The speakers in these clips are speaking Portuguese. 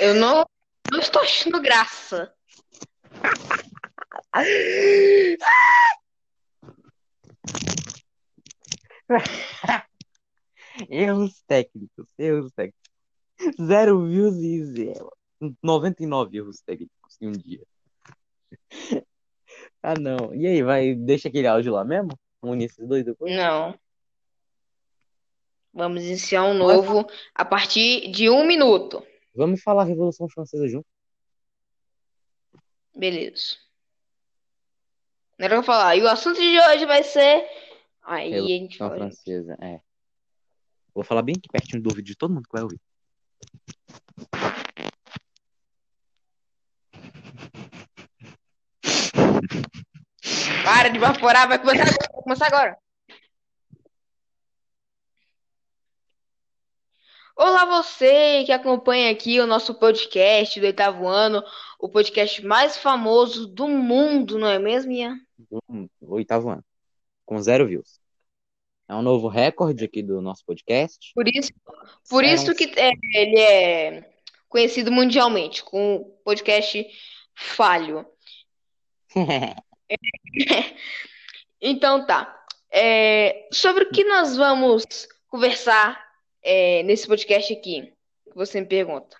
Eu não, não estou achando graça. Erros técnicos, erros técnicos. Zero views e zero. 99 erros técnicos em um dia. Ah, não. E aí, vai, deixa aquele áudio lá mesmo? Une esses dois depois? Não. Vamos iniciar um novo a partir de um minuto. Vamos falar Revolução Francesa junto? Beleza. Não era pra falar. E o assunto de hoje vai ser. Aí a gente Revolução fala. Francesa, é. Vou falar bem aqui pertinho do ouvido de todo mundo que vai ouvir. Para de vaporar, vai começar agora. Vai começar agora. Olá, você que acompanha aqui o nosso podcast do oitavo ano, o podcast mais famoso do mundo, não é mesmo, Ian? oitavo ano, com zero views. É um novo recorde aqui do nosso podcast. Por isso, por isso que é, ele é conhecido mundialmente, com o podcast falho. Então tá. É, sobre o que nós vamos conversar é, nesse podcast aqui? Que você me pergunta.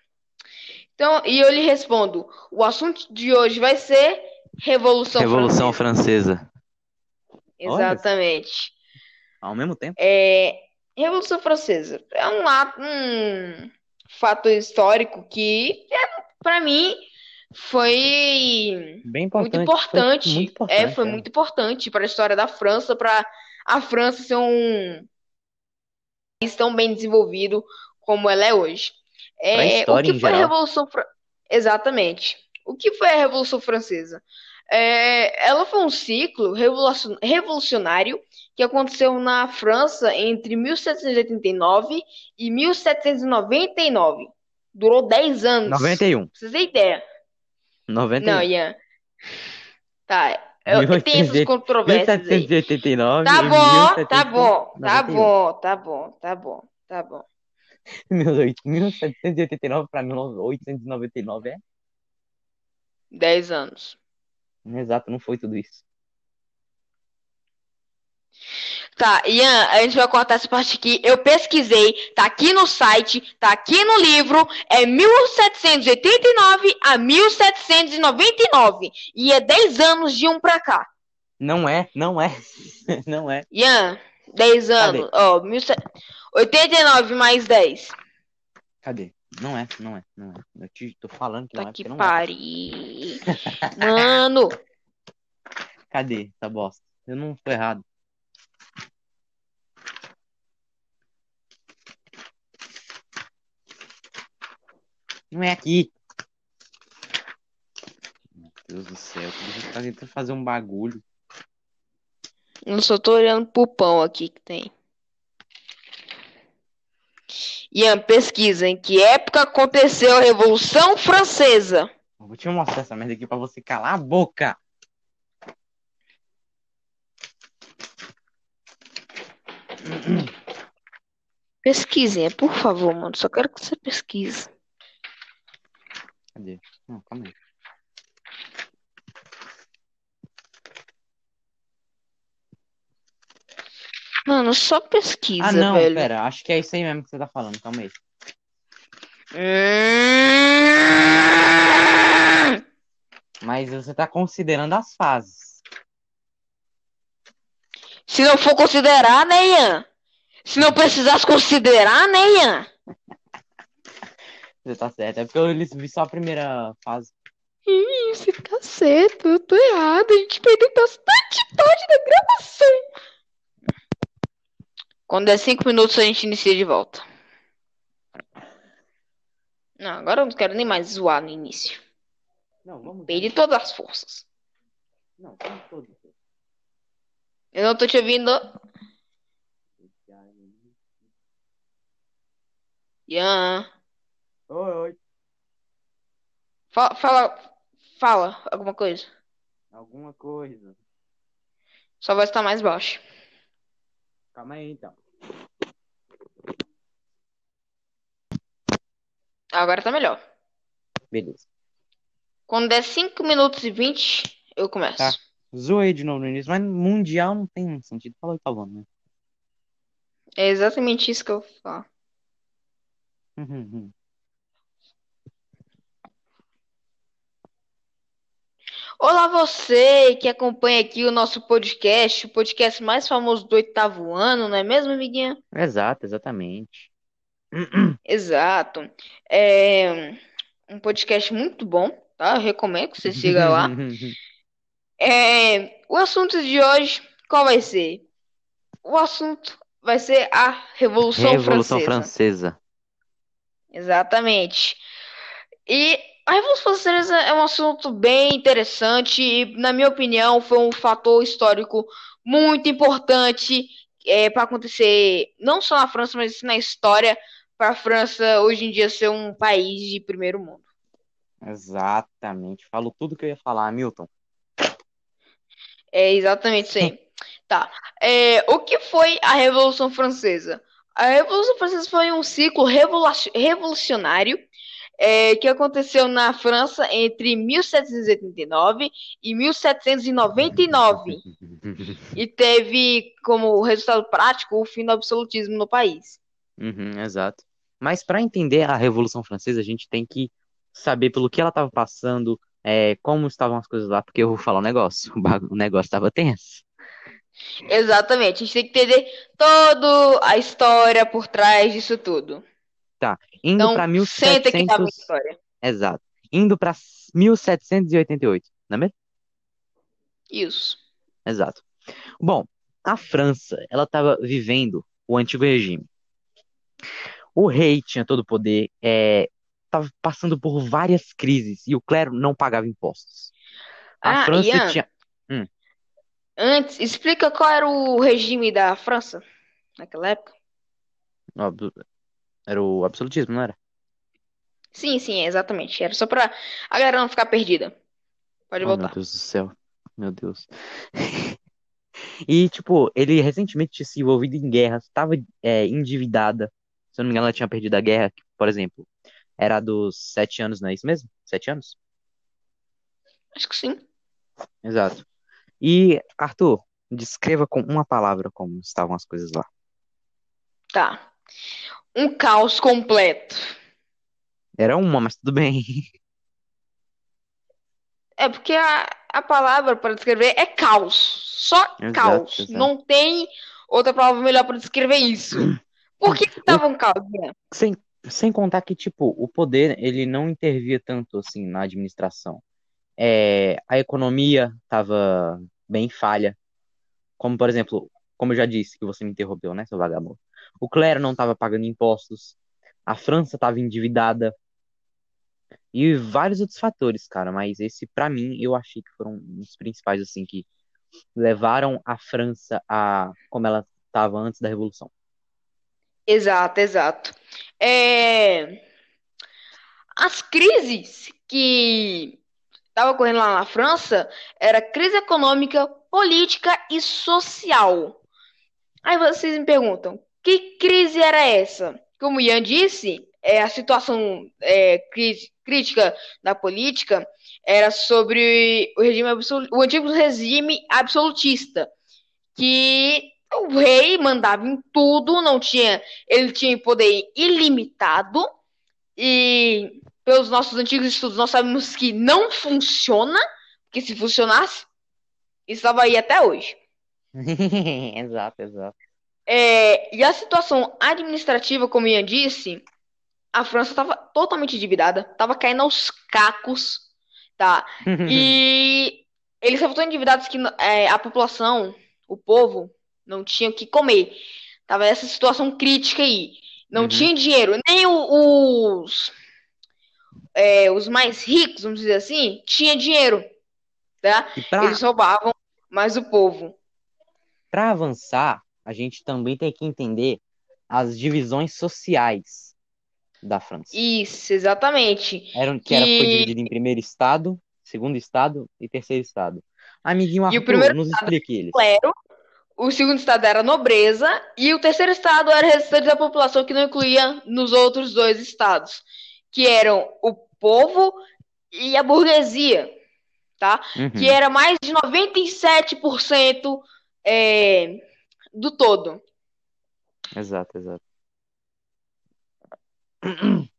Então, e eu lhe respondo: o assunto de hoje vai ser Revolução Revolução Francesa. Francesa. Exatamente. Ao mesmo tempo? É, Revolução Francesa é um, ato- um fato histórico que, para mim, foi Bem muito importante. importante. Foi muito importante. É, foi é. muito importante para a história da França, para a França ser um país tão bem desenvolvido como ela é hoje. É, o que foi a. Revolução Fran- Exatamente. O que foi a Revolução Francesa? É, ela foi um ciclo revolucion- revolucionário que aconteceu na França entre 1789 e 1799. Durou 10 anos. 91. Pra vocês terem ideia. 91. Não, Ian. Tá, tem essas 1800 controvérsias aí. 1789 Tá e bom, tá bom, tá 1791. bom, tá bom, tá bom, tá bom. 1789 para 1899 é? 10 anos. Exato, não foi tudo isso. Tá, Ian, a gente vai cortar essa parte aqui. Eu pesquisei, tá aqui no site, tá aqui no livro, é 1789 a 1799. E é 10 anos de um pra cá. Não é, não é, não é. Ian, 10 Cadê? anos. Ó, 89 mais 10. Cadê? Não é, não é, não é. Eu te tô falando que não Tá é, que não é. pariu. Mano, Cadê essa bosta? Eu não tô errado. Não é aqui. Meu Deus do céu, eu tô tentando fazer um bagulho. eu só tô olhando pro pão aqui que tem. Ian, pesquisa em que época aconteceu a Revolução Francesa? Eu vou te mostrar essa merda aqui pra você calar a boca. Pesquisem, por favor, mano. Só quero que você pesquise. Cadê? Não, calma aí. Mano, só pesquisa, Ah, não, velho. pera, acho que é isso aí mesmo que você tá falando, calma aí. Mas você tá considerando as fases. Se não for considerar, né, Ian? Se não precisasse considerar, né, Ian? Você tá certo, é porque eu vi só a primeira fase. Ih, você tá certo, eu tô errado. A gente perdeu bastante parte da gravação. Quando der cinco minutos, a gente inicia de volta. Não, agora eu não quero nem mais zoar no início. Não, vamos. Perdi todas as forças. Não, vamos todos. Eu não tô te ouvindo. Ian. Oi, oi. Fala, fala, fala alguma coisa. Alguma coisa. Sua voz tá mais baixa. Calma aí, então. Agora tá melhor. Beleza. Quando der 5 minutos e 20, eu começo. Tá. Zoei de novo no início, mas mundial não tem sentido. Fala oitavo ano, né? É exatamente isso que eu vou falar. Uhum, Olá, você que acompanha aqui o nosso podcast, o podcast mais famoso do oitavo ano, não é mesmo, amiguinha? Exato, exatamente. Exato. É um podcast muito bom, tá? Eu recomendo que você siga lá. É, o assunto de hoje, qual vai ser? O assunto vai ser a Revolução, Revolução Francesa. Francesa. Exatamente. E a Revolução Francesa é um assunto bem interessante e, na minha opinião, foi um fator histórico muito importante é, para acontecer não só na França, mas na história para a França hoje em dia ser um país de primeiro mundo. Exatamente. Falou tudo que eu ia falar, Milton. É exatamente isso aí. Tá. É, o que foi a Revolução Francesa? A Revolução Francesa foi um ciclo revolu- revolucionário é, que aconteceu na França entre 1789 e 1799 e teve como resultado prático o fim do absolutismo no país. Uhum, exato. Mas para entender a Revolução Francesa, a gente tem que saber pelo que ela estava passando, é, como estavam as coisas lá, porque eu vou falar um negócio, o, negócio estava tenso. Exatamente, a gente tem que entender toda a história por trás disso tudo. Tá, indo Então, para senta que tá a 1700, história. exato, indo para 1788, não é mesmo? Isso. Exato. Bom, a França, ela estava vivendo o antigo regime. O rei tinha todo o poder, estava passando por várias crises e o clero não pagava impostos. A Ah, França Ian, tinha. antes, explica qual era o regime da França naquela época. Era o absolutismo, não era? Sim, sim, exatamente. Era só pra a galera não ficar perdida. Pode Oh, meu voltar. Deus do céu. Meu Deus. E, tipo, ele recentemente tinha se envolvido em guerras, estava endividada. Se eu não me engano, ela tinha perdido a guerra, por exemplo, era dos sete anos, não é isso mesmo? Sete anos? Acho que sim. Exato. E, Arthur, descreva com uma palavra como estavam as coisas lá. Tá. Um caos completo. Era uma, mas tudo bem. É porque a, a palavra para descrever é caos. Só Exato, caos. exato. Não tem outra palavra melhor para descrever isso. Por que que tava um caos, Ian? Sem, sem contar que, tipo, o poder, ele não intervia tanto, assim, na administração. É, a economia estava bem falha. Como, por exemplo, como eu já disse, que você me interrompeu, né, seu vagabundo? O clero não estava pagando impostos. A França estava endividada. E vários outros fatores, cara. Mas esse, pra mim, eu achei que foram os principais, assim, que levaram a França a como ela estava antes da Revolução. Exato, exato. É, As crises que estavam ocorrendo lá na França era crise econômica, política e social. Aí vocês me perguntam, que crise era essa? Como o Ian disse, é, a situação é, cri- crítica da política era sobre o regime o antigo regime absolutista, que o rei mandava em tudo, não tinha, ele tinha poder ilimitado e pelos nossos antigos estudos nós sabemos que não funciona, porque se funcionasse, estava aí até hoje. Exato, exato. É, e a situação administrativa, como Ian disse, a França estava totalmente endividada, estava caindo aos cacos, tá? E eles estavam tão endividados que é, a população, o povo, não tinha o que comer. Tava essa situação crítica aí. Não Uhum. tinha dinheiro. Nem o- os, é, os mais ricos, vamos dizer assim, tinha dinheiro, tá? Pra, Eles roubavam, mas o povo. pra avançar, a gente também tem que entender as divisões sociais da França. Isso, exatamente. Eram, que era, foi Que- dividido em primeiro estado, segundo estado e terceiro estado. Amiguinho E o Arthur, primeiro nos estado explique eles. clero, o segundo estado era a nobreza e o terceiro estado era o restante da população que não incluía nos outros dois estados, que eram o povo e a burguesia, tá? Que Uhum. era mais de 97% é, do todo. Exato, exato.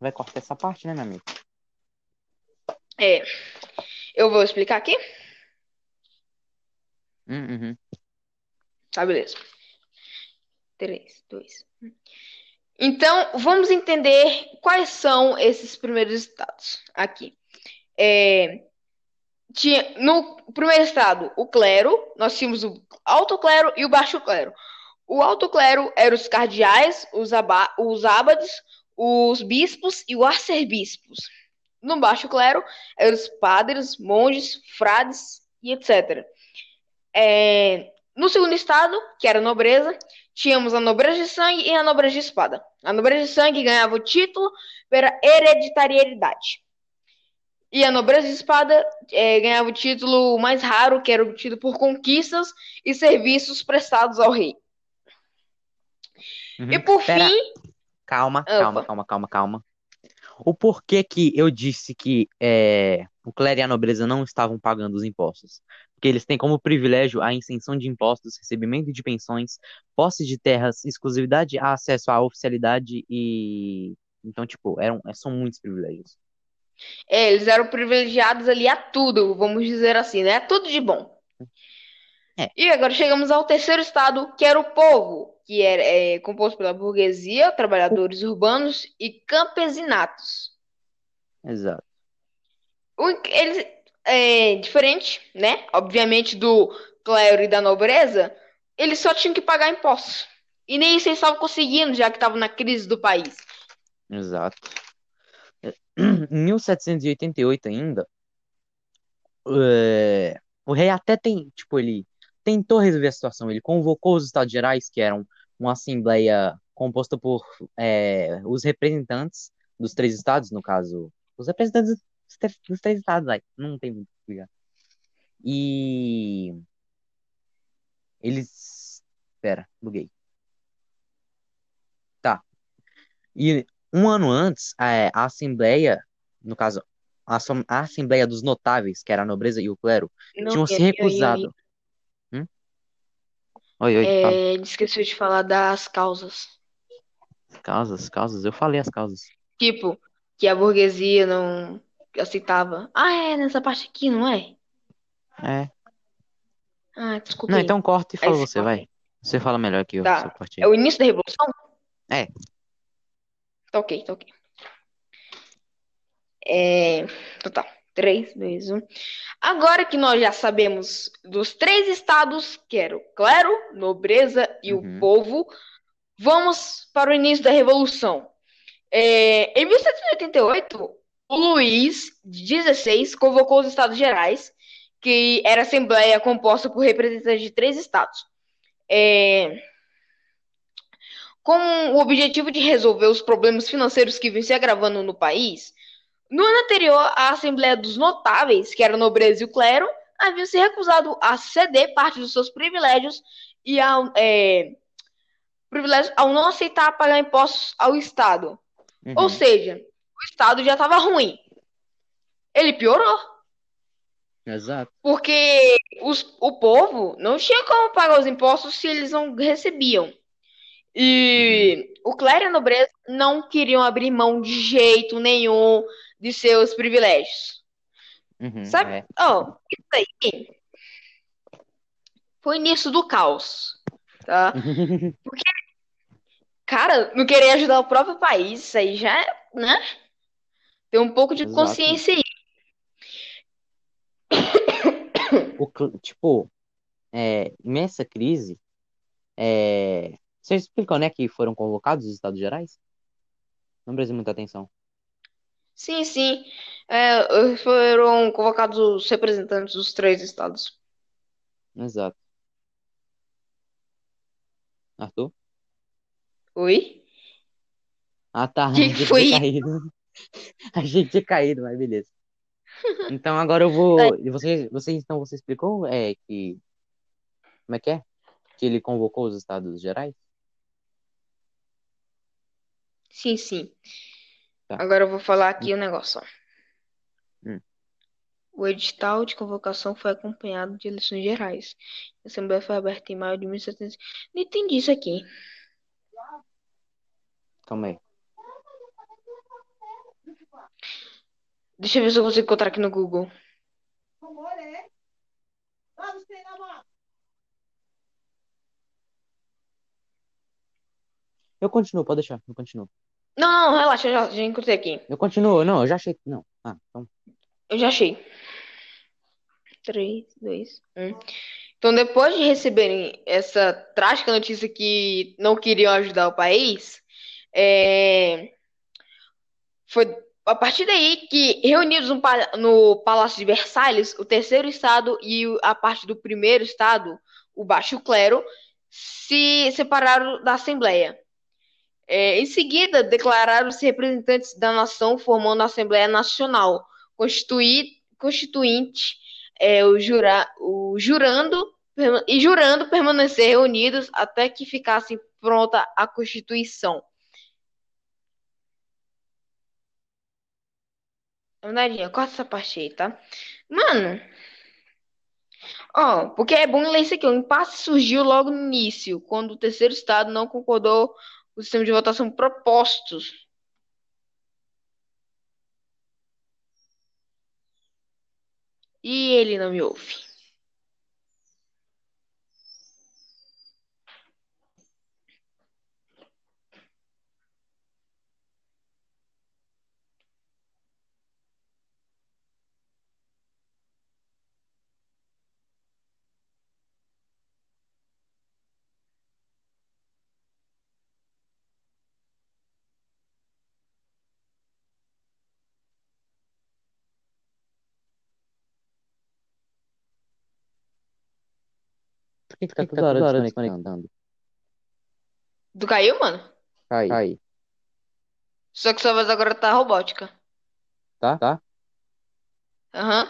Vai cortar essa parte, né, meu amigo? É, eu vou explicar aqui, Hum, Uhum. tá? Beleza. 3, 2, Então, vamos entender quais são esses primeiros estados aqui. É, tinha, no primeiro estado, o clero, nós tínhamos o alto clero e o baixo clero. O alto clero eram os cardeais, os, aba, os ábades, os bispos e os arcebispos. No baixo clero eram os padres, monges, frades e etc. É, no segundo estado, que era a nobreza, tínhamos a nobreza de sangue e a nobreza de espada. A nobreza de sangue ganhava o título pela hereditariedade. E a nobreza de espada é, ganhava o título mais raro, que era obtido por conquistas e serviços prestados ao rei. Uhum. E por Pera, fim, calma, Opa. calma, calma, calma, calma. O porquê que eu disse que é, o clero e a nobreza não estavam pagando os impostos? Porque eles têm como privilégio a isenção de impostos, recebimento de pensões, posse de terras, exclusividade, acesso à oficialidade e então tipo eram são muitos privilégios. É, eles eram privilegiados ali a tudo, vamos dizer assim, né? Tudo de bom. É. E agora chegamos ao terceiro estado, que era o povo, que era é, composto pela burguesia, trabalhadores urbanos e campesinatos. Exato. O, eles, é diferente, né? Obviamente do clero e da nobreza, eles só tinham que pagar impostos. E nem isso eles estavam conseguindo, já que estavam na crise do país. Exato. Em 1788 ainda, é, o rei até tem, tipo, ele tentou resolver a situação. Ele convocou os Estados Gerais, que eram uma assembleia composta por é, os representantes dos três estados, no caso, os representantes dos três, dos três estados, aí, não tem muito que explicar. E eles, espera, buguei. Tá. E um ano antes, a, a Assembleia, no caso, a, Assembleia dos Notáveis, que era a nobreza e o clero, Não, tinham se e- e- e- recusado. Hum? Oi, oi. É, esqueci de falar das causas. Causas, causas, eu falei as causas. Tipo, que a burguesia não aceitava. Ah, é nessa parte aqui, não é? É. Ah, desculpa Não, então corta e fala você vai. Você fala melhor que eu, Tá. É o início da Revolução? É. Tá ok, tá ok. É... Então tá. 3, 2, 1. Agora que nós já sabemos dos três estados, que era o clero, nobreza e Uhum. o povo, vamos para o início da Revolução. É, em 1788, o Luís XVI convocou os Estados Gerais, que era a assembleia composta por representantes de três estados, é, com o objetivo de resolver os problemas financeiros que vinham se agravando no país. No ano anterior, a Assembleia dos Notáveis, que era nobreza e o clero, havia se recusado a ceder parte dos seus privilégios e ao, é, privilégios ao não aceitar pagar impostos ao Estado. Ou Uhum. seja, o Estado já estava ruim. Ele piorou, Exato. porque os- o povo não tinha como pagar os impostos se eles não recebiam. E o clero e a nobreza não queriam abrir mão de jeito nenhum de seus privilégios. Uhum. Sabe? É. Oh, isso aí foi o início do caos, tá? Cara, não querer ajudar o próprio país, isso aí já, é, né? Tem um pouco de Exato. consciência aí. O tipo, é, nessa crise, é, você explicou, né, que foram convocados os Estados Gerais? Não prestei muita atenção. Sim, sim. É, foram convocados os representantes dos três estados. Exato. Arthur? Oi? Ah, tá. Que Achei que foi tinha caído. Achei que tinha caído, mas beleza. Então agora eu vou. e Você, você então você explicou é que como é que é? Que ele convocou os Estados Gerais? Sim, sim. Tá. Agora eu vou falar aqui o negócio, ó. Hum. O edital de convocação foi acompanhado de eleições gerais. A Assembleia foi aberta em maio de 1700. Não entendi isso aqui. Calma aí. Deixa eu ver se eu consigo encontrar aqui no Google. Eu continuo, pode deixar, eu continuo. Não, não, relaxa, já, já encontrei aqui. Eu continuo, não, eu já achei. Não. Ah, então. Eu já achei. 3, 2, 1. Então, depois de receberem essa trágica notícia que não queriam ajudar o país, é, foi a partir daí que, reunidos no, pa- no Palácio de Versalhes, o terceiro estado e a parte do primeiro estado, o baixo clero, se separaram da Assembleia. É, em seguida, declararam-se representantes da nação, formando a Assembleia Nacional Constitui- Constituinte, é, o jura- o jurando e jurando permanecer reunidos até que ficasse pronta a Constituição. Narinha, corta essa parte aí, tá? Mano, ó, porque é bom ler isso aqui. O impasse surgiu logo no início, quando o terceiro estado não concordou o sistema de votação propostos. E ele não me ouve. Por que que tá toda hora desconectando? Tu caiu, mano? Aí. Aí. Só que sua voz agora tá robótica. Tá? Tá? Aham.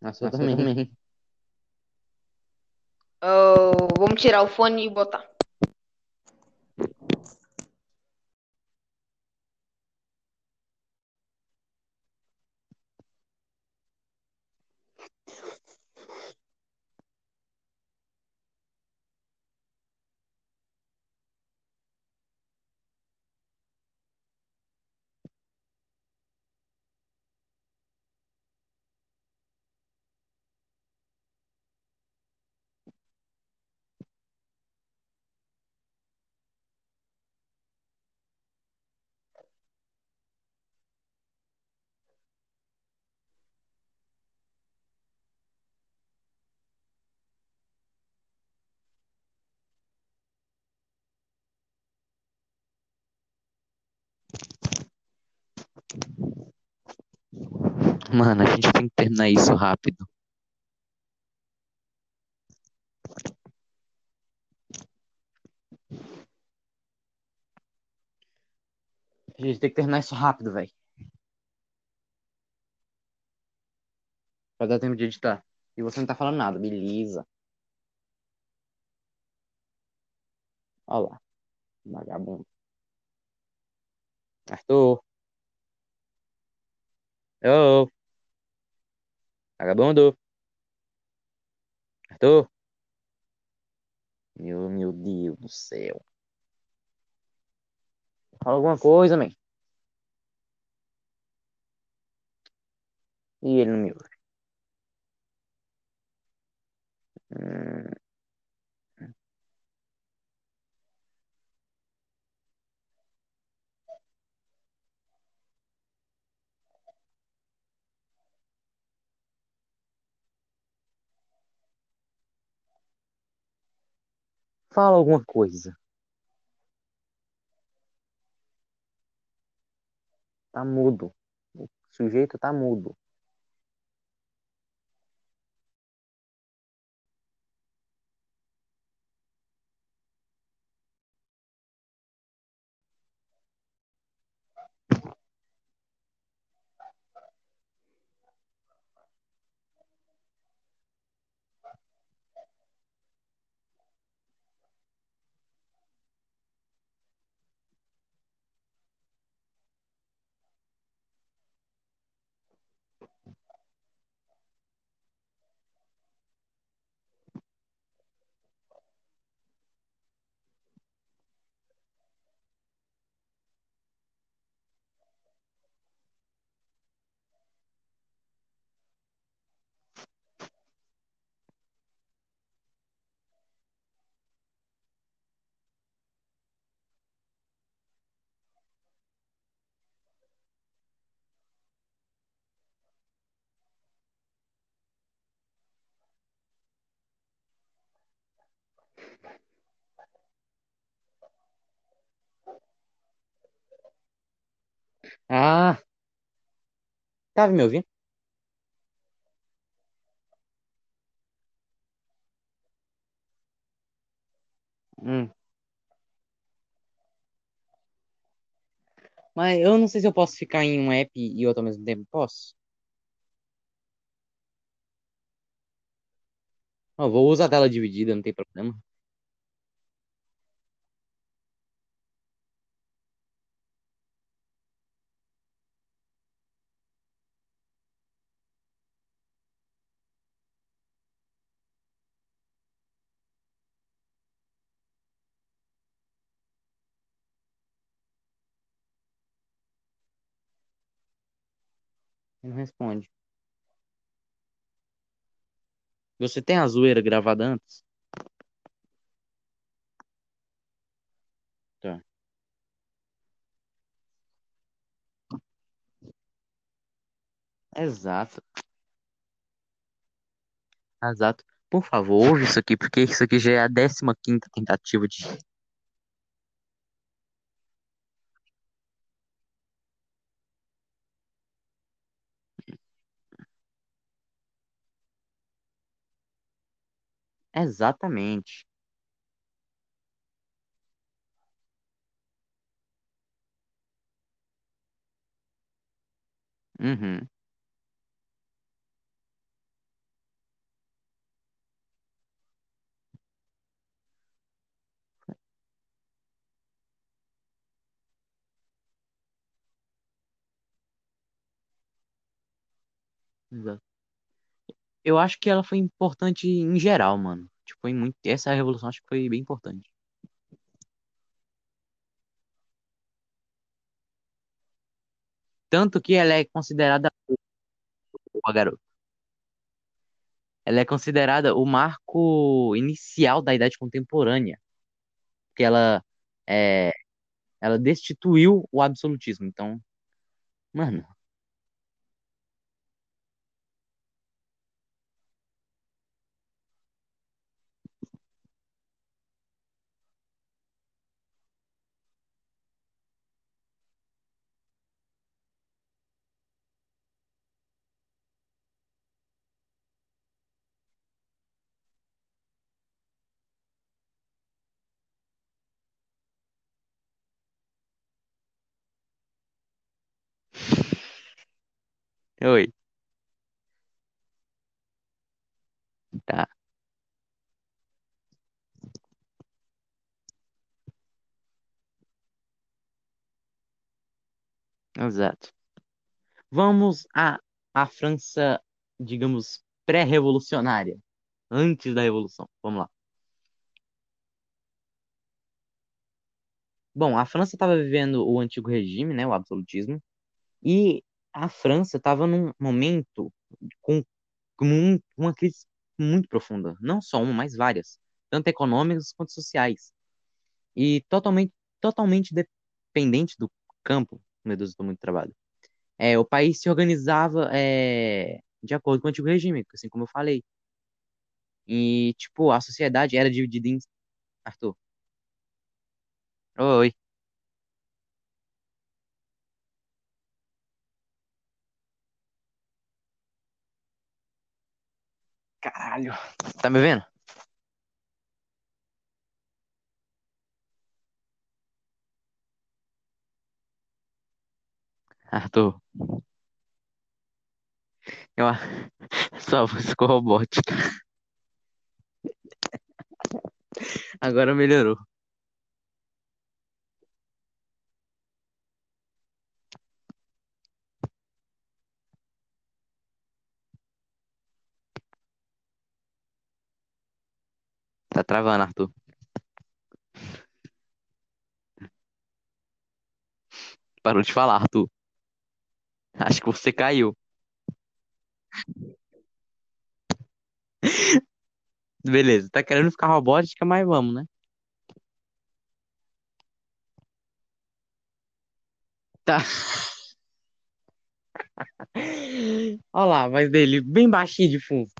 Nossa, eu também. Oh, vamos tirar o fone e botar. Mano, a gente tem que terminar isso rápido. A gente tem que terminar isso rápido, velho. Pra dar tempo de editar. E você não tá falando nada, beleza. Olha lá. Vagabundo. Arthur. Ô. Vagabundo. Arthur. Meu, meu Deus do céu. Fala alguma coisa, man. E ele não me ouve. Hum, fala alguma coisa. Tá mudo. O sujeito tá mudo. Tava me ouvindo? Hum. Mas eu não sei se eu posso ficar em um app e outro ao mesmo tempo. Posso? Eu vou usar a tela dividida, não tem problema. Não responde. Você tem a zoeira gravada antes? Tá. Exato. Exato. Por favor, ouve isso aqui, porque isso aqui já é a 15ª tentativa de... Exatamente. Uhum. Exato. Eu acho que ela foi importante em geral, mano. Tipo, foi muito... Essa revolução acho que foi bem importante. Tanto que ela é considerada... Boa, garoto. Ela é considerada o marco inicial da Idade Contemporânea. Porque ela, é... ela destituiu o absolutismo. Então, mano... Oi. Tá. Exato. Vamos à, à França, digamos, pré-revolucionária, antes da Revolução. Vamos lá. Bom, a França estava vivendo o antigo regime, né, o absolutismo, e a França estava num momento com, com um- uma crise muito profunda, não só uma, mas várias, tanto econômicas quanto sociais, e totalmente, totalmente dependente do campo. Meu Deus, eu tô muito travado. É, o país se organizava é, de acordo com o antigo regime, assim como eu falei. E, tipo, a sociedade era dividida em. Arthur. Oi. Caralho. Tá me vendo? Arthur. Eu... Sua voz ficou robótica. Agora melhorou. Tá travando, Arthur. Parou de falar, Arthur. Acho que você caiu. Beleza, tá querendo ficar robótica, mas vamos, né? Tá. Olha lá, voz dele bem baixinho de fundo.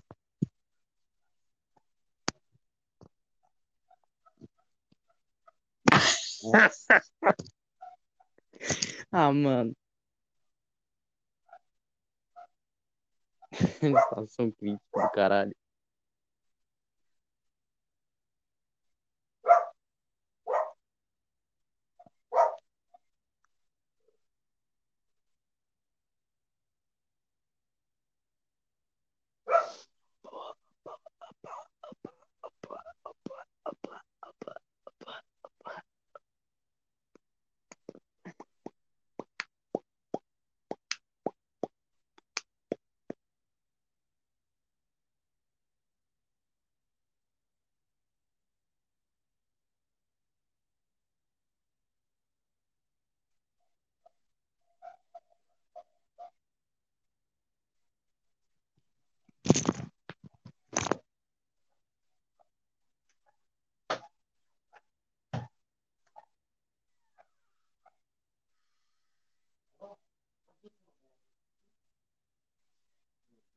ah, mano. Estação crítica do caralho.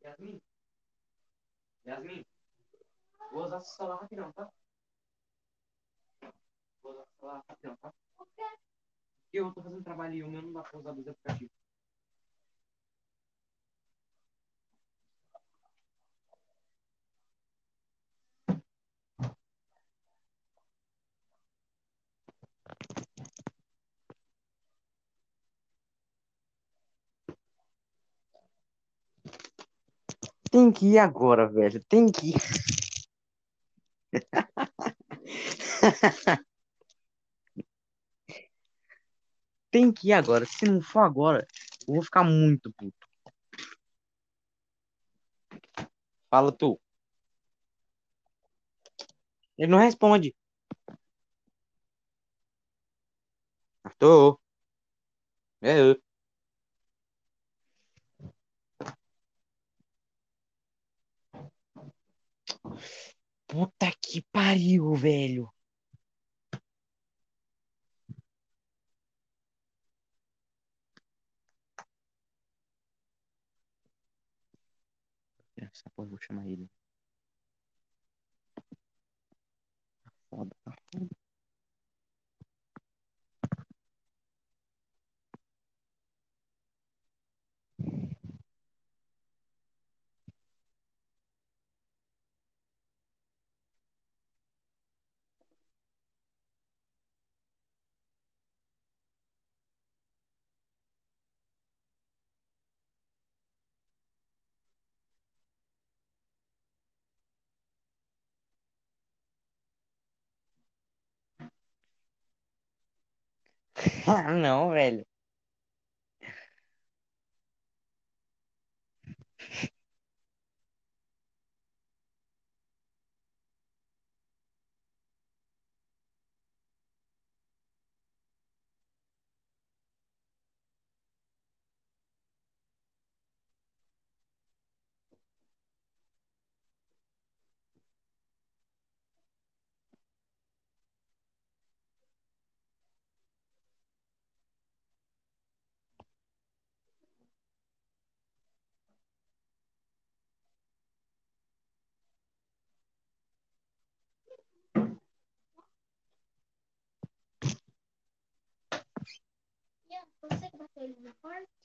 Yasmin? Yasmin? Vou usar seu celular rapidão, tá? Vou usar seu celular rapidão, tá? Por quê? Porque eu tô fazendo trabalho e o meu não dá pra usar dois aplicativos. Tem que ir agora, velho. Tem que ir. Tem que ir agora. Se não for agora, eu vou ficar muito puto. Fala tu. Ele não responde. Tô. É eu. Puta que pariu, velho. Essa porra, vou chamar ele. Tá foda, tá foda. não, velho.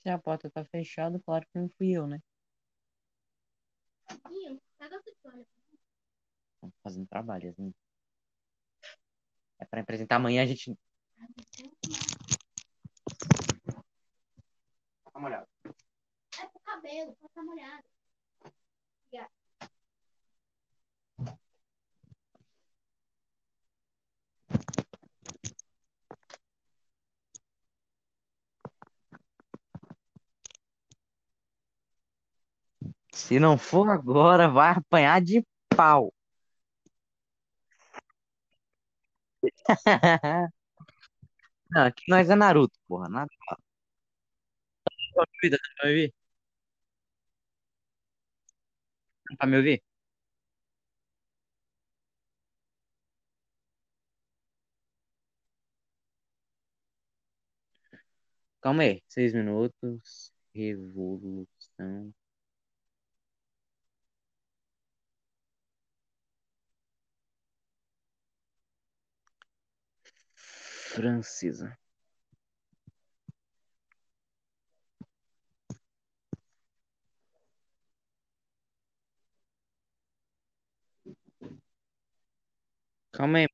Se a porta tá fechada, claro que não fui eu, né? Ih, pega a toalha. Tô fazendo trabalho, assim. É pra apresentar amanhã, a gente. Tá molhado. É pro cabelo, pra tá molhado. Se não for agora, vai apanhar de pau. Não, aqui nós é Naruto, porra. Nada. Tá me ouvir? Tá me ouvir? Tá? Calma aí. Seis minutos. Revolução. francesa Calma aí.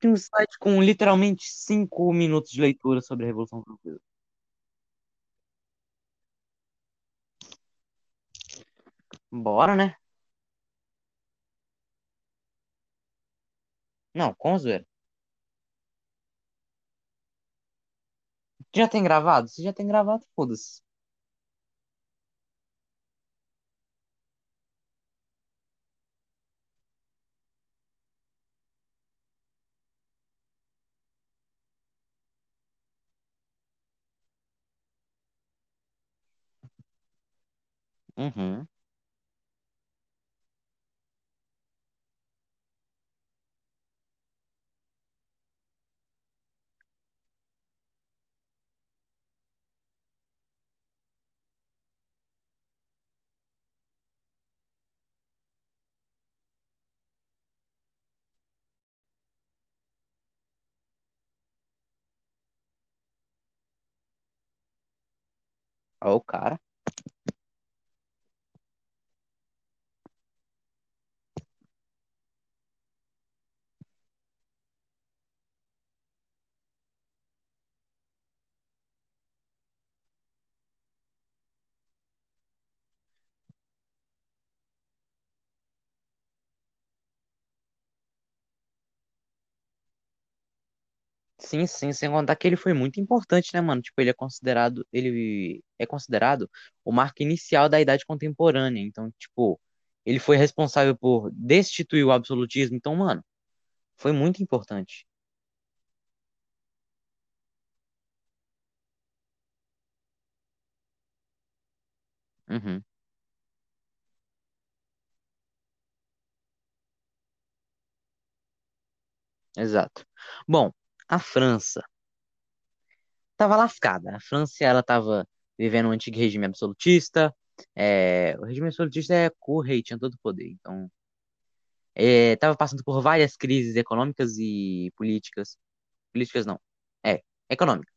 Tem um site com literalmente cinco minutos de leitura sobre a Revolução Francesa. Bora, né? Não, com zoeira. Já tem gravado? Se já tem gravado, foda-se. Uhum. Ó, o cara. Sim, sim, sem contar que ele foi muito importante, né, mano? Tipo, ele é considerado, ele é considerado o marco inicial da Idade Contemporânea. Então, tipo, ele foi responsável por destituir o absolutismo. Então, mano, foi muito importante. Uhum, exato. Bom, a França tava lascada. A França, ela tava vivendo um antigo regime absolutista. É, o regime absolutista é o rei, tinha todo o poder. Então, é, tava passando por várias crises econômicas e políticas. Políticas não. É, econômicas.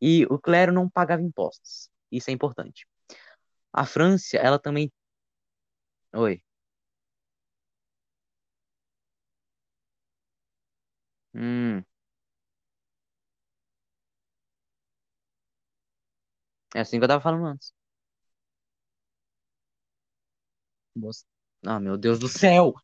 E o clero não pagava impostos. Isso é importante. A França, ela também. Oi. Hum, é assim que eu tava falando antes. Ah, meu Deus do céu!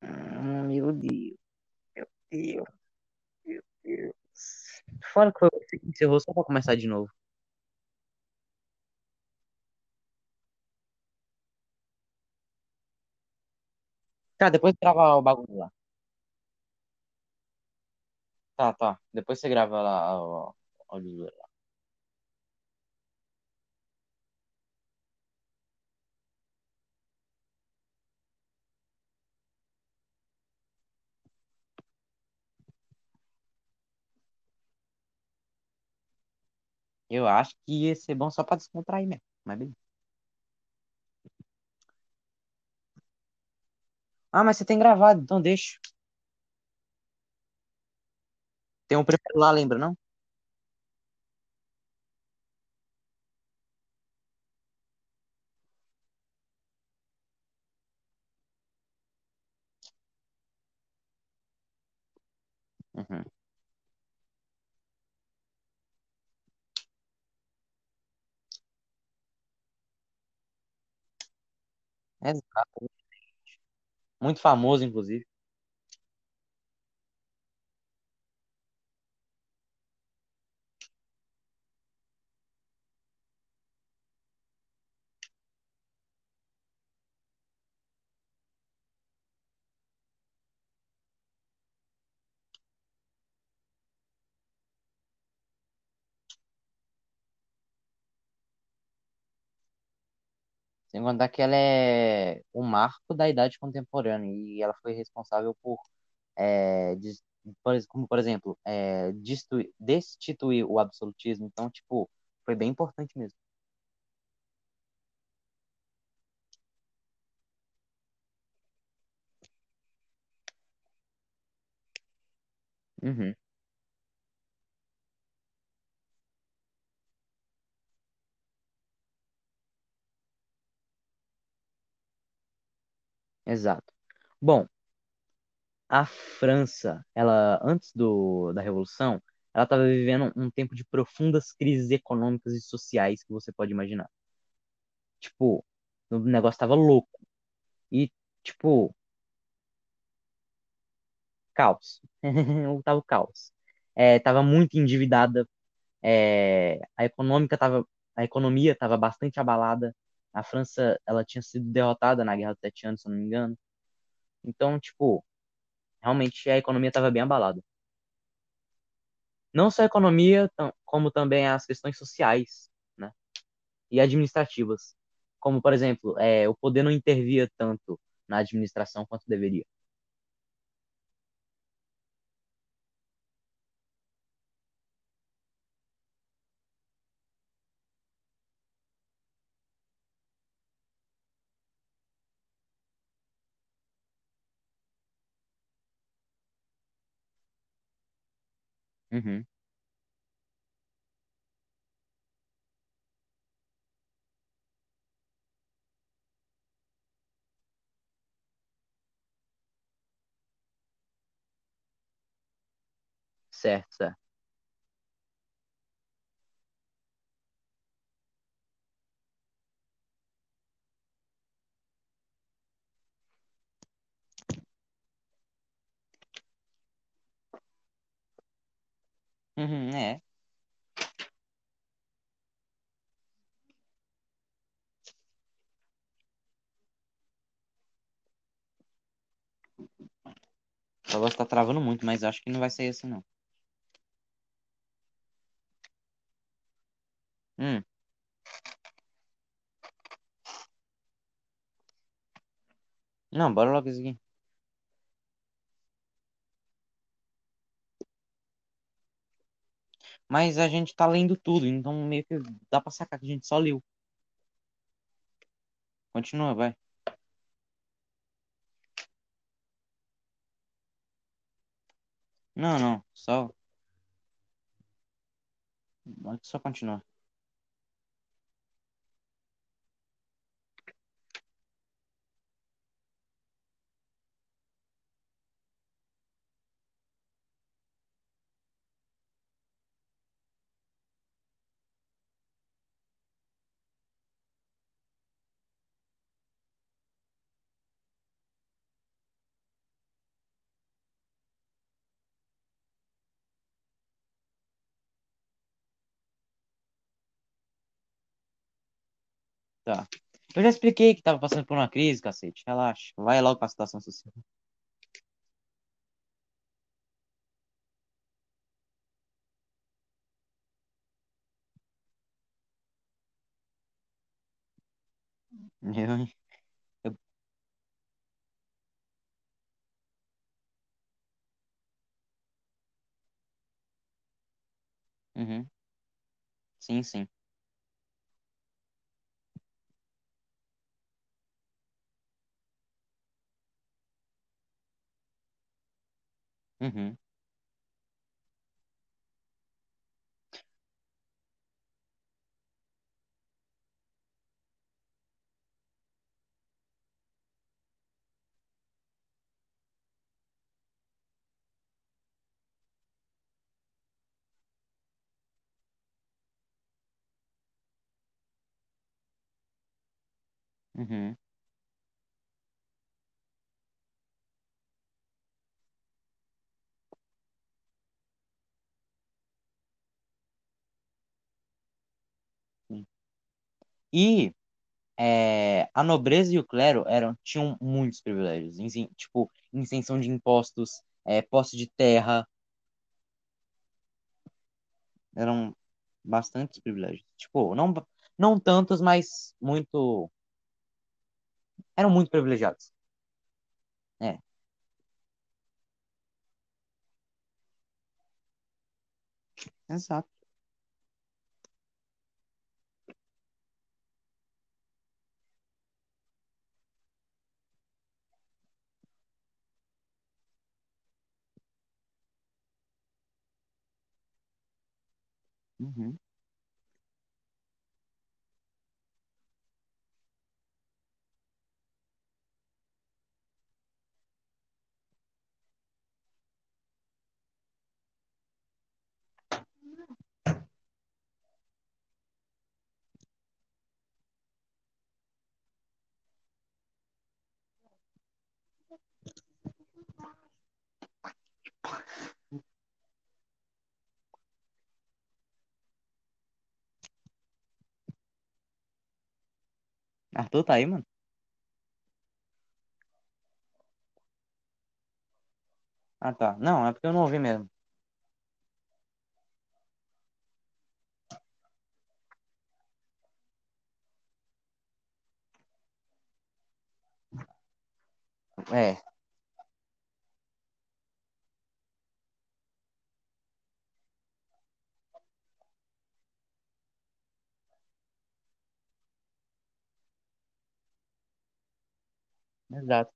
Ah, meu Deus, meu Deus, meu Deus. Fala que foi você que encerrou só pra começar de novo. Tá, depois grava o bagulho lá. Tá, tá. Depois você grava lá o áudio Eu acho que ia ser bom só pra descontrair mesmo. Mas beleza. Ah, mas você tem gravado, então deixa. Tem um prefere lá, lembra, não? Uhum. Exato. Muito famoso, inclusive. Sem contar que ela é o marco da idade contemporânea e ela foi responsável por, é, como por exemplo, é, destituir o absolutismo. Então, tipo, foi bem importante mesmo. Uhum, exato. Bom, a França, ela antes do, da Revolução, ela estava vivendo um tempo de profundas crises econômicas e sociais que você pode imaginar. Tipo, o negócio tava louco. E, tipo, caos. Tava o caos. É, tava muito endividada. É, a econômica tava, a economia estava bastante abalada. A França, ela tinha sido derrotada na Guerra dos Sete Anos, se não me engano. Então, tipo, realmente a economia estava bem abalada. Não só a economia, como também as questões sociais, né? E administrativas. Como, por exemplo, é, o poder não intervia tanto na administração quanto deveria. Uhum, certo, certo. Uhum, é. Sua voz tá travando muito, mas acho que não vai sair assim, não. Hum, não, bora logo isso aqui. Mas a gente tá lendo tudo, então meio que dá pra sacar que a gente só leu. Continua, vai. Não, não, só, só continua. Tá. Eu já expliquei que tava passando por uma crise, cacete. Relaxa. Vai logo pra situação social. Eu, uhum. Sim, sim. Uhum. Uhum. E é, a nobreza e o clero eram, tinham muitos privilégios. Isen- Tipo, isenção de impostos, é, posse de terra, eram bastantes privilégios. Tipo, não, não tantos, mas muito. eram muito privilegiados. É, exato. Uhum, Arthur tá aí, mano? Ah, tá. Não, é porque eu não ouvi mesmo. É, exato.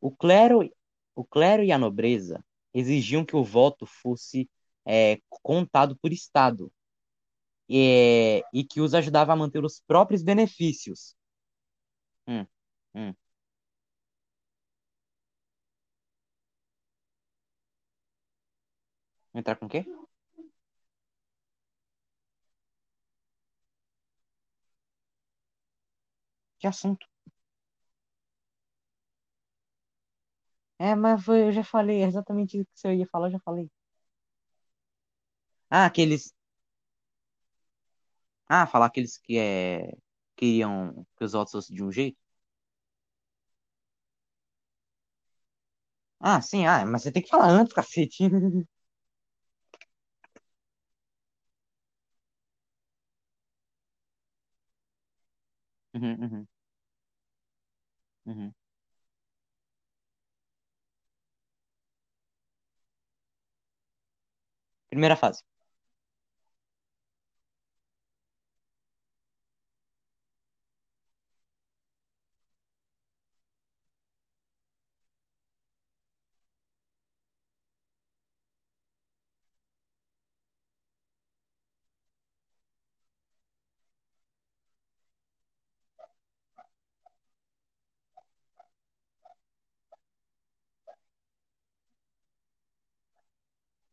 O clero, o clero e a nobreza exigiam que o voto fosse é, contado por Estado é, e que os ajudava a manter os próprios benefícios. Hum, hum. Entrar com o quê? Que assunto? É, mas foi, eu já falei, é exatamente isso que você ia falar, eu já falei. Ah, aqueles. Ah, falar aqueles que é, queriam que os votos fossem de um jeito? Ah, sim, ah, mas você tem que falar antes, cacete. Uhum, uhum, uhum. Primeira fase.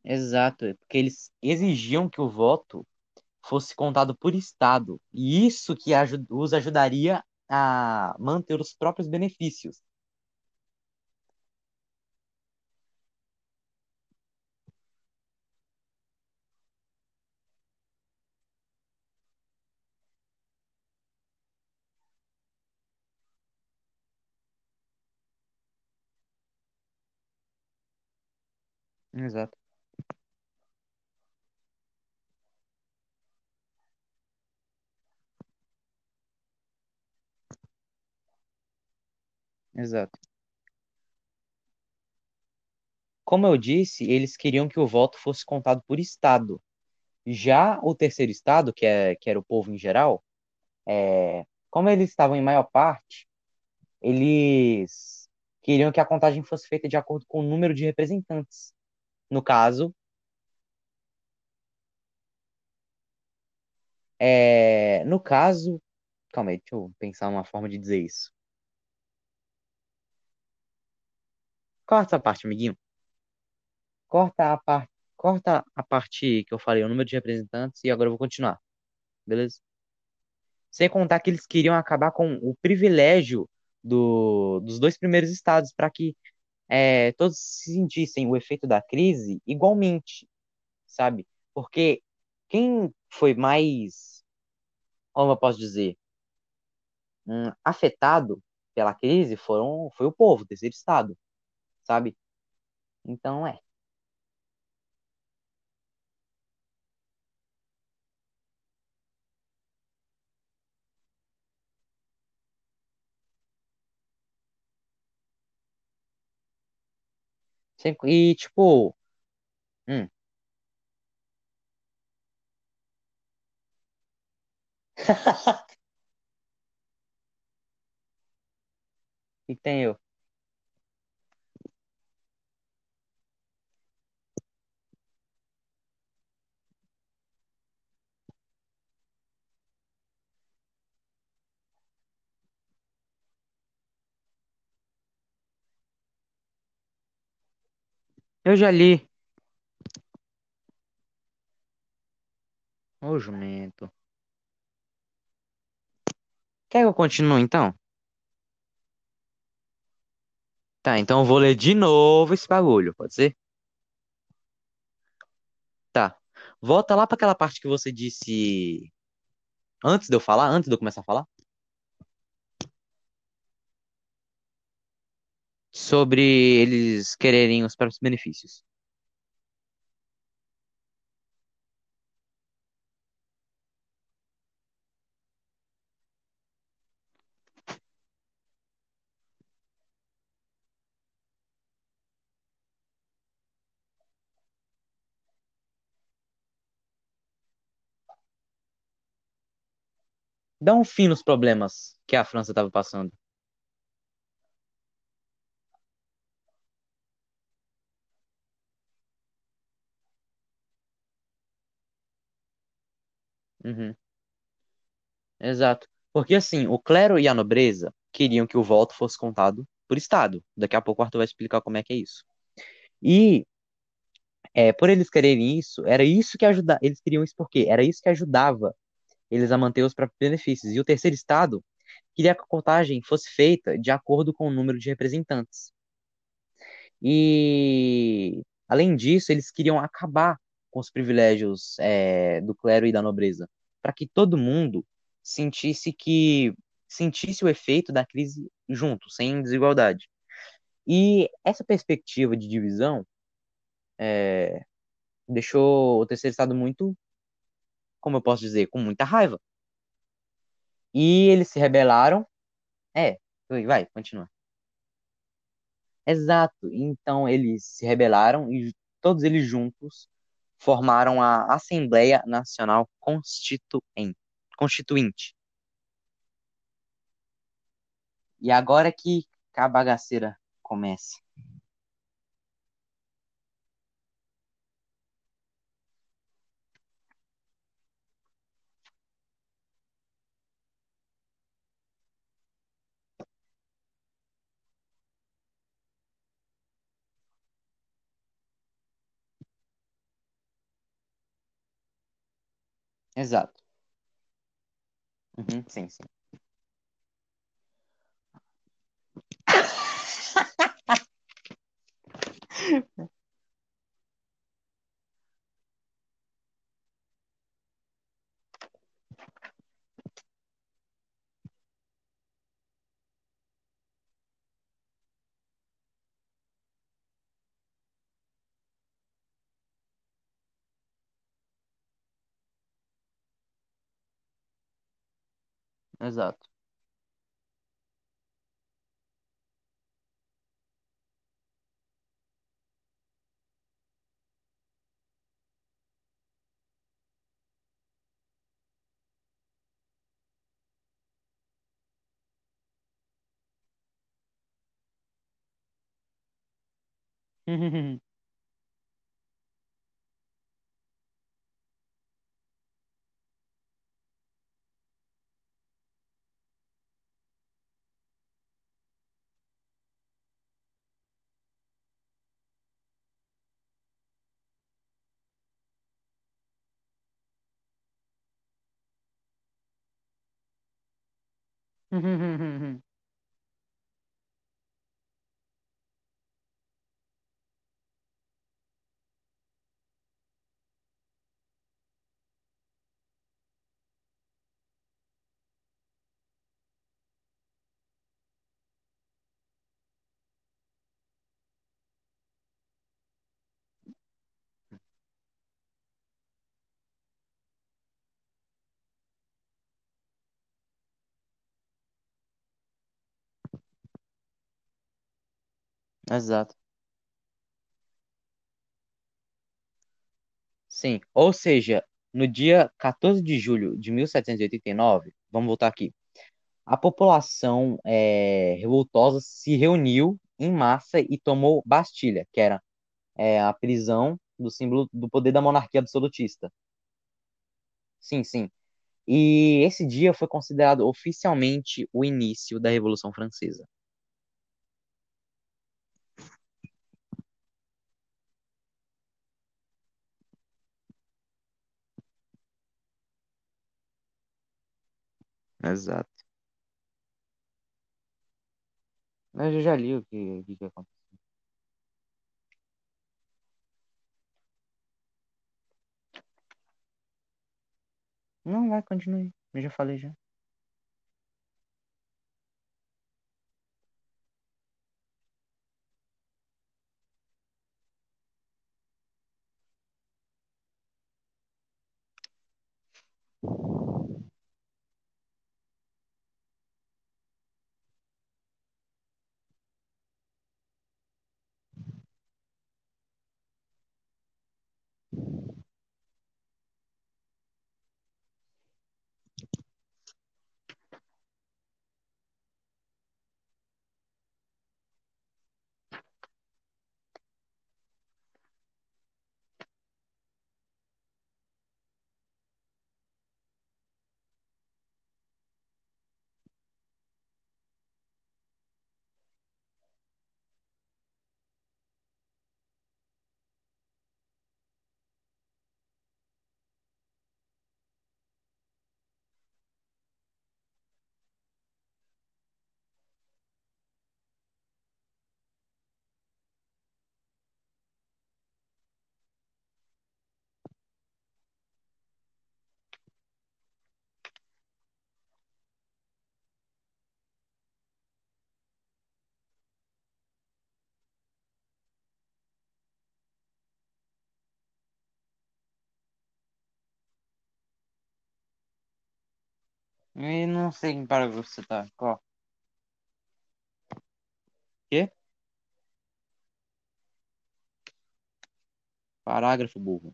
Exato, é porque eles exigiam que o voto fosse contado por Estado, e isso que os ajudaria a manter os próprios benefícios. Exato, exato. Como eu disse, eles queriam que o voto fosse contado por Estado. Já o terceiro Estado, que, é, que era o povo em geral, é, como eles estavam em maior parte, eles queriam que a contagem fosse feita de acordo com o número de representantes. No caso, é, no caso, calma aí, deixa eu pensar uma forma de dizer isso. Corta essa parte, amiguinho. Corta a parte, corta a parte que eu falei, o número de representantes, e agora eu vou continuar, beleza? Sem contar que eles queriam acabar com o privilégio do- dos dois primeiros estados, para que é, todos sentissem o efeito da crise igualmente, sabe? Porque quem foi mais, como eu posso dizer, hum, afetado pela crise foram, foi o povo, o terceiro estado, sabe? Então é. E, tipo. Hum. que tem eu? Eu já li. Ô, jumento. Quer que eu continue, então? Tá, então eu vou ler de novo esse bagulho, pode ser? Tá. Volta lá pra aquela parte que você disse antes de eu falar, antes de eu começar a falar, sobre eles quererem os próprios benefícios. Dá um fim nos problemas que a França estava passando. Uhum, exato. Porque assim, o clero e a nobreza queriam que o voto fosse contado por Estado. Daqui a pouco o Arthur vai explicar como é que é isso. E é, por eles quererem isso, era isso que ajudava. Eles queriam isso porque era isso que ajudava eles a manter os próprios benefícios. E o terceiro Estado queria que a contagem fosse feita de acordo com o número de representantes. E, além disso, eles queriam acabar com os privilégios, é, do clero e da nobreza, para que todo mundo sentisse que sentisse o efeito da crise junto, sem desigualdade. E essa perspectiva de divisão é, deixou o terceiro estado muito, como eu posso dizer, com muita raiva. E eles se rebelaram. É, vai, continua. Exato. Então eles se rebelaram e todos eles juntos formaram a Assembleia Nacional Constituinte. E agora que a bagaceira começa. Exato. Uhum, sim, sim. Exato. mhm mhm Exato. Sim, ou seja, no dia 14 de julho de 1789, vamos voltar aqui, a população é, revoltosa se reuniu em massa e tomou Bastilha, que era é, a prisão do símbolo do poder da monarquia absolutista. Sim, sim. E esse dia foi considerado oficialmente o início da Revolução Francesa. Exato. Mas eu já li o que, o que aconteceu. Não, vai, continue. Eu já falei já. E não sei parágrafo você tá. Qual? Quê? Parágrafo burro.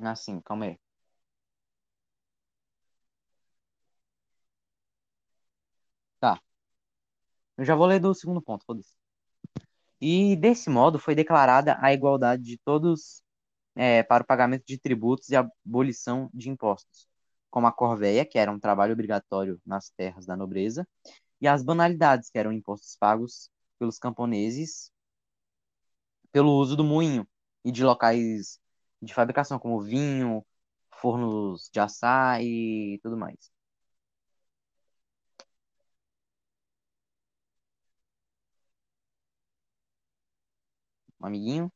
Assim, calma aí. Tá. Eu já vou ler do segundo ponto, foda-se. E desse modo foi declarada a igualdade de todos é, para o pagamento de tributos e abolição de impostos, como a corvéia, que era um trabalho obrigatório nas terras da nobreza, e as banalidades, que eram impostos pagos pelos camponeses pelo uso do moinho e de locais de fabricação, como vinho, fornos de assar e tudo mais. Um amiguinho?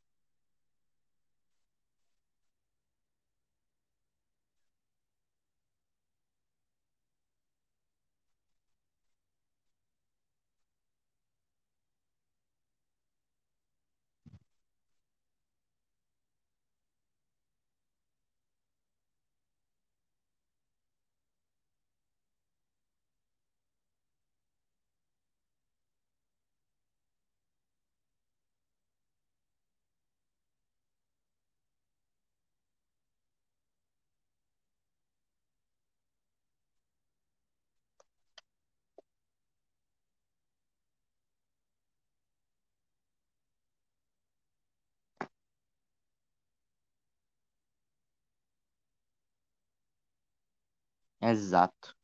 Exato.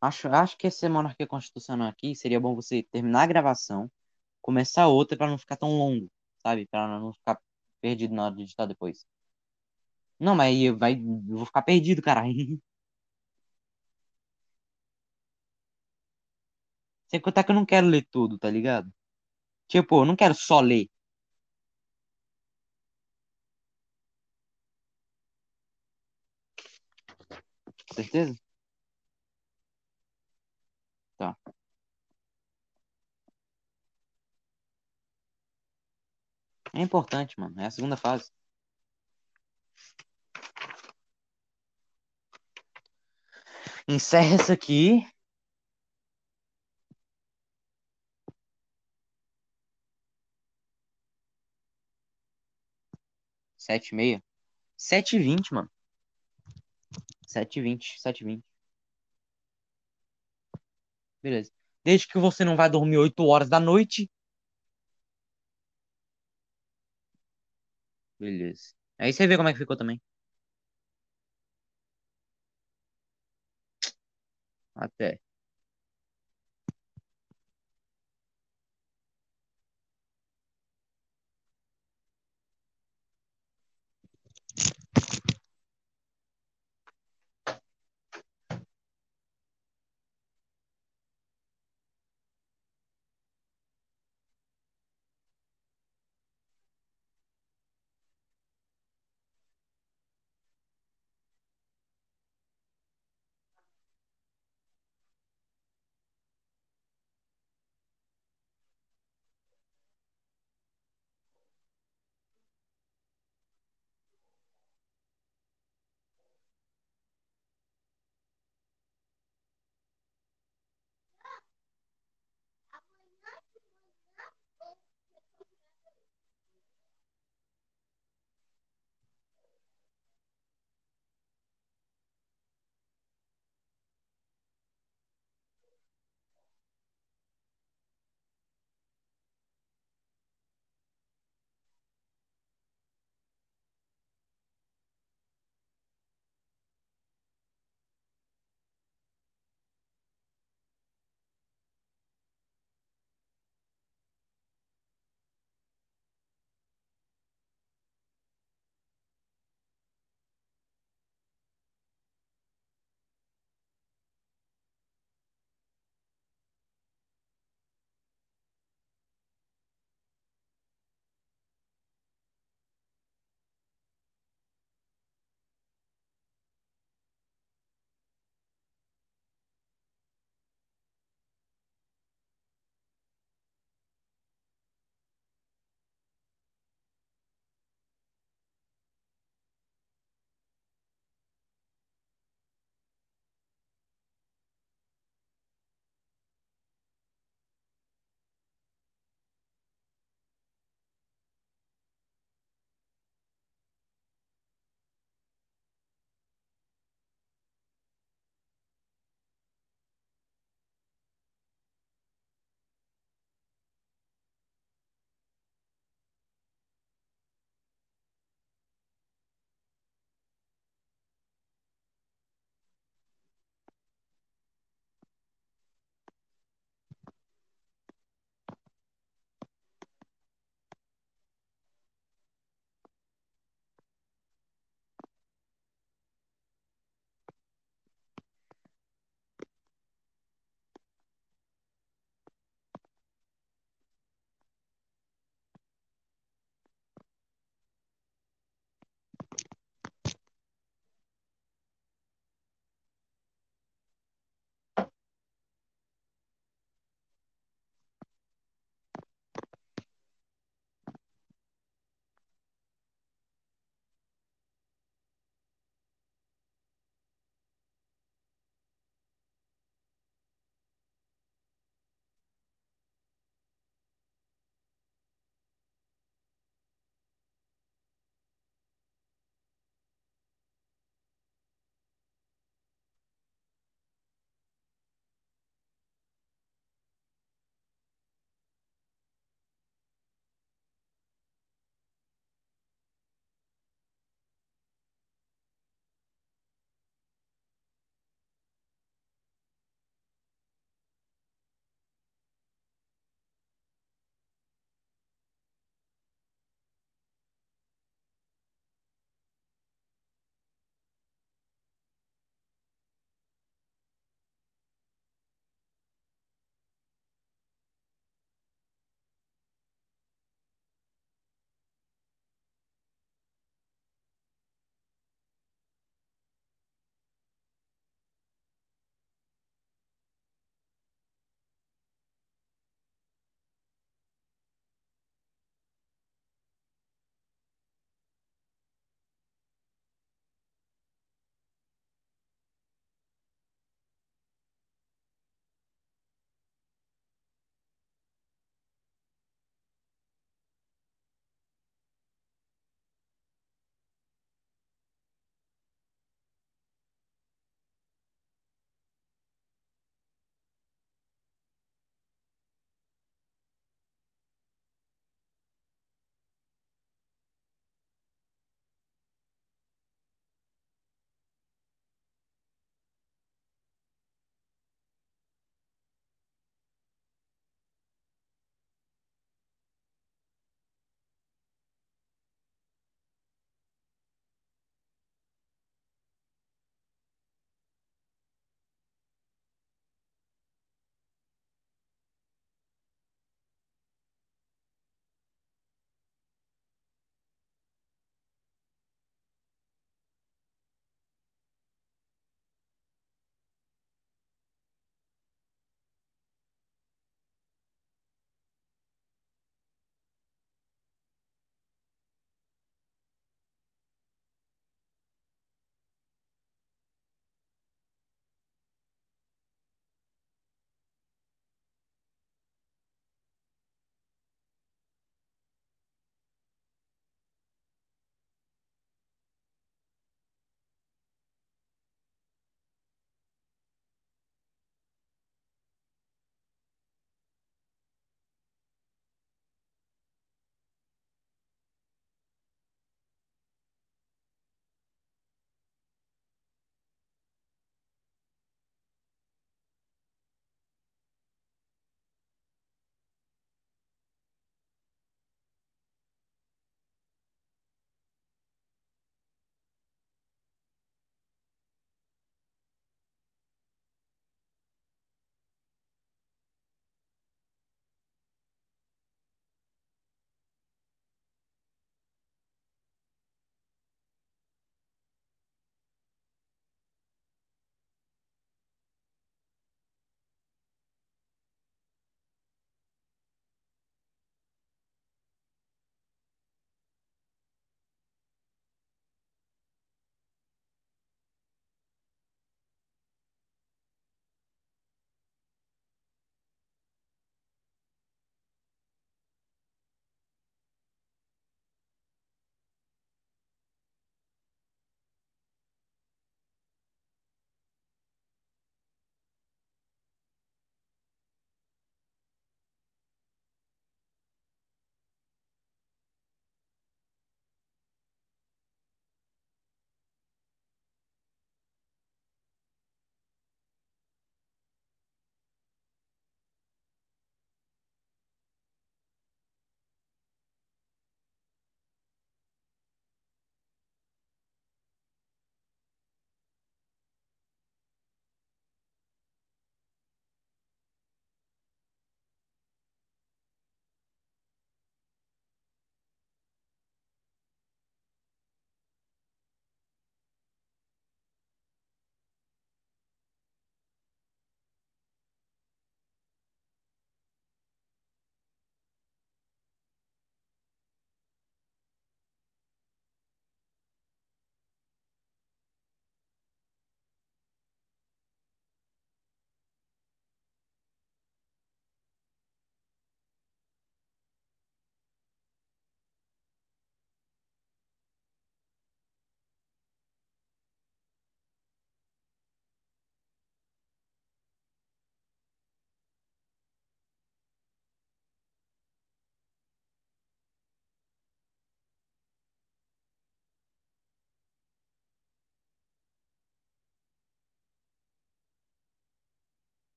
Acho, acho que essa monarquia constitucional aqui seria bom você terminar a gravação, começar outra para não ficar tão longo, sabe? Para não ficar perdido na hora de editar depois. Não, mas aí vai, eu vou ficar perdido, caralho. Sem contar que eu não quero ler tudo, tá ligado? Tipo, eu não quero só ler. Certeza? Tá. É importante, mano. É a segunda fase. Encerra isso aqui. Sete e meia. Sete e vinte, mano. Sete e vinte, sete e vinte. Beleza. Desde que você não vai dormir oito horas da noite. Beleza. Aí você vê como é que ficou também. Até.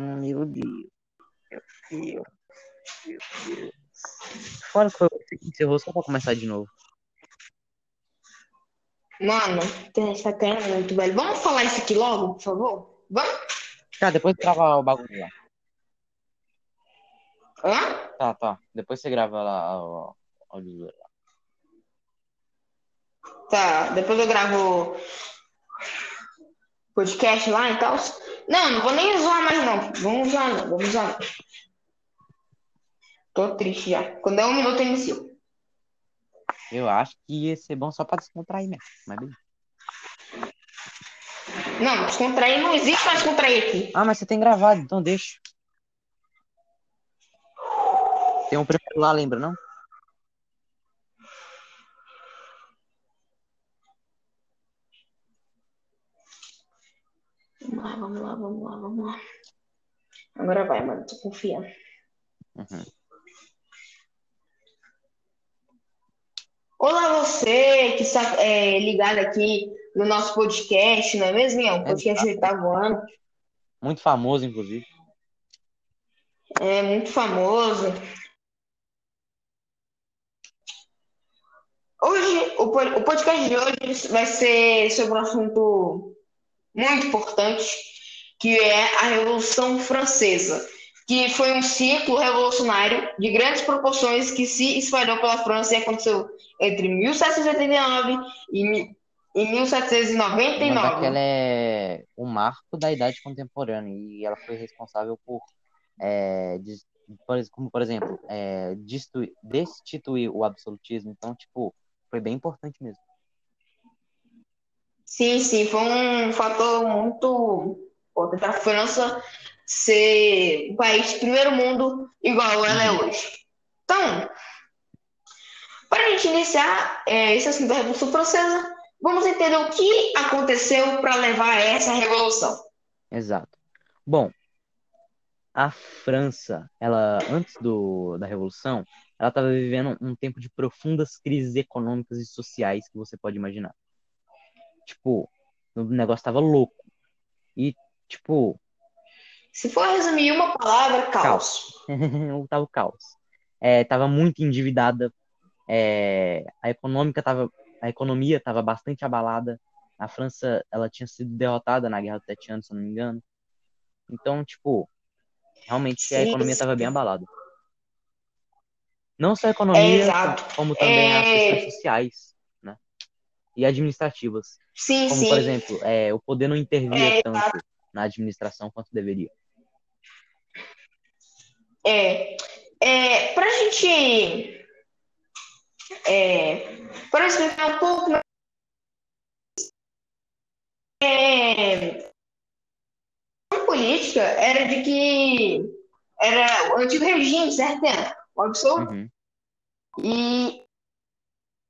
Meu Deus. Meu Deus. Meu Deus. Fora que foi você que encerrou só pra começar de novo. Mano, a internet tá velho. Vamos falar isso aqui logo, por favor? Vamos? Tá, depois grava o bagulho lá. Hã? Tá, tá. Depois você grava lá o áudio. Tá, depois eu gravo podcast lá e tal. Não, não vou nem zoar mais não. Vamos zoar não, vamos não. Tô triste já. Quando é um minuto eu inicio. Eu acho que ia ser bom só pra descontrair mesmo. Mas beleza. Não, descontrair não existe mais descontrair aqui. Ah, mas você tem gravado, então deixa. Tem um primeiro lá, lembra, não? Vamos lá, vamos lá, vamos lá, vamos lá. Agora vai, mano, tô confiando. Uhum. Olá, você que está é, ligado aqui no nosso podcast, não é mesmo, Ian? Podcast do oitavo ano. Muito famoso, inclusive. É muito famoso. Hoje, o podcast de hoje vai ser sobre um assunto muito importante, que é a Revolução Francesa, que foi um ciclo revolucionário de grandes proporções que se espalhou pela França e aconteceu entre 1789 e, e que 1799. ela é o marco da idade contemporânea e ela foi responsável por, é, des- como por exemplo, é, destui- destituir o absolutismo. Então, tipo, foi bem importante mesmo. Sim, sim, foi um fator muito importante para a França ser um país de primeiro mundo igual ela é Uhum. hoje. Então, para a gente iniciar é, esse assunto da Revolução Francesa, vamos entender o que aconteceu para levar a essa revolução. Exato. Bom, a França, ela antes do, da Revolução, ela estava vivendo um tempo de profundas crises econômicas e sociais que você pode imaginar. Tipo, o negócio tava louco. E, tipo, Se for resumir uma palavra, caos. tava o caos. É, tava muito endividada. É, a econômica tava, a economia estava bastante abalada. A França, ela tinha sido derrotada na Guerra dos Sete Anos, se eu não me engano. Então, tipo, realmente a Sim, economia estava bem abalada. Não só a É economia, exato. como também as É, questões sociais, né? E administrativas. sim, Como, por sim. exemplo, é, o poder não intervia É, tanto na administração quanto deveria. é, é, para a gente é, para explicar um pouco é, a política era de que era o antigo regime, certo? né? O absoluto. Uhum. E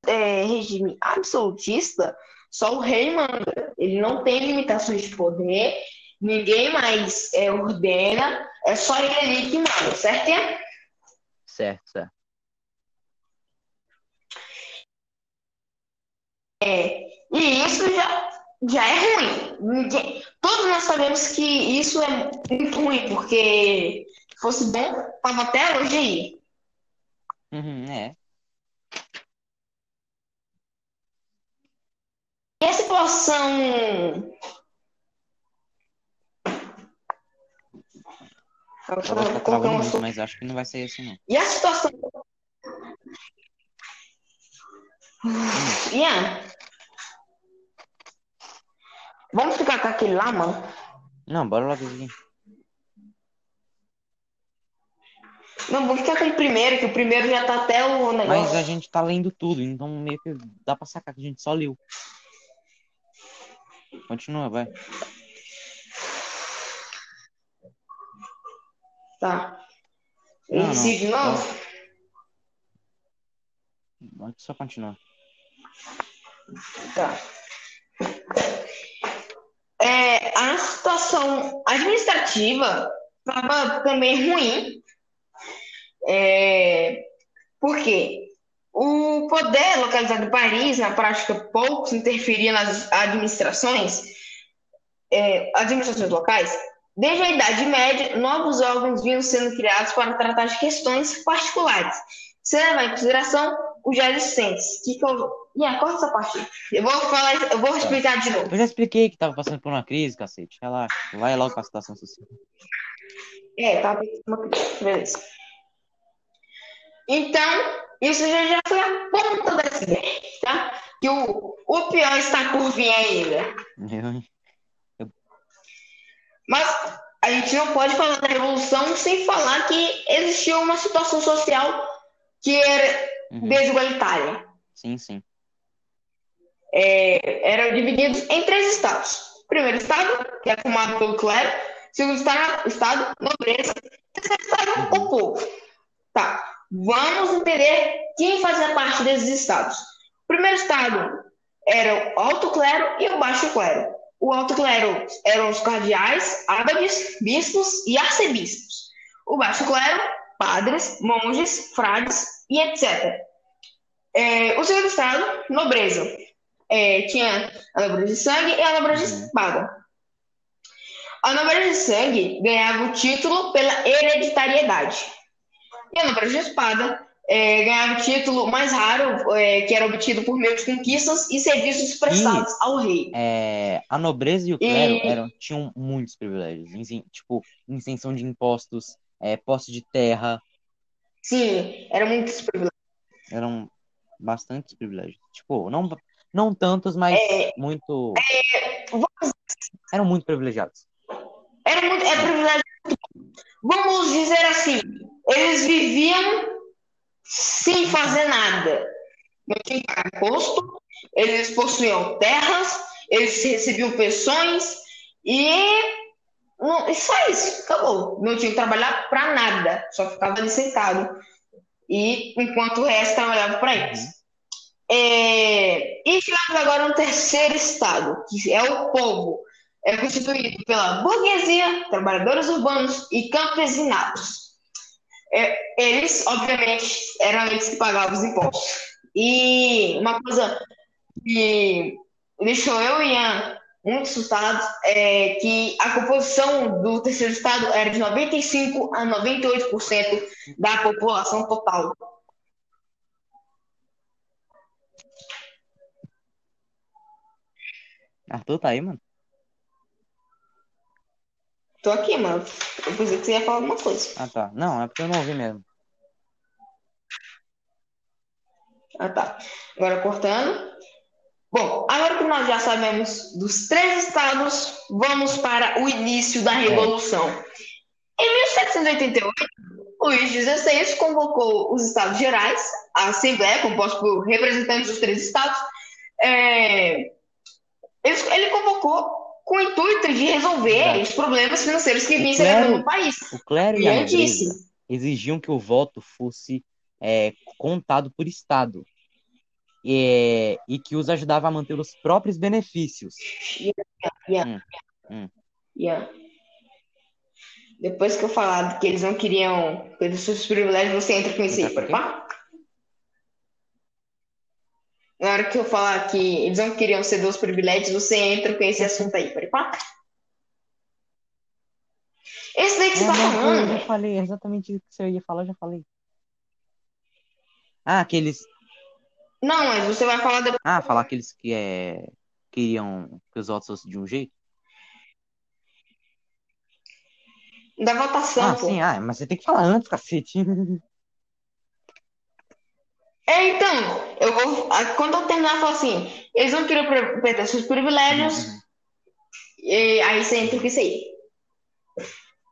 é, regime absolutista, só o rei manda. Ele não tem limitações de poder, ninguém mais é, ordena, é só ele ali que manda, certo? Certo, certo. E isso já, já é ruim. Ninguém- todos nós sabemos que isso é muito ruim, porque se fosse bom, tava até hoje aí. Uhum, é. E a situação. Tá travando muito, mas acho que não vai ser assim, não. E a situação. Ian, vamos ficar com aquele lá, mano? Não, bora logo aqui. Não, vamos ficar com aquele primeiro, que o primeiro já tá até o Mas negócio. a gente tá lendo tudo, então meio que dá pra sacar que a gente só leu. Continua, vai. Tá. Não, não. De novo? Pode só continuar. Tá. É, a situação administrativa estava também ruim. É, por quê? Poder localizado em Paris, na prática, poucos interferia nas administrações, é, administrações locais, Desde a Idade Média, novos órgãos vinham sendo criados para tratar de questões particulares, sem levar em consideração os já existentes. Que que eu... Ian, corta essa parte. Eu vou falar, eu vou explicar de novo. Eu já expliquei que tava passando por uma crise, cacete. Relaxa. Vai logo com a situação social. É, tá uma crise. Beleza. Então, isso já, foi a ponta do iceberg, tá? Que o, o pior está por vir ainda. Eu- Mas a gente não pode falar da revolução sem falar que existia uma situação social que era Uhum. desigualitária. Sim, sim. É, eram divididos em três estados. Primeiro estado, que é formado pelo clero. Segundo estado, estado nobreza. Terceiro estado, o povo. Tá. Vamos entender quem fazia parte desses estados. O primeiro estado era o alto clero e o baixo clero. O alto clero eram os cardeais, abades, bispos e arcebispos. O baixo clero, padres, monges, frades e etc. É, o segundo estado, nobreza. É, tinha a nobreza de sangue e a nobreza de Uhum. espada. A nobreza de sangue ganhava o título pela hereditariedade. E a nobreza de espada é, ganhava o título mais raro, é, que era obtido por meio de conquistas e serviços prestados ao rei. É, a nobreza e o clero E- eram, tinham muitos privilégios. Tipo, isenção de impostos, é, posse de terra, Sim, eram muitos privilégios. eram bastantes privilégios. Tipo, não, não tantos, mas É, muito. vamos- Eram muito privilegiados. Era muito, é privilégio. Vamos dizer assim, eles viviam sem fazer nada. Não tinham imposto, eles possuíam terras, eles recebiam pensões e, não, só isso, acabou. Não tinha que trabalhar para nada, só ficava ali sentado. E enquanto o resto trabalhava para eles. É, e chegamos agora no terceiro estado, que é o povo é constituído pela burguesia, trabalhadores urbanos e campesinatos. É, eles, obviamente, eram eles que pagavam os impostos. E uma coisa que deixou eu e Ian muito assustados é que a composição do terceiro estado era de 95 a 98% da população total. Arthur tá aí, mano? Tô aqui, mano. Eu pensei que você ia falar alguma coisa. Ah, tá. Não, é porque eu não ouvi mesmo. Ah, tá. Agora cortando. Bom, agora que nós já sabemos dos três estados, vamos para o início da Revolução. Em 1788, Luís XVI convocou os Estados Gerais, a Assembleia, composta por representantes dos três estados. é, ele convocou com o intuito de resolver os problemas financeiros que vinham se Claro. agravando no país. O clero e E a nobreza disse. exigiam que o voto fosse é, contado por estado é, e que os ajudava a manter os próprios benefícios. Ian, Hum, hum. Ian. Depois que eu falar que eles não queriam ter os seus privilégios, você entra com isso aí, Entra pode com quê? pá? Na hora que eu falar que eles não queriam ceder os privilégios, você entra com esse assunto aí, pode pá? Esse daí que você É, tá mas eu falando, já falei exatamente o que você ia falar, eu já falei. Ah, aqueles. não, mas você vai falar depois. Ah, falar aqueles que é, queriam que os votos fossem de um jeito? da votação, Ah, pô. sim, ah, mas você tem que falar antes, cacete. É, então, eu vou. Quando eu terminar, eu falo assim: eles não queriam pre- perder seus privilégios, Uhum. e aí você entra com isso aí.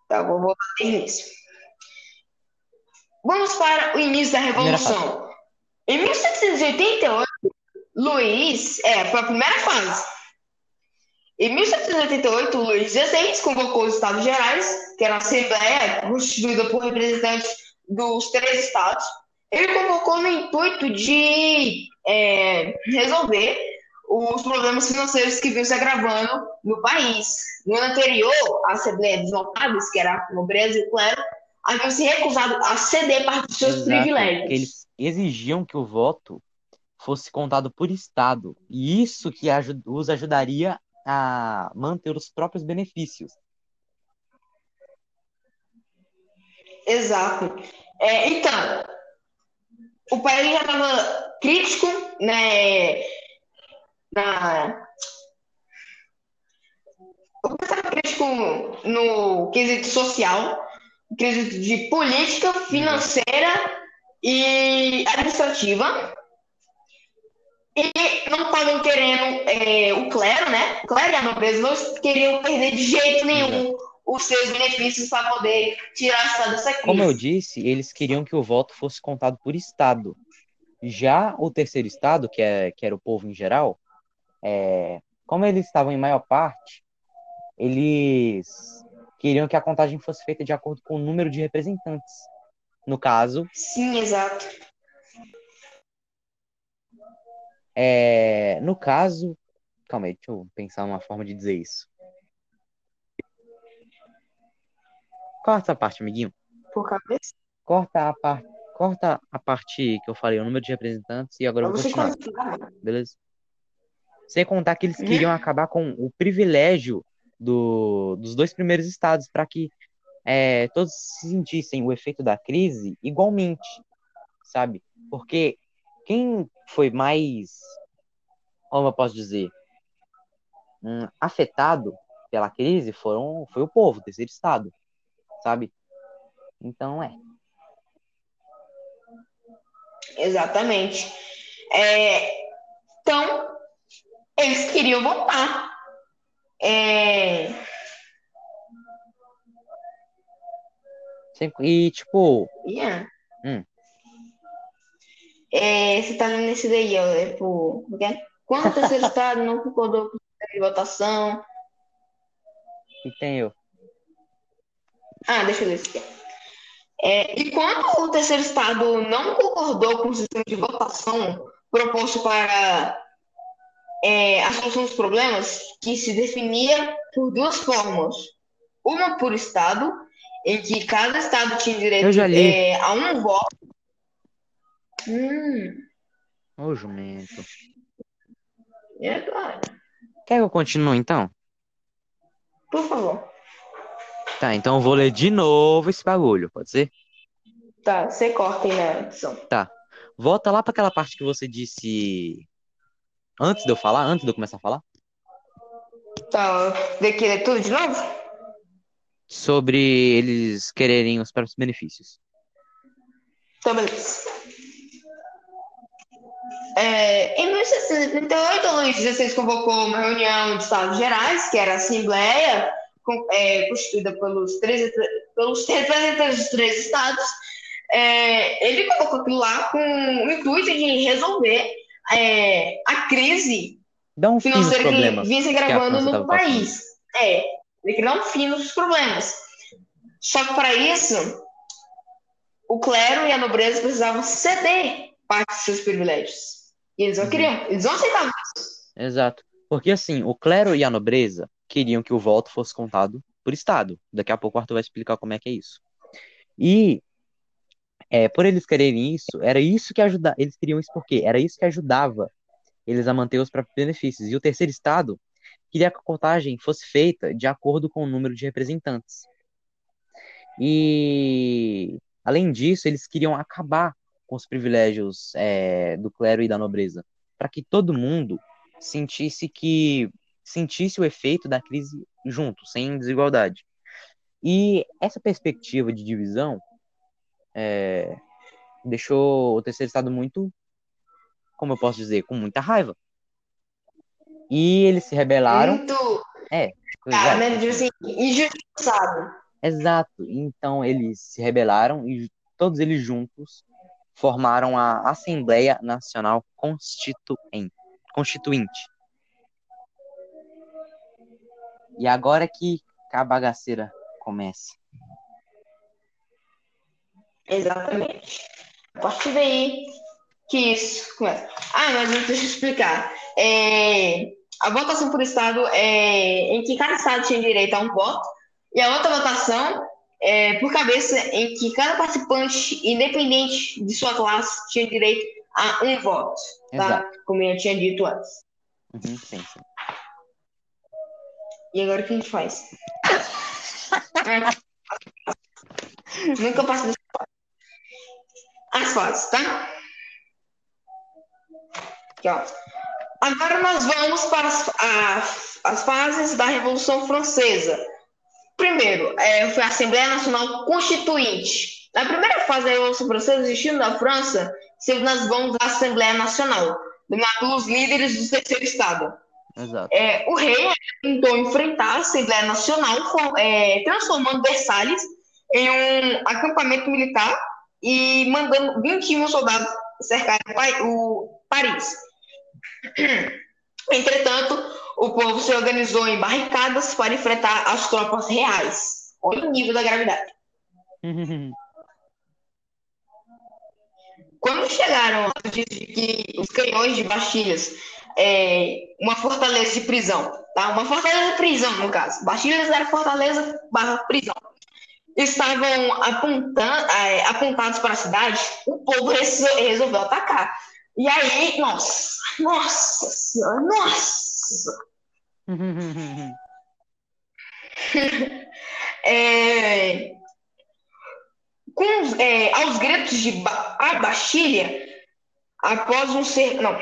Tá, vou voltar desde o início. Vamos para o início da Revolução. Em 1788, Luís. É, foi a primeira fase. Em 1788, Luís XVI convocou os Estados Gerais, que era a Assembleia constituída por representantes dos três estados. Ele convocou no intuito de é, resolver os problemas financeiros que vinham se agravando no país. No ano anterior, a Assembleia dos Notáveis, que era a nobreza e o clero, haviam se recusado a ceder parte dos seus Exato, privilégios. eles exigiam que o voto fosse contado por estado, e isso que os ajudaria a manter os próprios benefícios. Exato. É, então, o país já estava crítico, né? Na, o estava crítico no quesito social, quesito de política, financeira e administrativa. E não estavam querendo é, o clero, né? O clero e a nobreza não queriam perder de jeito nenhum os seus benefícios para poder tirar essa dessa crise. Como eu disse, eles queriam que o voto fosse contado por estado. Já o terceiro estado, que, é, que era o povo em geral, é, como eles estavam em maior parte, eles queriam que a contagem fosse feita de acordo com o número de representantes. No caso, Sim, exato. é, no caso, calma aí, deixa eu pensar numa forma de dizer isso. Corta essa parte, amiguinho. Por cabeça. Corta a parte, corta a parte que eu falei, o número de representantes, e agora eu vou continuar, continua. beleza? Sem contar que eles queriam acabar com o privilégio do- dos dois primeiros estados, para que é, todos sentissem o efeito da crise igualmente, sabe? Porque quem foi mais, como eu posso dizer, hum, afetado pela crise foram, foi o povo, o terceiro estado, sabe? Então é. Exatamente. É, então, eles queriam votar. É, E, tipo, yeah. Hum. É, você tá nesse daí, ó, é por, como que? Quando o terceiro estado não concordou com de votação. que tem eu? Ah, deixa eu isso aqui. É, enquanto o terceiro estado não concordou com o sistema de votação proposto para é, a solução dos problemas, que se definia por duas formas. Uma por estado, em que cada estado tinha direito é, a um voto. Hum, Ô, jumento. é claro. Quer que eu continue, então? Por favor. Tá, então eu vou ler de novo esse bagulho, pode ser? Tá, você corta aí na edição. Volta lá pra aquela parte que você disse antes de eu falar, antes de eu começar a falar, Tá, que ler tudo de novo? sobre eles quererem os próprios benefícios. Então, beleza. É, em 1738, o Luís XVI convocou uma reunião de Estados Gerais, que era a Assembleia, com- é, constituída pelos, três, pelos representantes dos três estados. É, ele convocou aquilo lá com o intuito de resolver é, a crise um financeira que vinha se agravando no passando. país. É, ele queria dar um fim nos problemas. Só que para isso, o clero e a nobreza precisavam ceder parte dos seus privilégios. E eles não Uhum. queriam, eles não aceitavam. Exato. Porque assim, o clero e a nobreza queriam que o voto fosse contado por estado. Daqui a pouco o Arthur vai explicar como é que é isso. E é, por eles quererem isso, era isso que ajudava. Eles queriam isso porque era isso que ajudava eles a manter os próprios benefícios. E o terceiro estado queria que a contagem fosse feita de acordo com o número de representantes. E além disso, eles queriam acabar com os privilégios é, do clero e da nobreza, para que todo mundo sentisse que sentisse o efeito da crise junto, sem desigualdade. E essa perspectiva de divisão é, deixou o terceiro estado muito, como eu posso dizer, com muita raiva. E eles se rebelaram. Muito, Exato. ah, né, assim, injustiçado. Exato. Então eles se rebelaram e todos eles juntos formaram a Assembleia Nacional Constituinte. Constituinte. E agora que a bagaceira começa. Exatamente. A partir daí que isso começa. Ah, mas deixa eu explicar. É, a votação por estado é em que cada estado tinha direito a um voto, e a outra votação é por cabeça em que cada participante, independente de sua classe, tinha direito a um voto, tá? Exato. Como eu tinha dito antes. Uhum, sim, sim. E agora o que a gente faz? Nunca dessa fase. As fases, tá? Aqui, ó. Agora nós vamos para as, as, as fases da Revolução Francesa. Primeiro, é, foi a Assembleia Nacional Constituinte. Na primeira fase da Revolução Francesa, o destino da França nas mãos da Assembleia Nacional, dominada pelos líderes do terceiro Estado. Exato. É, o rei tentou enfrentar a Assembleia Nacional, é, transformando Versalhes em um acampamento militar e mandando 20 mil soldados cercar o Paris. Entretanto, o povo se organizou em barricadas para enfrentar as tropas reais. Olha o nível da gravidade. Quando chegaram diz que os canhões de Bastilhas, é, uma fortaleza de prisão, tá? Uma fortaleza de prisão, no caso. Bastilhas era fortaleza barra prisão. Estavam apontando, é, apontados para a cidade, o povo resol- resolveu atacar. E aí, nossa, nossa senhora, nossa! É, com é, aos gritos de ba a Bastilha, após um ser. Não,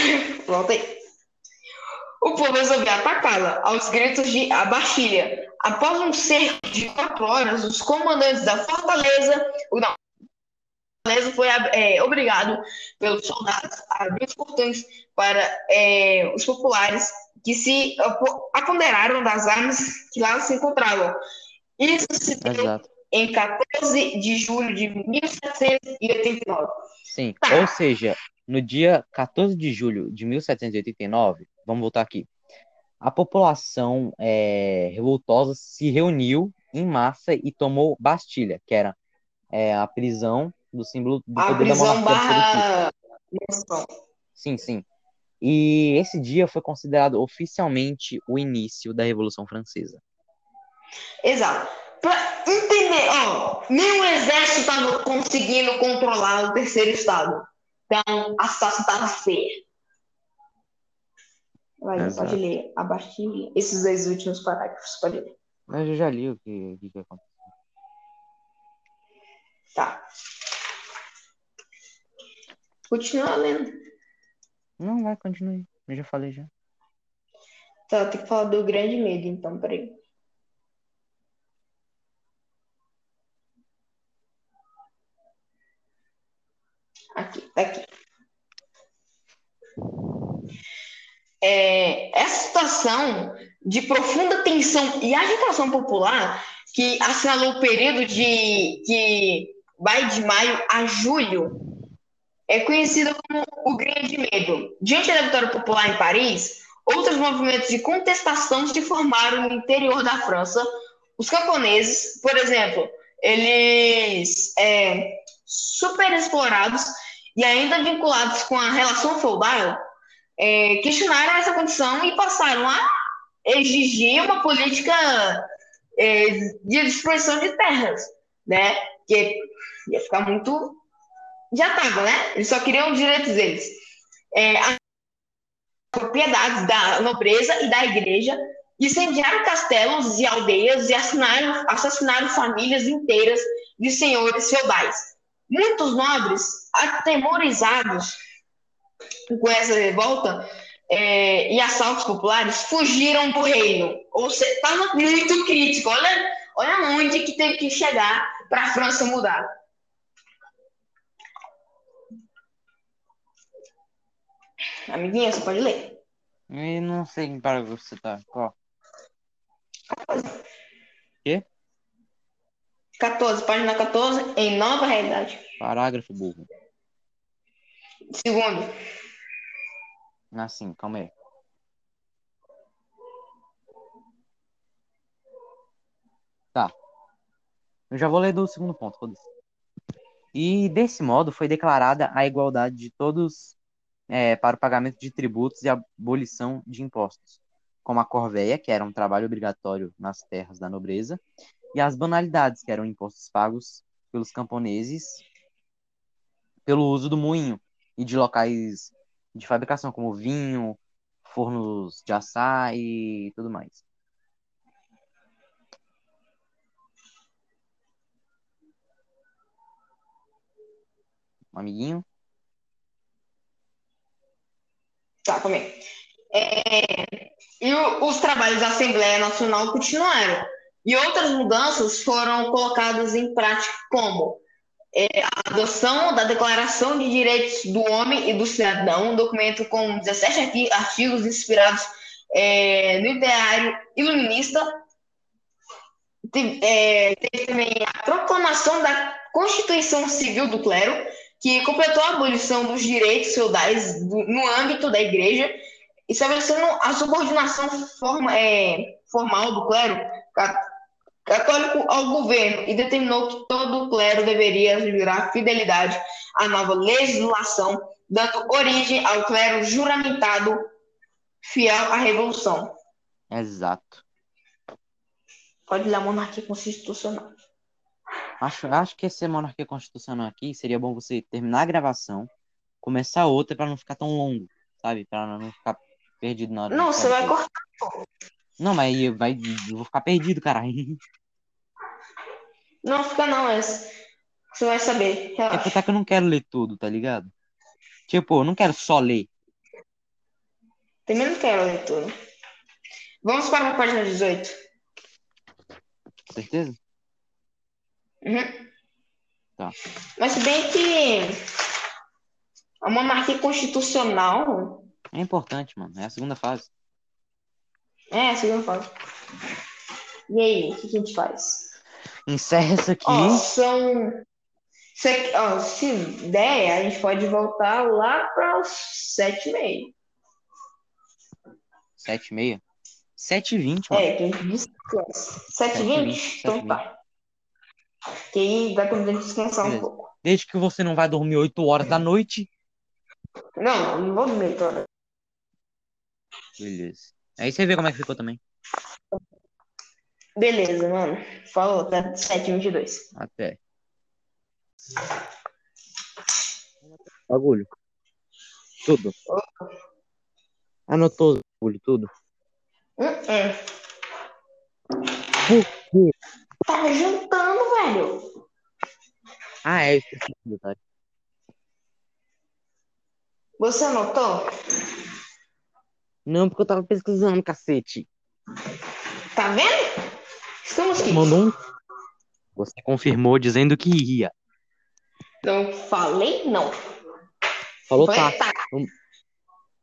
volta aí. O povo resolveu atacá-la aos gritos de a Bastilha. Após um cerco de quatro horas, os comandantes da fortaleza. Não, fortaleza foi é, obrigado pelos soldados a abrir os portões para é, os populares que se apo- apoderaram das armas que lá se encontravam. Isso se deu Exato. em 14 de julho de 1789. Sim. Ou seja, no dia 14 de julho de 1789, vamos voltar aqui, a população é, revoltosa se reuniu em massa e tomou Bastilha, que era é, a prisão do símbolo do A poder da monarquia barra. Sim, sim. E esse dia foi considerado oficialmente o início da Revolução Francesa. Exato. Pra entender, ó, nem o exército estava conseguindo controlar o terceiro estado. Então, a situação estava feia. Vai, Exato. pode ler a. Esses dois últimos parágrafos, pode ler. Mas eu já li o que, o que aconteceu. Tá. Continua lendo. Não, vai, continue. Eu já falei já. Tá, tem que falar do grande medo, então, peraí. Aqui, tá aqui. É, essa situação de profunda tensão e agitação popular que assinalou o período de que vai de maio a julho é conhecida como o Grande Medo. Diante da vitória popular em Paris, outros movimentos de contestação se formaram no interior da França. Os camponeses, por exemplo, eles é, super explorados e ainda vinculados com a relação feudal, é, questionaram essa condição e passaram a exigir uma política é, de destruição de terras, né? Que ia ficar muito já estava, né? Eles só queriam os direitos deles. É, as propriedades da nobreza e da igreja, incendiaram castelos e aldeias e assassinaram, assassinaram famílias inteiras de senhores feudais. Muitos nobres, atemorizados com essa revolta é, e assaltos populares, fugiram do reino. Ou seja, estava muito crítico. Olha, olha onde que teve que chegar para a França mudar. Amiguinha, você pode ler. E não sei em parágrafo você tá. Qual? 14, página 14, em nova realidade. Parágrafo burro. Segundo, Assim, calma aí. Tá. Eu já vou ler do segundo ponto, foda-se. E desse modo foi declarada a igualdade de todos é, para o pagamento de tributos e abolição de impostos, como a corvéia, que era um trabalho obrigatório nas terras da nobreza, e as banalidades, que eram impostos pagos pelos camponeses pelo uso do moinho e de locais de fabricação, como vinho, fornos de assar e tudo mais. Amiguinho? Tá, aí. É, e o- os trabalhos da Assembleia Nacional continuaram. E outras mudanças foram colocadas em prática, como é, a adoção da Declaração de Direitos do Homem e do Cidadão, um documento com 17 arti- artigos inspirados é, no ideário iluminista. Teve, é, teve também a proclamação da Constituição Civil do Clero, que completou a abolição dos direitos feudais do- no âmbito da Igreja, estabelecendo a subordinação forma- é, formal do clero católico ao governo e determinou que todo o clero deveria jurar fidelidade à nova legislação, dando origem ao clero juramentado fiel à Revolução. Exato. Pode ler a monarquia constitucional. Acho, acho que essa monarquia constitucional aqui seria bom você terminar a gravação, começar outra pra não ficar tão longo, sabe? Pra não ficar perdido na hora Não, você vai cortar. Não, mas aí vai, eu vou ficar perdido, caralho. Não, fica não, é. Você vai saber. É Relaxa. porque que eu não quero ler tudo, tá ligado? Tipo, eu não quero só ler. Também não quero ler tudo. Vamos para a página 18. Certeza? Uhum. Tá. Mas se bem que a monarquia constitucional É importante, mano. É a segunda fase. É a segunda fase. E aí, o que que a gente faz? Encerra isso aqui. Ó, são. Aqui, ó, se der, a gente pode voltar lá para os sete e meia. Sete e meia. Sete e vinte, mano. É, que a gente descansa. Sete e 7h20, vinte? Então 7h20. tá. Que aí dá pra gente descansar um pouco. Desde que você não vai dormir oito horas da noite. Não, não vou dormir toda. Beleza. Aí você vê como é que ficou também. Beleza, mano. Falou, tá 7h22. Até. Bagulho. Tudo. Anotou os bagulho, tudo. Hum, hum. Por quê? Tá jantando, velho. Ah, é, esqueci do detalhe. Você anotou? Não, porque eu tava pesquisando, cacete. Tá vendo? Estamos aqui. Mandou um. Você confirmou dizendo que ia. Não falei, não. Falou Foi tá. tá.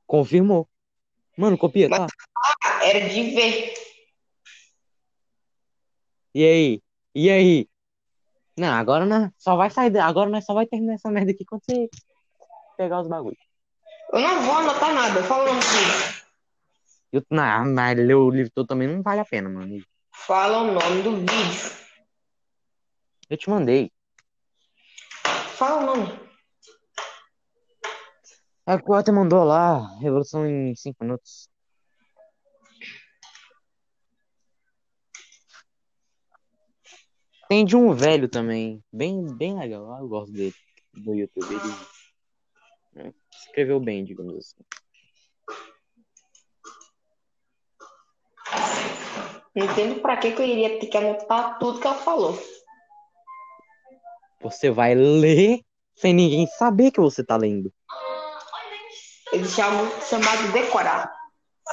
Confirmou. Mano, copia, tá? Era de ver. E aí? E aí? Não, agora nós só vai sair. Agora nós só vai terminar essa merda aqui quando você pegar os bagulhos. Eu não vou anotar nada. Fala o nome. Eu, não, mas ler o livro todo também não vale a pena, mano. Fala o nome do vídeo. Eu te mandei. Fala o nome. É o Walter mandou lá, Revolução em 5 minutos. Tem de um velho também, bem, bem legal, eu gosto dele, do YouTube. Ele escreveu bem, digamos assim. Não entendo pra que que eu iria ter que anotar tudo que ela falou. Você vai ler sem ninguém saber que você tá lendo. Eles chamam chamado de decorar.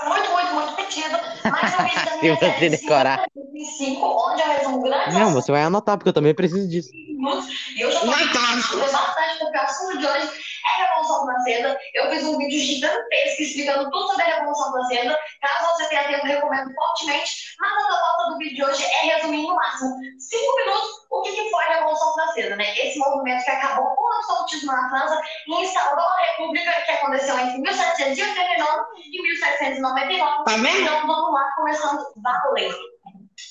Muito, muito, muito pedido. Mas eu fiz Se você decorar. 55, onde eu resumo grandes Não, você vai anotar, porque eu também preciso disso. E eu já tô Não, então, estudando bastante, porque o assunto de hoje é a Revolução Francesa. Eu fiz um vídeo gigantesco explicando tudo sobre a Revolução Francesa. Caso você tenha tempo, eu recomendo fortemente. Mas a proposta do vídeo de hoje é resumir no máximo 5 minutos o que, que foi a Revolução Francesa, né? Esse movimento que acabou com o absolutismo na França e instaurou a República que aconteceu entre 1789 e 1799. Tá vendo? Então vamos lá, começando valendo.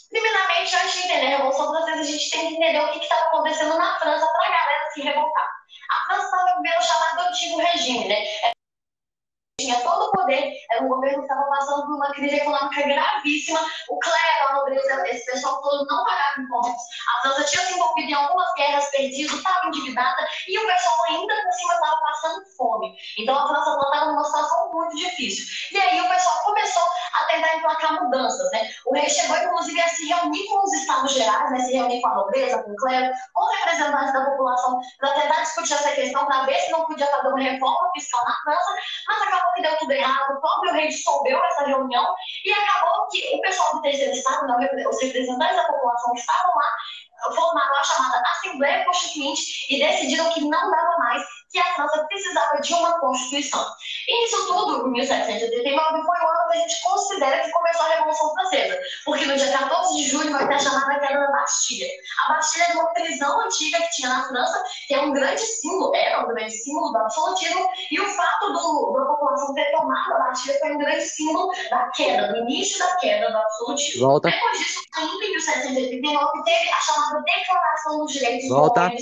Primeiramente, antes de entender a Revolução Francesa, a gente tem que entender o que estava acontecendo na França para a galera se revoltar. A França estava vivendo o chamado Antigo Regime, né? Tinha todo o poder, era um governo que estava passando por uma crise econômica gravíssima, o clero, a nobreza, esse pessoal todo não pagava impostos, a França tinha se envolvido em algumas guerras, perdido, estava endividada, e o pessoal ainda por cima estava passando fome. Então a França estava numa situação muito difícil. E aí o pessoal começou a tentar emplacar mudanças, né? O rei chegou, inclusive, a se reunir com os estados gerais, né? Se reunir com a nobreza, com o clero, com representantes da população, para tentar discutir essa questão, para ver se não podia fazer uma reforma fiscal na França, mas acabou que deu tudo errado, o próprio rei dissolveu essa reunião e acabou que o pessoal do terceiro estado, né, os representantes da população que estavam lá, formaram a chamada Assembleia Constituinte e decidiram que não dava mais que a França precisava de uma Constituição. E isso tudo, em 1789, foi o ano que a gente considera que começou a Revolução Francesa, porque no dia 14 de julho vai ter a chamada queda da Bastilha. A Bastilha é uma prisão antiga que tinha na França, que é um grande símbolo, era um grande símbolo do absolutismo, e o fato do, da população ter tomado a Bastilha foi um grande símbolo da queda, do início da queda do absolutismo. Volta. Depois disso, ainda em 1789, teve a chamada Declaração dos Direitos Volta. do Homem.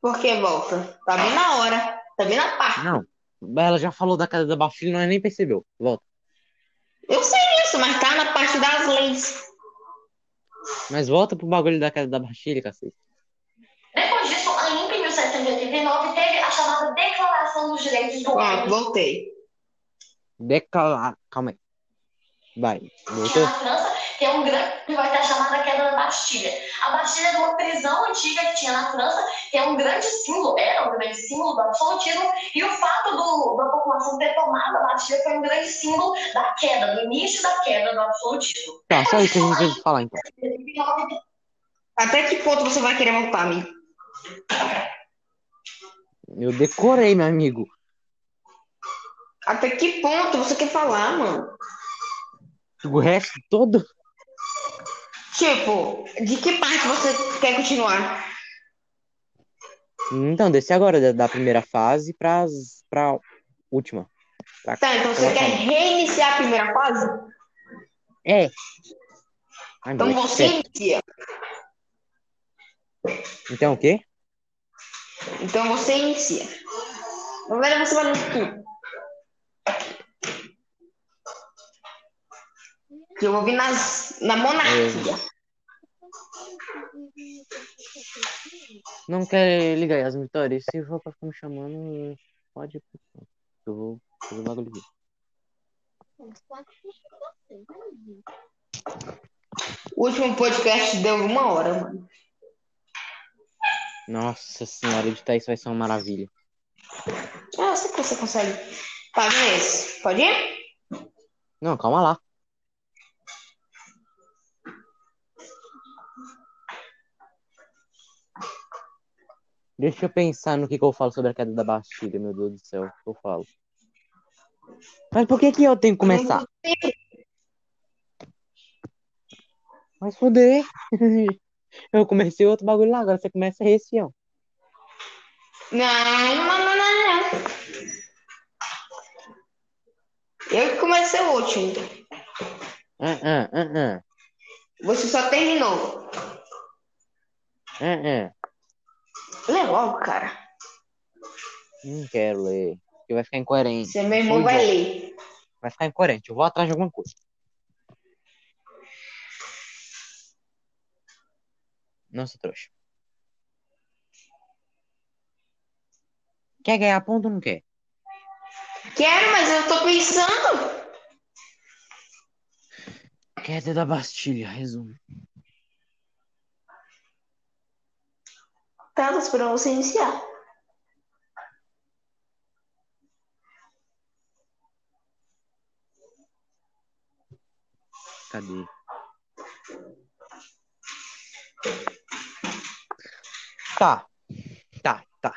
Por que volta? Tá bem na hora. Tá bem na parte. Não. Ela já falou da casa da Bastilha, nós nem percebeu. Volta. Eu sei isso, mas tá na parte das leis. Mas volta pro bagulho da casa da Bastilha, cacete. Depois disso, em 1789, teve a chamada Declaração dos Direitos do Homem. voltei. Declarar. Calma aí. Vai. Voltou? na França, que é um grande que vai ter a chamada queda da Bastilha. A Bastilha é uma prisão antiga que tinha na França, que é um grande símbolo, era um grande símbolo do absolutismo, e o fato do, da população ter tomado a Bastilha foi um grande símbolo da queda, do início da queda do absolutismo. Tá, só isso que a gente que falar então. Até que ponto você vai querer voltar, amigo? Eu decorei, meu amigo. Até que ponto você quer falar, mano? O resto todo. Tipo, de que parte você quer continuar? Então, desce agora da, da primeira fase pra, pra última. Pra- Tá, então você quer reiniciar a primeira fase? É. Ai, Então moleque, você certo. inicia. Então o quê? Então você inicia. Verdade, você vai tudo. Que eu vou vir nas, na monarquia. Não quer ligar aí as vitórias? Se for pra ficar me chamando, pode ir. Eu vou fazer o bagulho aqui. O último podcast deu uma hora, mano. Nossa senhora, editar isso vai ser uma maravilha. Ah, eu sei que você consegue. Tá. Pode ir? Não, calma lá. Deixa eu pensar no que, que eu falo sobre a queda da Bastilha, meu Deus do céu. O que eu falo? Mas por que que eu tenho que começar? Mas foder. Eu comecei outro bagulho lá, agora você começa esse, ó. Não, não, não, não, não. Eu que comecei o último. Ah, ah, ah, ah. Você só terminou. Ah, ah. Lê logo, cara. Não quero ler. Porque vai ficar incoerente. Você, meu irmão, vai ler. Vai ficar incoerente. Eu vou atrás de alguma coisa. Nossa, trouxa. Quer ganhar ponto ou não quer? Quero, mas eu tô pensando. Queda da Bastilha, resumo. Tá, tô esperando você iniciar. Cadê? Tá. Tá, tá.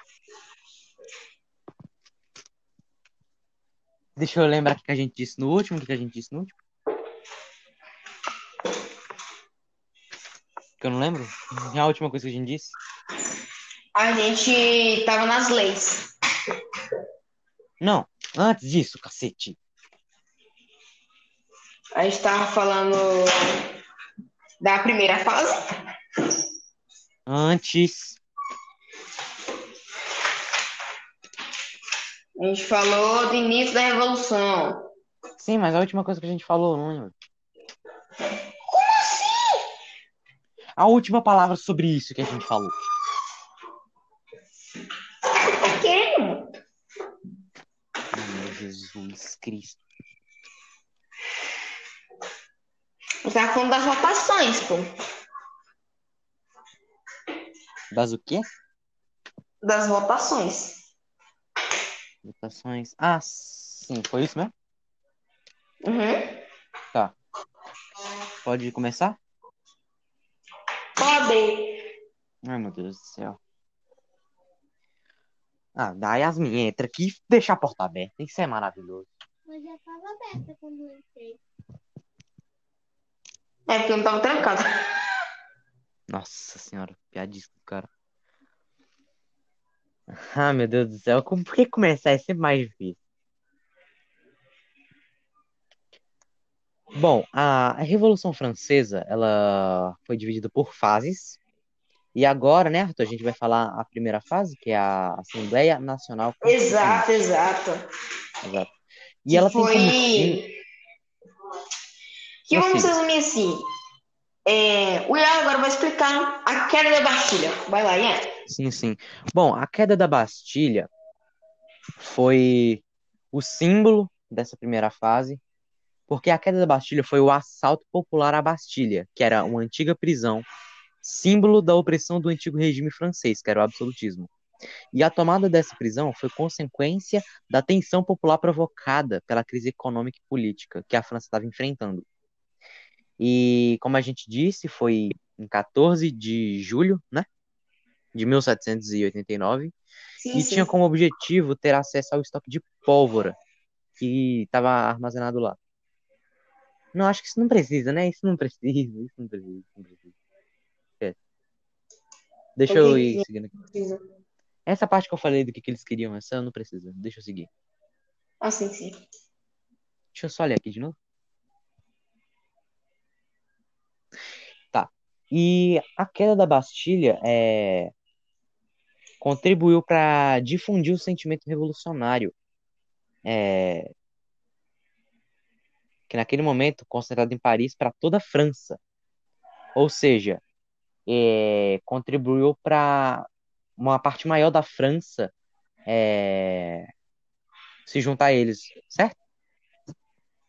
Deixa eu lembrar o que a gente disse no último. O que a gente disse no último? Que eu não lembro. É a última coisa que a gente disse. A gente tava nas leis. Não, antes disso, cacete. A gente tava falando da primeira fase. Antes. A gente falou do início da Revolução. Sim, mas a última coisa que a gente falou, não lembro. Como assim? A última palavra sobre isso que a gente falou. Tá querendo? Ai, meu Jesus Cristo. Tá falando das votações, pô. Das o quê? Das votações. Votações. Ah, sim, foi isso mesmo? Uhum. Pode começar? Pode. Ai, meu Deus do céu. Ah, dá Yasmin, entra aqui e deixa a porta aberta. Isso é maravilhoso. Mas já estava aberta quando eu entrei. É porque eu não tava trancado. Nossa senhora, piadíssimo, cara. Ah, meu Deus do céu. Como, por que começar é sempre mais difícil? Bom, a, a Revolução Francesa, ela foi dividida por fases. E agora, né, Arthur, a gente vai falar a primeira fase, que é a Assembleia Nacional Constituinte. Exato, exato. Exato. E ela tem foi. como fim... Que vamos resumir assim. É, o Ian agora vai explicar a queda da Bastilha. Vai lá, Ian. Sim, sim. Bom, a queda da Bastilha foi o símbolo dessa primeira fase, porque a queda da Bastilha foi o assalto popular à Bastilha, que era uma antiga prisão, símbolo da opressão do antigo regime francês, que era o absolutismo. E a tomada dessa prisão foi consequência da tensão popular provocada pela crise econômica e política que a França estava enfrentando. E, como a gente disse, foi em 14 de julho, né? De 1789, Sim, e sim. tinha como objetivo ter acesso ao estoque de pólvora que estava armazenado lá. Não, acho que isso não precisa, né? Isso não precisa, isso não precisa, isso não precisa. Deixa eu ir seguindo aqui. Essa parte que eu falei do que, que eles queriam, essa eu não precisa. Deixa eu seguir. Ah, sim, sim. Deixa eu só ler aqui de novo. Tá. E a queda da Bastilha é, contribuiu para difundir o sentimento revolucionário, é, que naquele momento concentrado em Paris para toda a França. Ou seja, é, contribuiu para uma parte maior da França é, se juntar a eles, certo?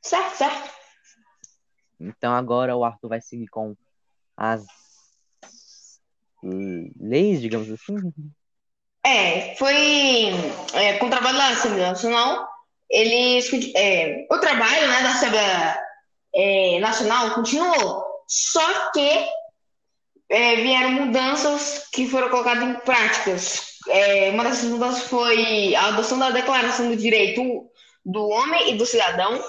Certo, certo. Então agora o Arthur vai seguir com as leis, digamos assim. É, foi é, com o trabalho da Assembleia Nacional. Eles, é, o trabalho né, da Assembleia é, Nacional continuou, só que é, vieram mudanças que foram colocadas em práticas. É, uma dessas mudanças foi a adoção da Declaração do Direito do Homem e do Cidadão,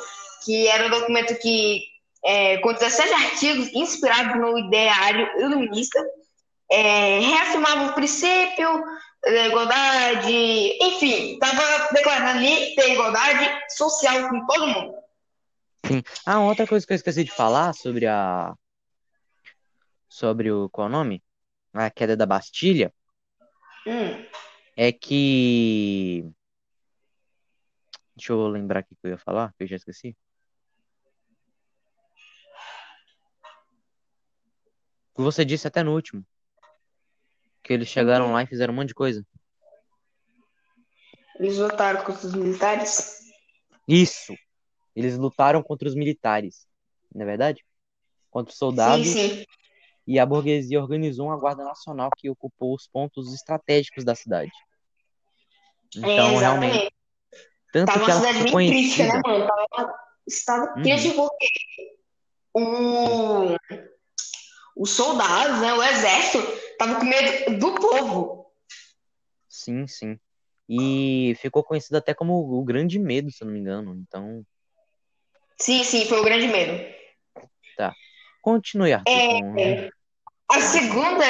que era um documento que, é, com 17 artigos, inspirado no ideário iluminista, é, reafirmava o princípio da igualdade, enfim, estava declarando ali ter igualdade social com todo mundo. Sim. Ah, outra coisa que eu esqueci de falar sobre a. Sobre o. Qual é o nome? A queda da Bastilha. Hum, É que. Deixa eu lembrar aqui o que eu ia falar, que eu já esqueci. O que você disse até no último. Que eles chegaram lá e fizeram um monte de coisa. eles lutaram contra os militares. Isso! Eles lutaram contra os militares. Não é verdade? Contra os soldados. Sim, sim. E a burguesia organizou uma guarda nacional que ocupou os pontos estratégicos da cidade. Então, É, realmente, tanto Tava que uma ela cidade bem crítica, né, conhecida. mano? Tava um estado Uhum. crítico porque o, os soldados, né, o exército, tava com medo do povo. Sim, sim. E ficou conhecida até como o Grande Medo, se eu não me engano. Então, Sim, sim, foi o grande medo. continue, Arthur. com- É, a segunda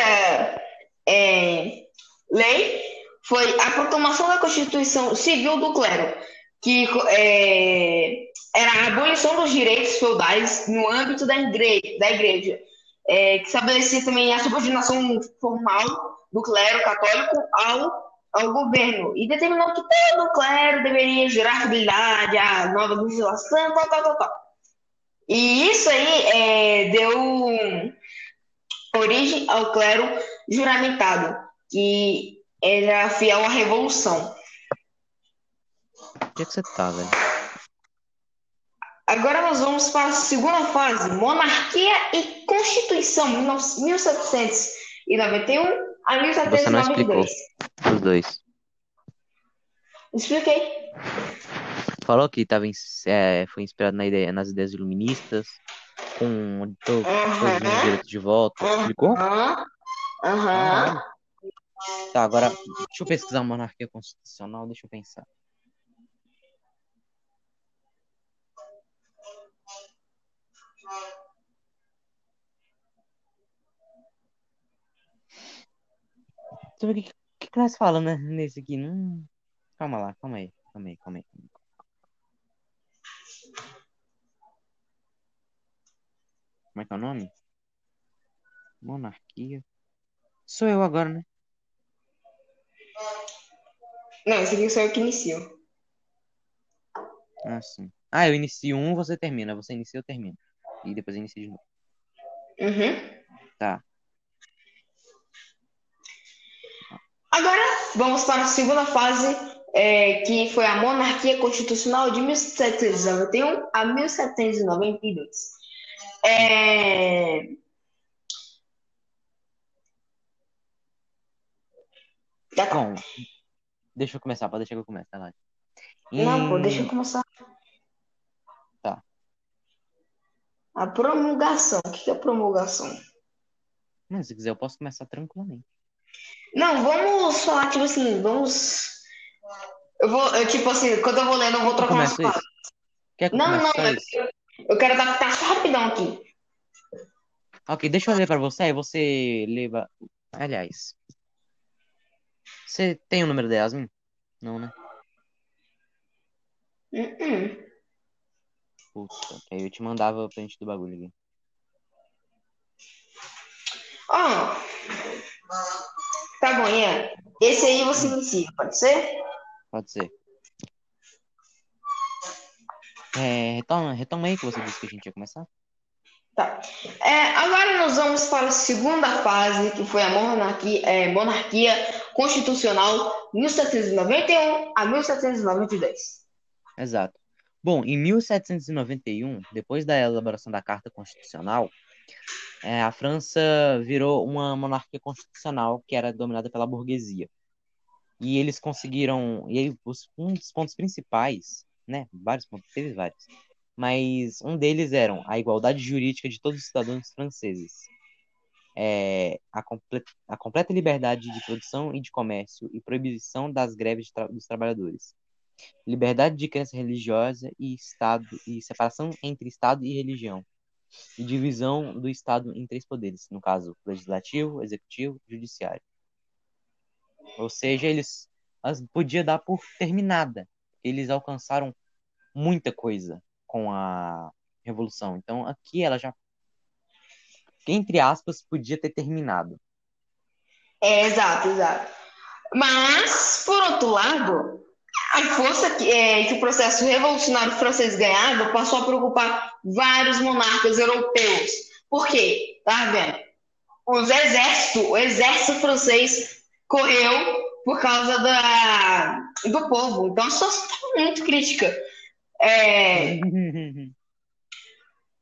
é, lei foi a proclamação da Constituição Civil do Clero, que é, era a abolição dos direitos feudais no âmbito da igreja, da igreja é, que estabelecia também a subordinação formal do clero católico ao, ao governo e determinou que todo o clero deveria jurar fidelidade à nova legislação, tal, tal, tal, tal. E isso aí é, deu origem ao clero juramentado, que era fiel à revolução. Onde é que você tá, velho? Agora nós vamos para a segunda fase, monarquia e constituição, 1791 a Você não explicou 1792. os dois. Expliquei. Falou que tava, é, foi inspirado na ideia, nas ideias iluministas, com todos os direitos de voto. Explicou? Aham. Aham. Tá, agora, deixa eu pesquisar monarquia constitucional, deixa eu pensar. O que, o que nós falamos, né, nesse aqui. Hum, calma lá, calma aí, calma aí, calma aí. Como é que é o nome? Monarquia. Sou eu agora, né? Não, esse aqui sou eu que inicio. Ah, sim. Ah, eu inicio um, você termina. Você inicia, eu termino. E depois eu inicio de novo. Uhum. Tá. Agora vamos para a segunda fase, é, que foi a monarquia constitucional de 1791 a 1792. É... Já tá. Bom, deixa eu começar, pode deixar que eu comece, tá lá. Não, pô, deixa eu começar. Tá. A promulgação. O que é promulgação? Não, se quiser, eu posso começar tranquilamente. Não, vamos falar, tipo assim, vamos. Eu vou, eu, tipo assim, quando eu vou lendo, eu vou trocar umas palavras. Não, não, eu? Eu quero adaptar só rapidão aqui. Ok, deixa eu ler pra você, aí você leva. Aliás, você tem o número da Yasmin? Não, né? Uh-uh. Puta, que aí eu te mandava o print do bagulho aqui. Ó, tá bom, Ian. Esse aí você inicia, pode ser? Pode ser. É, retoma, retoma aí que você disse que a gente ia começar. Tá. É, agora nós vamos para a segunda fase, que foi a monarquia, é, monarquia constitucional 1791 a 1792. Exato. Bom, em 1791, depois da elaboração da Carta Constitucional, é, a França virou uma monarquia constitucional que era dominada pela burguesia. E eles conseguiram. E aí, os- um dos pontos principais, né? Vários teve vários. Mas um deles eram a igualdade jurídica de todos os cidadãos franceses. É, a, comple- a completa liberdade de produção e de comércio e proibição das greves tra- dos trabalhadores liberdade de crença religiosa e Estado e separação entre Estado e religião e divisão do Estado em três poderes, no caso, legislativo, executivo e judiciário. Ou seja, eles as podia dar por terminada. Eles alcançaram muita coisa com a revolução. Então, aqui ela já entre aspas podia ter terminado. É, exato, exato. Mas, por outro lado, a força que, é, que o processo revolucionário francês ganhava passou a preocupar vários monarcas europeus. Por quê? Tá vendo? Os exércitos, o exército francês correu por causa da, do povo. Então a situação estava muito crítica. É,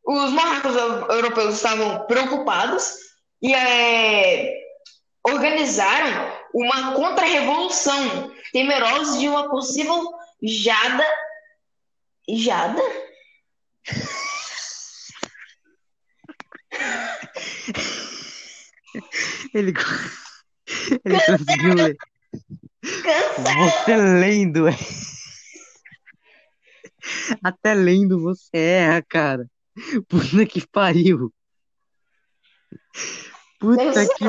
os eu- europeus estavam preocupados e é, organizaram uma contra-revolução, temerosos de uma possível jada. Jada? Ele, ele conseguiu ler. Cansa. Você lendo, é. Até lendo você erra, cara. Puta que pariu. Puta que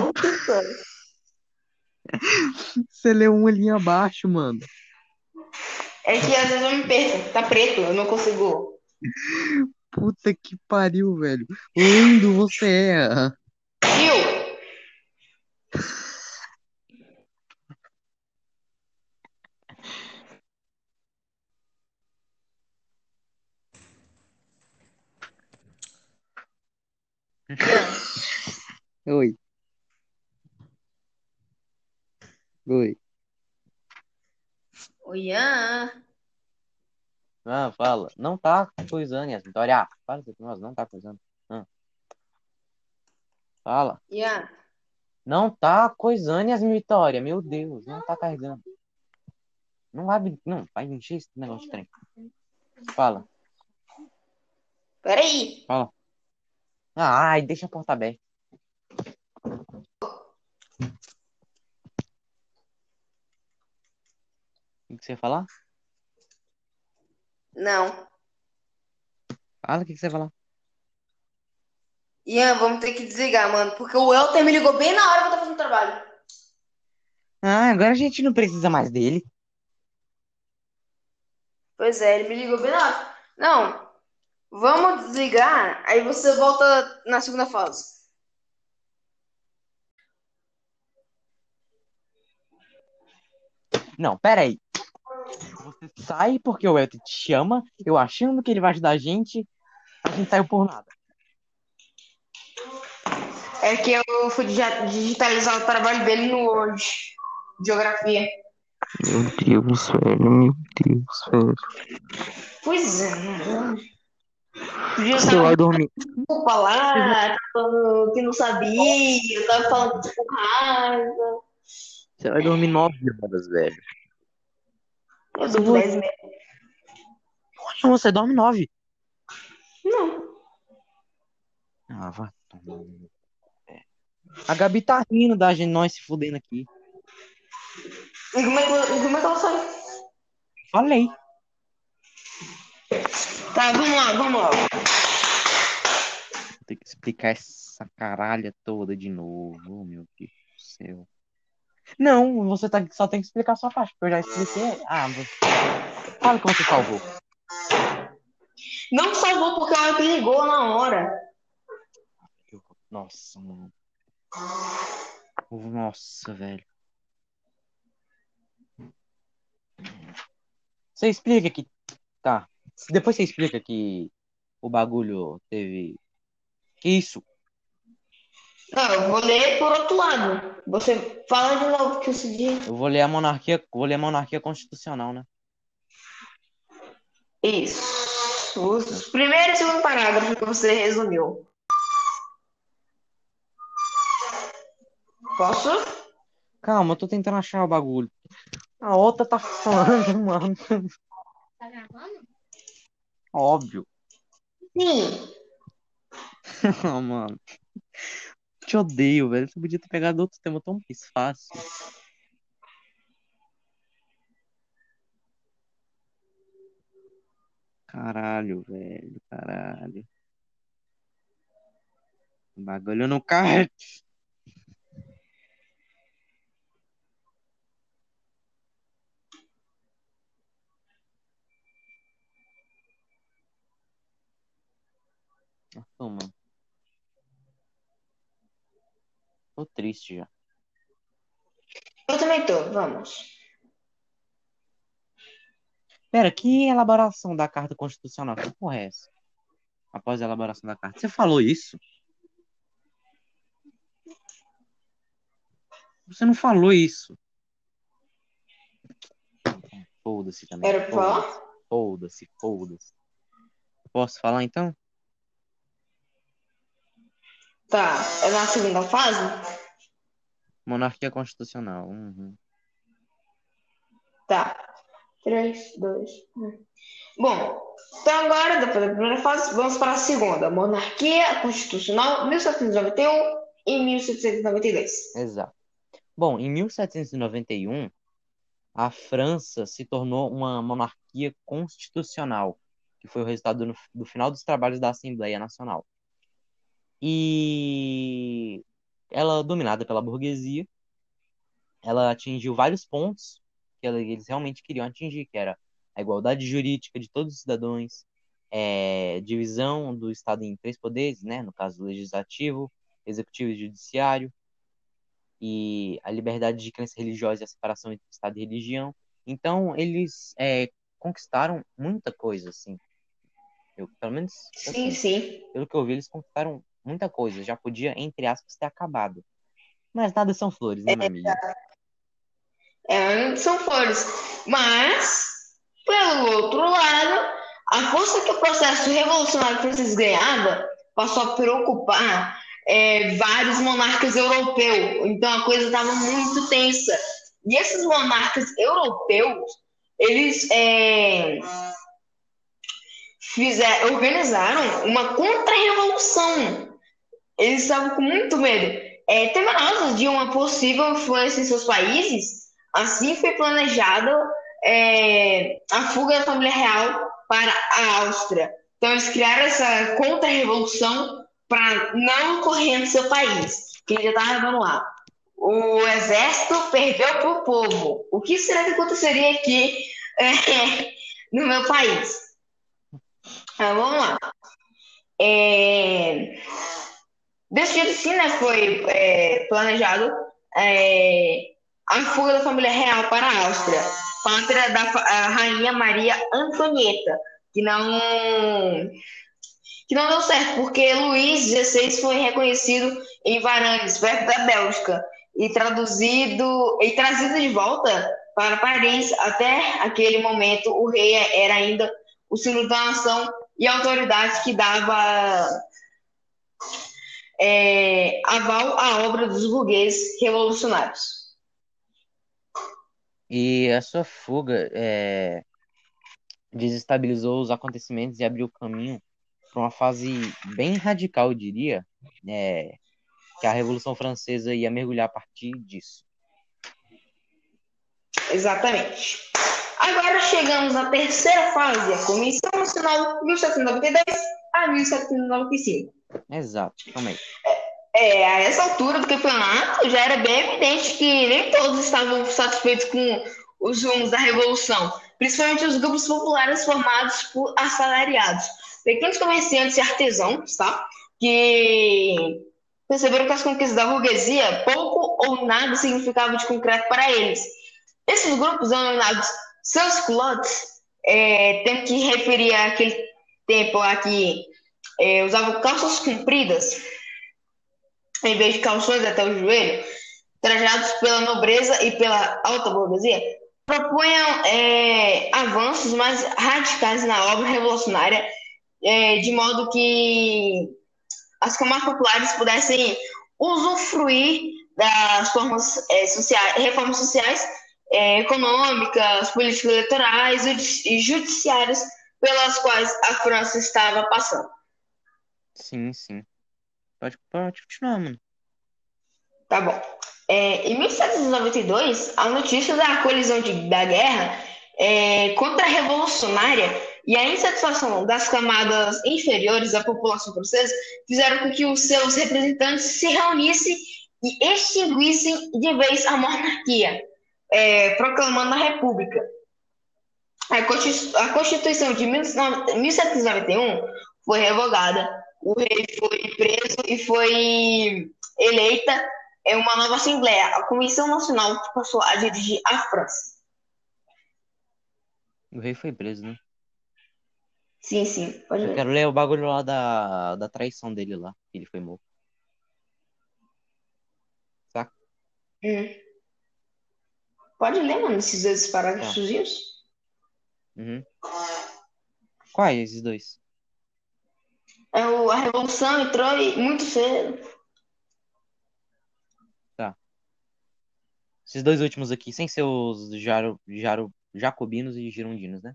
você leu uma linha abaixo, mano. É que às vezes eu me perco, tá preto, eu não consigo. Puta que pariu, velho. Lendo você erra. Viu? Oi. Oi. Oi, Ian. Ah, fala. Não tá coisando, Yas. Vitória. Fala com nós, não tá coisando. Ah. Fala. Ian. Não tá coisando, Yasmin Vitória. Meu Deus, não tá carregando. Não vai, não, vai encher esse negócio de trem. Fala, Peraí. fala. Ai, deixa a porta aberta. O que você ia falar? Não. Fala, o que você ia falar? Ian, vamos ter que desligar, mano. Porque o Elter me ligou bem na hora que eu tava fazendo trabalho. Ah, agora a gente não precisa mais dele. Pois é, ele me ligou bem na hora. Não. Vamos desligar, aí você volta na segunda fase. Não, pera aí. Você sai porque o Elton te chama, eu achando que ele vai ajudar a gente, a gente saiu por nada. É que eu fui digi- digitalizar o trabalho dele no Word. Geografia. Meu Deus, velho, meu Deus, velho. Pois é. né? Você vai dormir. desculpa lá, falando que não sabia, eu tava falando com raiva. Você vai dormir nove horas, velho. Eu durmo 10 meia. Poxa, você dorme nove. Não. Ah, vai tomar. A Gabi tá rindo da gente, nós se fudendo aqui. E como é que, como é que ela sabe? Falei. Tá, vamos lá, vamos lá. Vou ter que explicar essa caralha toda de novo. Oh, meu Deus do céu. Não, você tá, só tem que explicar a sua parte, porque eu já expliquei. Ah, você... fala que você salvou. Não salvou porque ela me ligou na hora. Nossa, mano. Nossa, velho. Você explica que. Tá. Depois você explica que o bagulho teve. Que isso? Não, eu vou ler por outro lado. Você fala de novo o que você disse. Eu vou ler a monarquia. Vou ler a monarquia constitucional, né? Isso. Os primeiro e segundo parágrafo que você resumiu. Posso? Calma, eu tô tentando achar o bagulho. A outra tá falando, mano. Tá gravando? Óbvio. Sim. Ah, mano. Te odeio, velho. Você podia ter pegado outro tema tão mais fácil. Caralho, velho. Caralho. O bagulho no carro. Nossa, mano. Tô triste já. Eu também tô. Vamos. Pera, que elaboração da carta constitucional? Que porra é essa? Após a elaboração da carta. Você falou isso? Você não falou isso. Foda-se também. Era? Foda-se, foda-se. Posso falar então? Tá. É na segunda fase? Monarquia constitucional. Uhum. Tá. 3, 2, 1. Bom, então agora, depois da primeira fase, vamos para a segunda. Monarquia Constitucional, 1791 e 1792. Exato. Bom, em 1791, a França se tornou uma monarquia constitucional, que foi o resultado do, do final dos trabalhos da Assembleia Nacional. E ela, dominada pela burguesia, ela atingiu vários pontos que eles realmente queriam atingir, que era a igualdade jurídica de todos os cidadãos, é, divisão do Estado em três poderes, né, no caso legislativo, executivo e judiciário, e a liberdade de crença religiosa e a separação entre Estado e religião. Então, eles é, conquistaram muita coisa, assim. Eu, pelo menos, Sim, assim, sim. pelo que eu vi, eles conquistaram muita coisa já podia, entre aspas, ter acabado. Mas nada são flores, né, minha amiga? É, são flores. Mas, pelo outro lado, a força que o processo revolucionário francês ganhava passou a preocupar é, vários monarcas europeus. Então a coisa estava muito tensa. E esses monarcas europeus, eles é, fizeram, organizaram uma contra-revolução. Eles estavam com muito medo. É, temerosos de uma possível influência em seus países, assim foi planejado é, a fuga da família real para a Áustria. Então eles criaram essa contra-revolução para não ocorrer no seu país, que já estava, vamos lá, o exército perdeu para o povo. O que será que aconteceria aqui é, no meu país? Ah, vamos lá. É, jeito sim, né, foi é, planejado é, a fuga da família real para a Áustria, pátria da rainha Maria Antonieta, que não que não deu certo, porque Luís XVI foi reconhecido em Varangues, perto da Bélgica, e traduzido e trazido de volta para Paris. Até aquele momento, o rei era ainda o símbolo da nação e a autoridade que dava é, aval à obra dos burgueses revolucionários. E a sua fuga é, desestabilizou os acontecimentos e abriu caminho para uma fase bem radical, eu diria, é, que a Revolução Francesa ia mergulhar a partir disso. Exatamente. Agora chegamos à terceira fase, a Comissão Nacional 1792 a 1795. Exato, também. É, a essa altura do campeonato já era bem evidente que nem todos estavam satisfeitos com os rumos da Revolução, principalmente os grupos populares formados por assalariados, pequenos comerciantes e artesãos, tá? Que perceberam que as conquistas da burguesia pouco ou nada significavam de concreto para eles. Esses grupos denominados seus culottes, é, tem que referir àquele tempo lá que é, usavam calças compridas, em vez de calções até o joelho, trajados pela nobreza e pela alta burguesia, propunham é, avanços mais radicais na obra revolucionária, é, de modo que as camadas populares pudessem usufruir das formas é, sociais, reformas sociais, é, econômicas, políticas eleitorais e judiciárias pelas quais a França estava passando. Sim, sim. Pode, pode continuar, mano. Tá bom. É, em 1792, a notícia da colisão de, da guerra é, contra-revolucionária e a insatisfação das camadas inferiores da população francesa fizeram com que os seus representantes se reunissem e extinguissem de vez a monarquia, é, proclamando a república. A Constituição de 1791 foi revogada, o rei foi preso e foi eleita uma nova Assembleia, a Comissão Nacional, que passou a dirigir a França. O rei foi preso, né? Sim, sim, pode Eu ler. quero ler o bagulho lá da, da traição dele lá, que ele foi morto. Saca? Hum. Pode ler, mano, esses dois parágrafos. Uhum. Quais esses dois? É, o- a Revolução entrou e- muito cedo. Esses dois últimos aqui, sem ser os jaro, jaro, jacobinos e girondinos, né?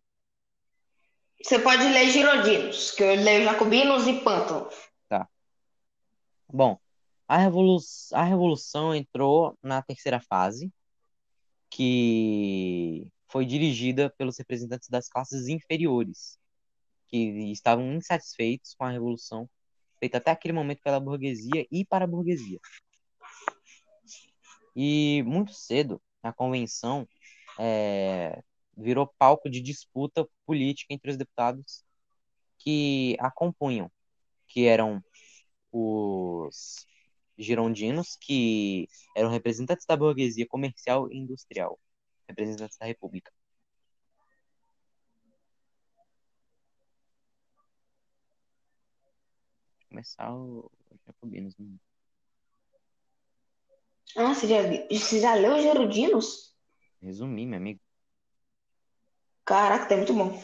Você pode ler Girodinos, que eu leio Jacobinos e Pântano. Bom, a, revolu a revolução entrou na terceira fase, que foi dirigida pelos representantes das classes inferiores, que estavam insatisfeitos com a revolução feita até aquele momento pela burguesia e para a burguesia. E muito cedo, a convenção é, virou palco de disputa política entre os deputados que a compunham, que eram os girondinos, que eram representantes da burguesia comercial e industrial, representantes da República. Começar o Jacobinos. né? Ah, você já, você já leu os Erudinos? Resumi, meu amigo. Caraca, tá muito bom.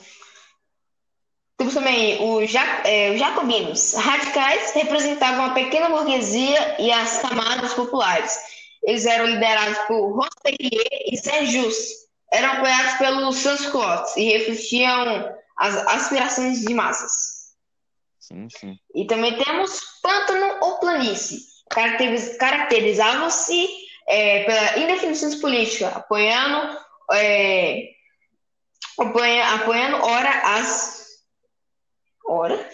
Temos também os, é, os jacobinos. Radicais representavam a pequena burguesia e as camadas populares. Eles eram liderados por Robespierre e Saint-Just. Eram apoiados pelos sans-culottes e refletiam as aspirações de massas. Sim, sim. E também temos pântano ou planície. Caracteriz- Caracterizavam-se é, pela indefinição política, apoiando, é, apoia- apoiando ora as. Ora?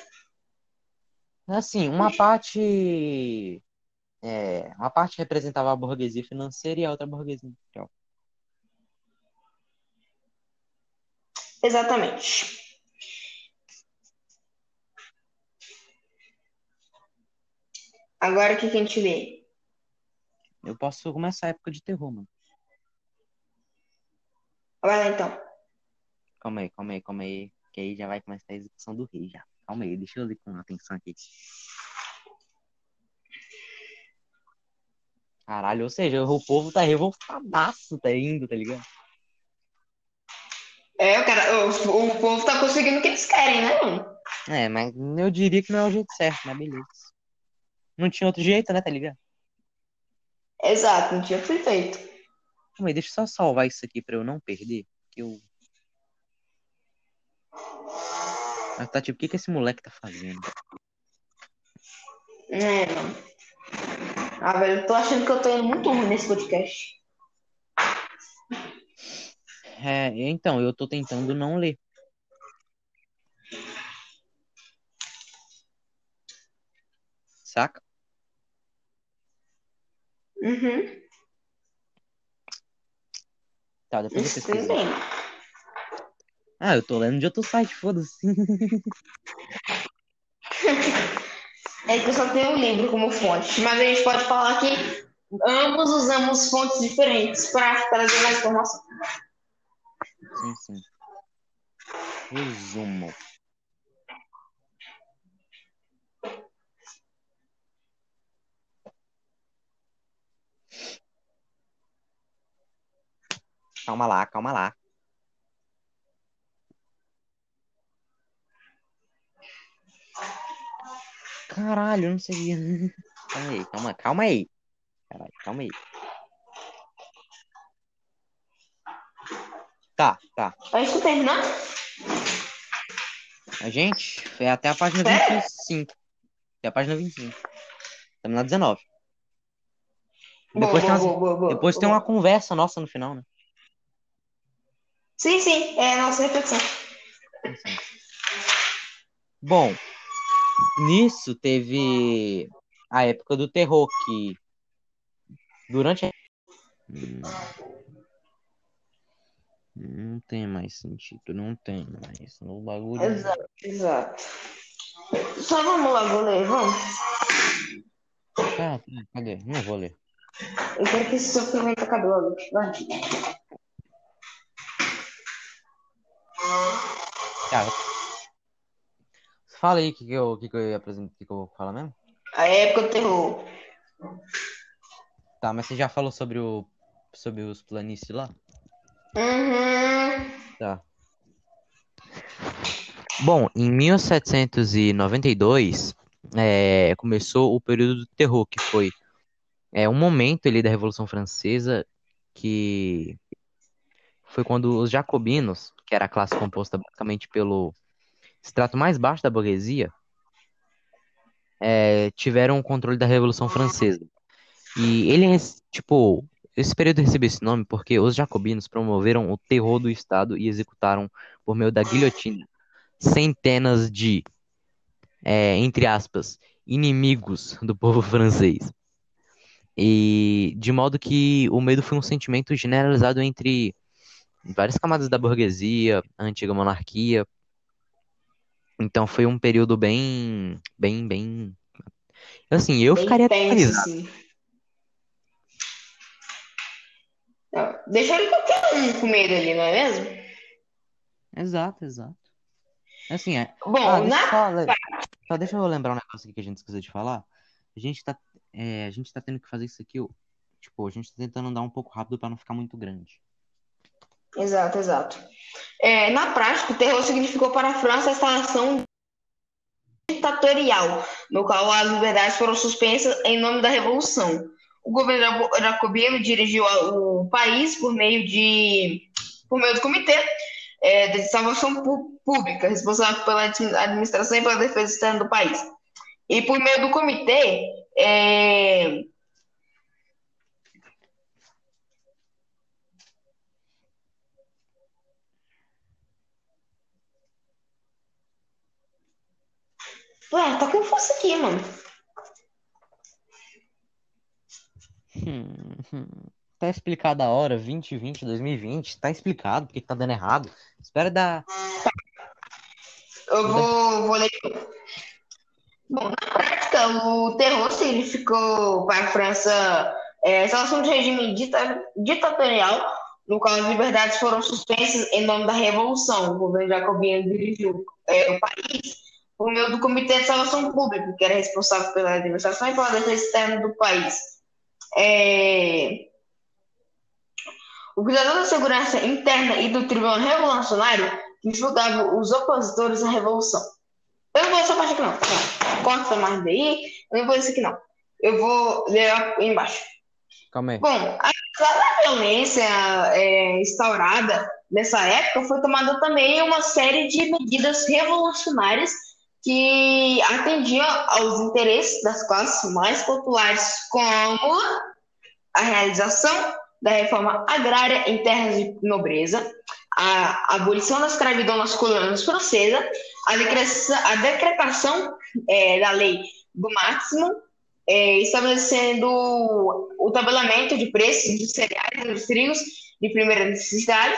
Assim, uma parte. É, uma parte representava a burguesia financeira e a outra a burguesia industrial. Exatamente. Agora o que que a gente vê? Eu posso começar a época de terror, mano. Vai lá então. Calma aí, calma aí, calma aí. Que aí já vai começar a execução do rei já. Calma aí, deixa eu ler com atenção aqui. Caralho, ou seja, o povo tá revoltadaço, tá indo, tá ligado? É, o, cara, o, o povo tá conseguindo o que eles querem, né, mano? É, mas eu diria que não é o jeito certo, mas beleza. Não tinha outro jeito, né, tá ligado? Exato, não tinha feito. Calma aí, deixa eu só salvar isso aqui pra eu não perder. Que eu. Ah, tá, tipo, o que que esse moleque tá fazendo? É, mano. Ah, velho, eu tô achando que eu tô indo muito ruim nesse podcast. É, então, eu tô tentando não ler. Saca? Uhum. Tá, depois eu pesquiso. Ah, eu tô lendo de outro site, foda-se. É que eu só tenho um livro como fonte, mas a gente pode falar que ambos usamos fontes diferentes para trazer mais informação. Sim, sim. Resumo. Calma lá, calma lá. Caralho, eu não sabia. Calma aí, calma, calma aí. Caralho, calma aí. Tá, tá. Aí isso terminar? A gente foi até a página Sério? 25. Até a página 25. Estamos na 19. Boa, Depois, tem, boa, umas- boa, boa, boa, depois tem uma conversa nossa no final, né? Sim, sim, é a nossa reflexão. Bom, nisso teve a época do terror, que durante. a-. Não tem mais sentido, não tem mais. No bagulho. Exato, exato. Só vamos logo ler, vamos. Ah, tá, cadê? Não vou ler. Eu quero que esse sofrimento acabe logo. Vai. Tá. Fala aí o que, que, eu, que, que eu ia apresentar, que, que eu vou falar mesmo? A época do terror. Tá, mas você já falou sobre o sobre os planícies lá? Uhum. Tá. Bom, em 1792 é, começou o período do terror, que foi é, um momento ali da Revolução Francesa que foi quando os jacobinos, que era a classe composta basicamente pelo extrato mais baixo da burguesia, é, tiveram o controle da Revolução Francesa. E eles, tipo, esse período recebeu esse nome porque os jacobinos promoveram o terror do Estado e executaram, por meio da guilhotina, centenas de, é, entre aspas, inimigos do povo francês. E de modo que o medo foi um sentimento generalizado entre várias camadas da burguesia, a antiga monarquia. Então foi um período bem, bem, bem. Assim, eu Bem ficaria tenso, assim. Não, Deixaram qualquer um com medo ali, não é mesmo? Exato, exato. Assim, é. Bom, Ah, deixa, na eu só, le- só deixa eu lembrar um negócio aqui que a gente esqueceu de falar. A gente tá, é, a gente tá tendo que fazer isso aqui, tipo, a gente tá tentando andar um pouco rápido pra não ficar muito grande. Exato, exato. É, na prática, o terror significou para a França a instalação ditatorial, no qual as liberdades foram suspensas em nome da Revolução. O governo jacobino dirigiu o país por meio de por meio do Comitê é, de Salvação Pública, responsável pela administração e pela defesa externa do país. E por meio do comitê, é, Ué, tá confuso aqui, mano. Hum, hum. Tá explicado a hora, 2020, 2020. Tá explicado porque tá dando errado. Espera dar. Eu vou, vou ler. Bom, na prática, o terror significou para a França é, instalação de regime dita, ditatorial, no qual as liberdades foram suspensas em nome da Revolução. O governo jacobino dirigiu é, o país por meio do Comitê de Salvação Pública, que era responsável pela administração e pela defesa externa do país. É... O cuidador da segurança interna e do Tribunal Revolucionário que julgava os opositores à Revolução. Eu não vou essa parte aqui, não. Corta mais daí. Eu não vou isso aqui, não. Eu vou ler embaixo. Calma aí. Bom, da violência é, instaurada nessa época, foi tomada também uma série de medidas revolucionárias que atendiam aos interesses das classes mais populares, como a realização da reforma agrária em terras de nobreza, a abolição da escravidão nas colônias francesas, a, a decretação é, da lei do máximo, é, estabelecendo o tabelamento de preços dos cereais e dos trigos de primeira necessidade,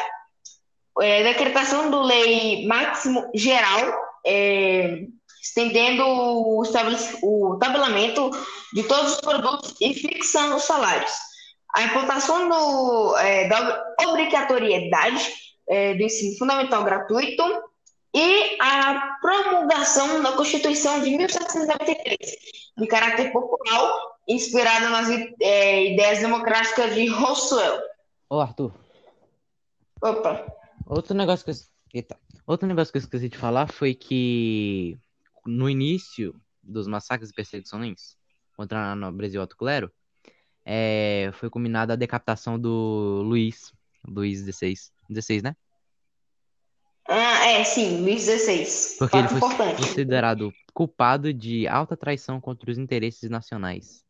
é, decretação do lei máximo geral, é, estendendo o, o tabelamento de todos os produtos e fixando os salários. A implantação do, é, da obrigatoriedade é, do ensino fundamental gratuito e a promulgação da Constituição de 1793, de caráter popular, inspirada nas é, ideias democráticas de Rousseau. Ô, Arthur. Opa. Outro negócio que eu... Eita. Outro negócio que eu esqueci de falar foi que no início dos massacres e perseguições contra o Brasil Alto Clero, é, foi combinada a decapitação do Luiz, Luiz XVI, 16, né? Ah, é, sim, Luiz XVI. Porque Fato ele foi importante. considerado culpado de alta traição contra os interesses nacionais.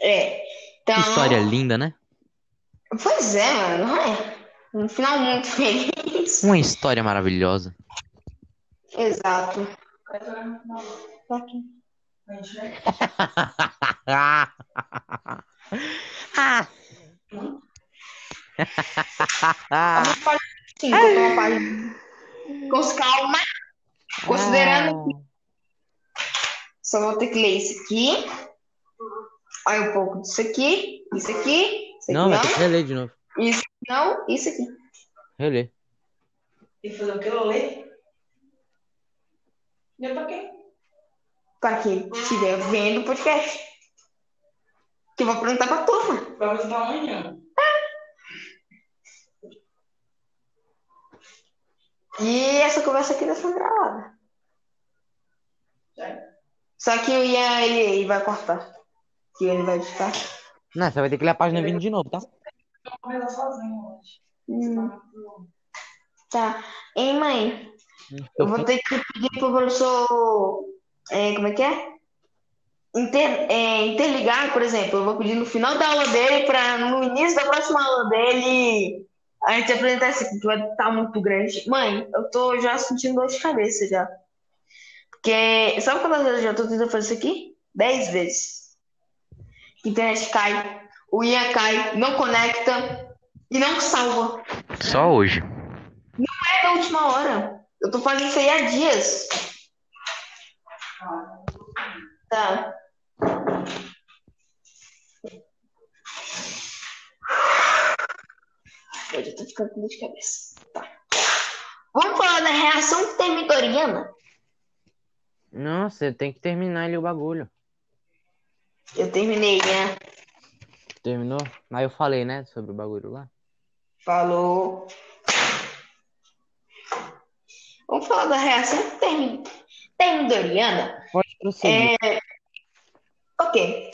É. Então... História linda, né? Pois é, mano. É. Um final muito feliz. Uma história maravilhosa. Exato. Tá aqui. ah. Sim, uma página. Com calma. Considerando que. Só vou ter que ler isso aqui. Olha um pouco disso aqui. Isso aqui. Isso aqui não, vai ter que reler de novo. Isso não, isso aqui. Reler. E fazer o que eu ler? Pra quê? Para quem estiver vendo o podcast. Que eu vou perguntar pra turma. Vai visitar amanhã. E essa conversa aqui ser gravada. Só que o Ian, ele, ele vai cortar. Que ele vai editar. Não, você vai ter que ler a página vindo de novo, tá? Eu vou sozinho hoje. Hum. Tá. Ei, mãe. Eu vou ter que pedir pro professor. É, como é que é? Inter, é, interligar, por exemplo. Eu vou pedir no final da aula dele para no início da próxima aula dele a gente apresentar isso aqui, que vai estar tá muito grande. Mãe, eu tô já sentindo dor de cabeça já. Porque, sabe quantas vezes eu já tô tentando fazer isso aqui? Dez vezes. A internet cai, o Ian cai, não conecta e não salva. Só hoje. Não é da última hora. Eu tô fazendo isso aí há dias. Tá. Eu já tô ficando com dor de cabeça. Tá. Vamos falar da reação termitoriana. Não, você tem que terminar ali o bagulho. Eu terminei, né? Terminou? Aí eu falei, né, sobre o bagulho lá. Falou. Vamos falar da reação termi- termidoriana. Pode prosseguir. Ok.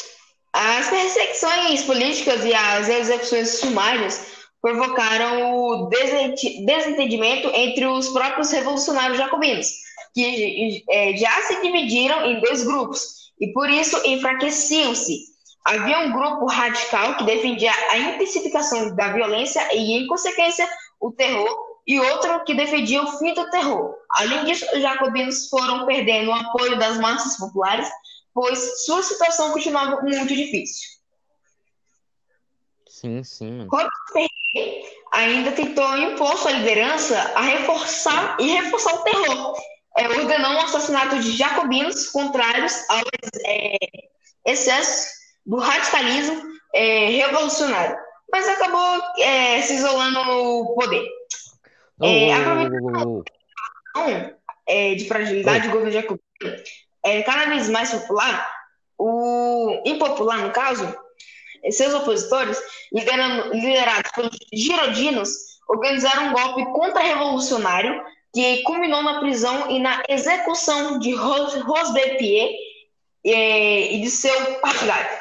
As perseguições políticas e as execuções sumárias provocaram o desente- desentendimento entre os próprios revolucionários jacobinos, que eh, já se dividiram em dois grupos e por isso enfraqueciam-se. Havia um grupo radical que defendia a intensificação da violência e, em consequência, o terror, e outro que defendia o fim do terror. Além disso, os jacobinos foram perdendo o apoio das massas populares, pois sua situação continuava muito difícil. Sim, sim, mano. Ainda tentou impor sua liderança a reforçar e reforçar o terror. É, ordenou o assassinato de jacobinos contrários aos é, excessos do radicalismo é, revolucionário, mas acabou é, se isolando no poder. É. Então, é, de fragilidade do governo jacobino é cada vez mais popular, o impopular, no caso, seus opositores, liderados pelos girodinos, organizaram um golpe contra-revolucionário que culminou na prisão e na execução de Robespierre eh, e de seu partidário.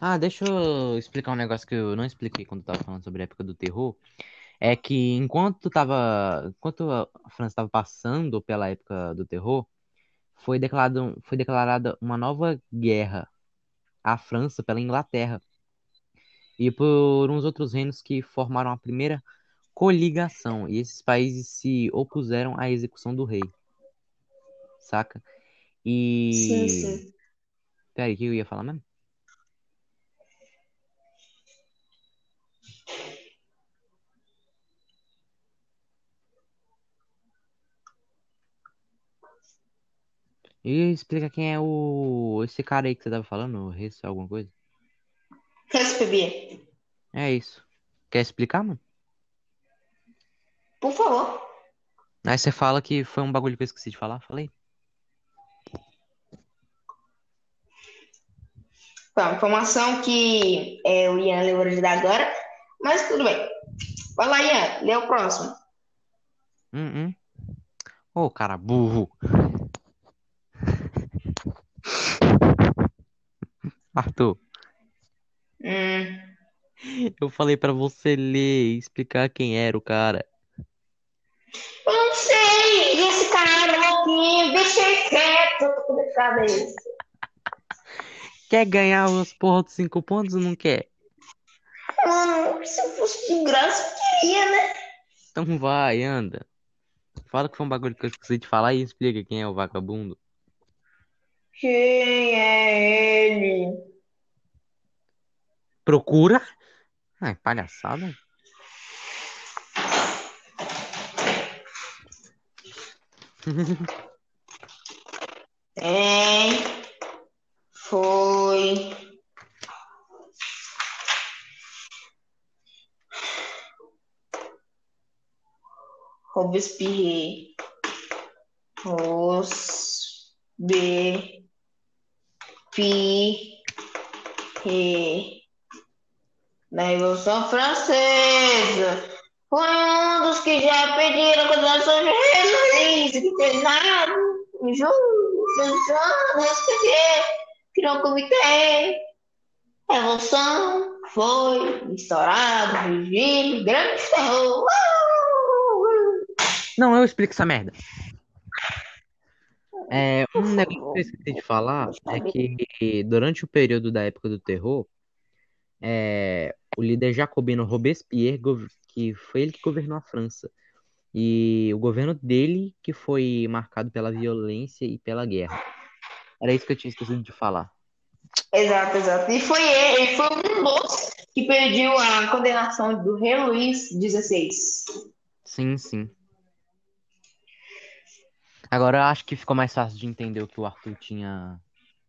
Ah, deixa eu explicar um negócio que eu não expliquei quando eu tava falando sobre a época do terror. É que enquanto tava, enquanto a França estava passando pela época do terror, foi declarado, foi declarada uma nova guerra à França pela Inglaterra e por uns outros reinos que formaram a primeira coligação. E esses países se opuseram à execução do rei. Saca? E. Sim, sim. Peraí, o que eu ia falar mesmo? E explica quem é o. Esse cara aí que você tava falando, o Reis, alguma coisa? Robespierre, É isso. Quer explicar, mano? por favor. Aí você fala que foi um bagulho que eu esqueci de falar. Falei. Uma informação que é, o Ian lembrou de dar agora, mas tudo bem. Vai lá, Ian, lê o próximo. Hum, hum. Ô, cara burro. Arthur, Hum, eu falei pra você ler e explicar quem era o cara. eu não sei, esse cara louquinho, deixa ele quieto, eu. Quer ganhar os porra dos cinco pontos ou não quer? Mano, se fosse de graça, eu queria, né? Então vai, anda. Fala que foi um bagulho que eu esqueci de falar e explica quem é o vagabundo. Quem é ele? Procura? Ai, palhaçada. Quem foi Robespierre? Robespierre na Revolução Francesa. Foi um dos que já pediram condenação de Jesus, que fez nada, injusto, Robespierre, criou um comitê. Revolução foi instaurado, regime, grande terror. Não, eu explico essa merda. É, um negócio que eu esqueci de falar é que durante o período da época do terror, é, o líder jacobino Robespierre, que foi ele que governou a França, e o governo dele que foi marcado pela violência e pela guerra. Era isso que eu tinha esquecido de falar. Exato, exato. E foi ele, ele foi um dos que pediu a condenação do rei Luís XVI. Sim, sim. Agora eu acho que ficou mais fácil de entender o que o Arthur tinha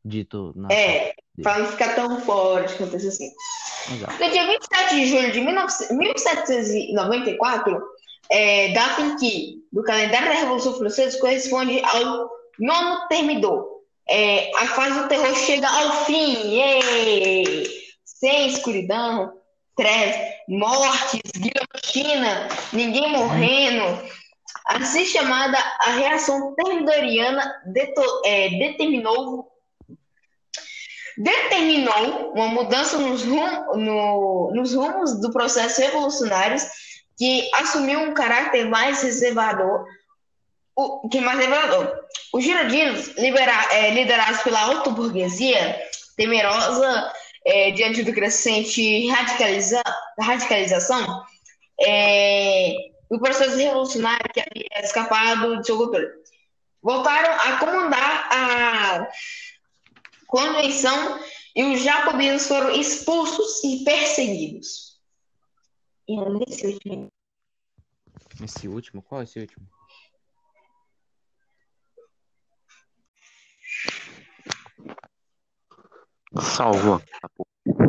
dito na É, para não ficar tão forte isso assim. Exato. No dia 27 de julho de 19- 1794, é, data em que, do calendário da Revolução Francesa, corresponde ao Nono terminou. É, a fase do terror chega ao fim. Yay! Sem escuridão, trevas, mortes, guilhotina, ninguém morrendo. Assim chamada, a reação termidoriana é, determinou determinou uma mudança nos, rum- no- nos rumos do processo revolucionário que assumiu um caráter mais reservador, o, que mais reservador. Os girodinos, libera- é, liderados pela autoburguesia, temerosa é, diante do crescente radicaliza- radicalização, é, do processo revolucionário que havia escapado de seu controle, voltaram a comandar a convenção e os jacobinos foram expulsos e perseguidos. E nesse último- Esse último? Qual é esse último? Salvou.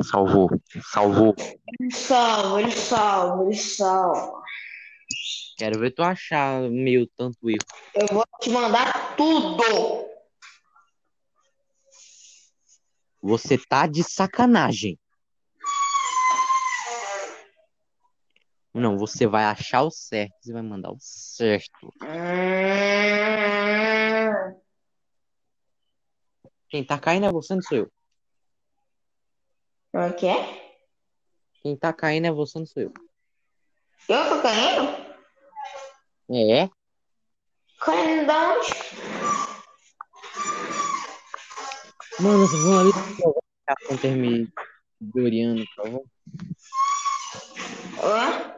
Salvou. Salvou. Ele salva, ele salva, ele salva. Quero ver tu achar meio tanto erro. Eu vou te mandar tudo. Você tá de sacanagem. Não, você vai achar o certo. Você vai mandar o certo. Quem tá caindo é você, não sou eu. O que é? Quem tá caindo é você, não sou eu. Eu tô caindo? É? Caindo de onde? Mano, vocês vão ali com termidoriano, por favor. Hã?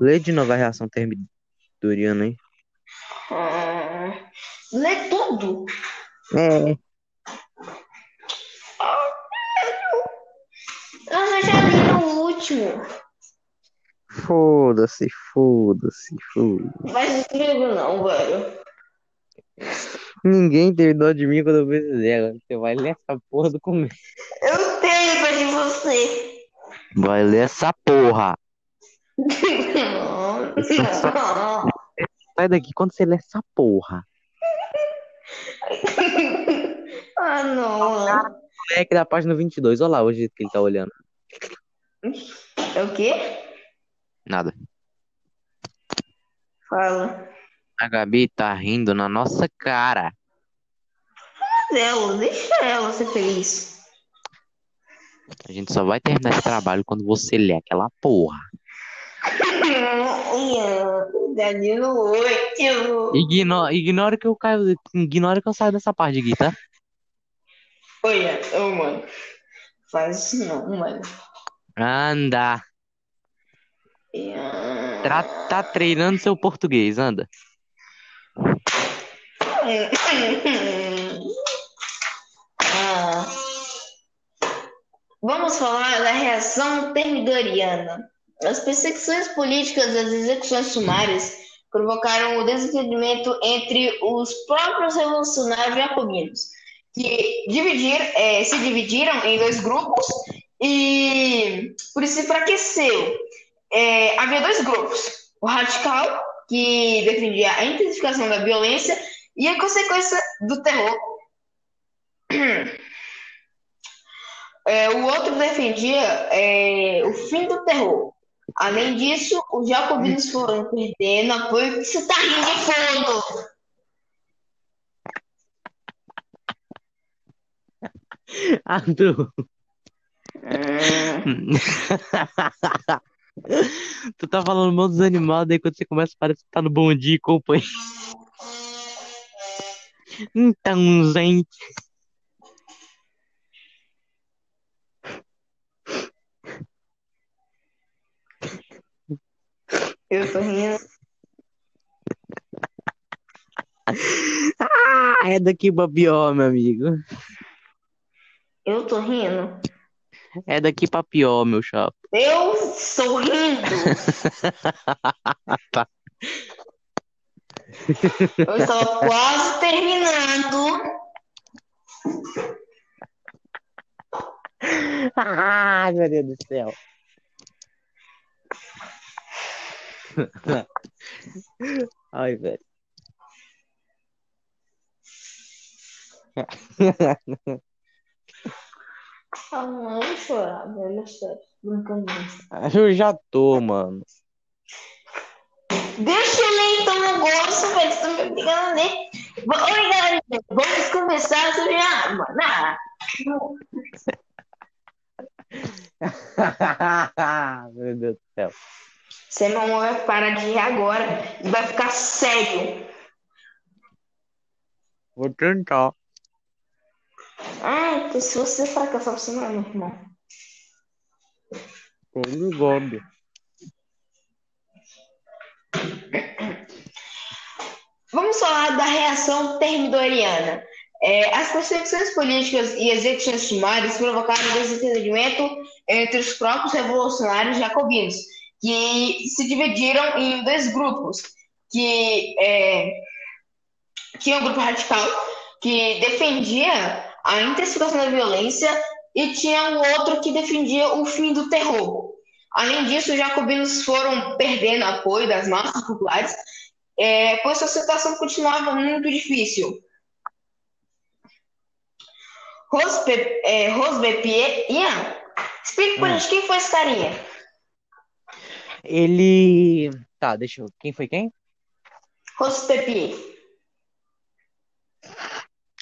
Lê de novo a reação termidoriana aí. Hum, Lê tudo. É. Eu já li no último. Foda-se, foda-se, foda-se. Mas comigo não, velho. Ninguém teve dó de mim quando eu fiz ela. Você vai ler essa porra do começo. Eu tenho pra de você. Vai ler essa porra. Não, não. Sai daqui quando você ler essa porra. Ah, não. Moleque da página 22. Olha lá o jeito que ele tá olhando. É o quê? Nada. Fala. A Gabi tá rindo na nossa cara. Ela, deixa ela ser feliz. A gente só vai terminar esse trabalho quando você ler aquela porra. Ignora, ignora que eu caio. Ignora que eu saio dessa parte aqui, tá? Olha, ô, mano. Faz isso não, mano. Anda. Tá, tá treinando seu português, anda. Ah. Vamos falar da reação termidoriana. As perseguições políticas e as execuções sumárias provocaram o desentendimento entre os próprios revolucionários jacobinos, que dividir, eh, se dividiram em dois grupos e por isso enfraqueceu. Eh, havia dois grupos: o radical, que defendia a intensificação da violência e a consequência do terror. É, o outro defendia é, o fim do terror. Além disso, os jacobinos foram perdendo apoio. que Você tá rindo de fundo! Arthur. Hum, tu tá falando mal dos animais, daí quando você começa parece que tá no bom dia e companhia. Então, gente. eu tô rindo. Ah, é daqui pior, meu amigo. Eu tô rindo. É daqui pra pior, meu chapa. Eu estou rindo. Tá. Eu estava quase terminando. Ai, meu Deus do céu. Ai, velho. Ah, não, não chorar, velho, é sério. Brincando. Eu já tô, mano. Deixa eu ler então o negócio, velho. Você tá me obrigando a ler. Oi, galera. Vamos começar sobre a arma. Meu Deus do céu. Você não vai parar de rir agora e vai ficar sério. Vou tentar. Ah, então se você fracassar, você não é meu irmão. Como gosto. Vamos falar da reação termidoriana. É, as perseguições políticas e execuções sumárias provocaram desentendimento entre os próprios revolucionários jacobinos, que se dividiram em dois grupos, que é, tinha um grupo radical que defendia a intensificação da violência e tinha o outro que defendia o fim do terror. Além disso, os jacobinos foram perdendo apoio das massas populares, é, pois a situação continuava muito difícil. Rosbe, é, Rosbepier, Ian, explica pra Hum. gente quem foi esse carinha. Ele. Tá, deixa eu. Quem foi quem? Rosbepier.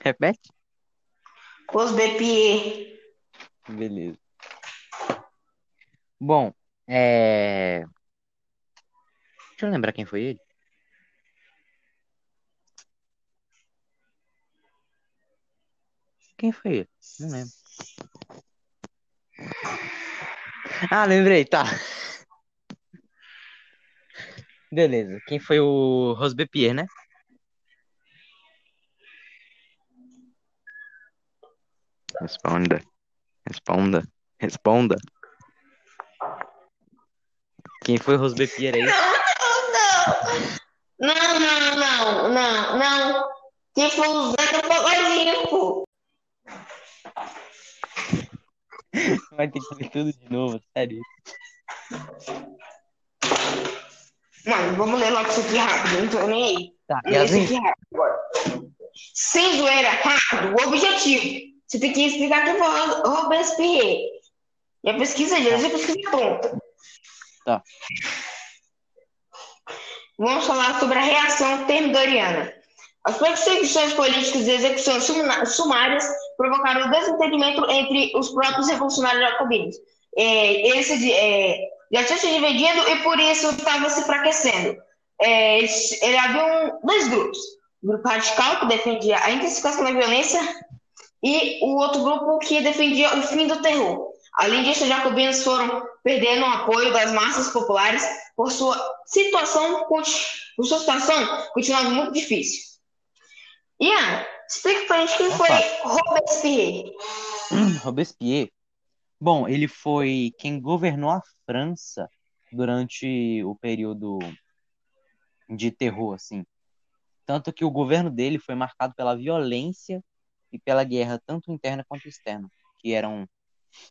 Repete? Rosbepier. Beleza. Bom, é. Deixa eu lembrar quem foi ele. Quem foi ele? Não lembro. Ah, lembrei, tá. Beleza. Quem foi o Rosbepier, né? Responda. Responda. Responda. Quem foi o Rosbepier aí? Não, não, não, não, não, não. Quem foi o Zé do Pagodinho, pô. Vai ter que ler tudo de novo, sério. Mano, vamos ler logo isso aqui rápido, não tô nem aí. Tá, rápido agora. Sem zoeira, rápido, o objetivo. Você tem que explicar quem foi o Robespierre. E a pesquisa deles é a pesquisa pronta. Tá. Vamos falar sobre a reação termidoriana. As perseguições políticas e execuções sumárias provocaram desentendimento entre os próprios revolucionários jacobinos. É, eles se di- é, já tinham se dividido e por isso estava se enfraquecendo. É, ele havia um- dois grupos. O grupo radical, que defendia a intensificação da violência, e o outro grupo que defendia o fim do terror. Além disso, os jacobinos foram perdendo o apoio das massas populares por sua situação, por sua situação muito difícil. Ian, explica pra gente quem foi Robespierre. Robespierre. Bom, ele foi quem governou a França durante o período de terror, assim. Tanto que o governo dele foi marcado pela violência e pela guerra, tanto interna quanto externa, que eram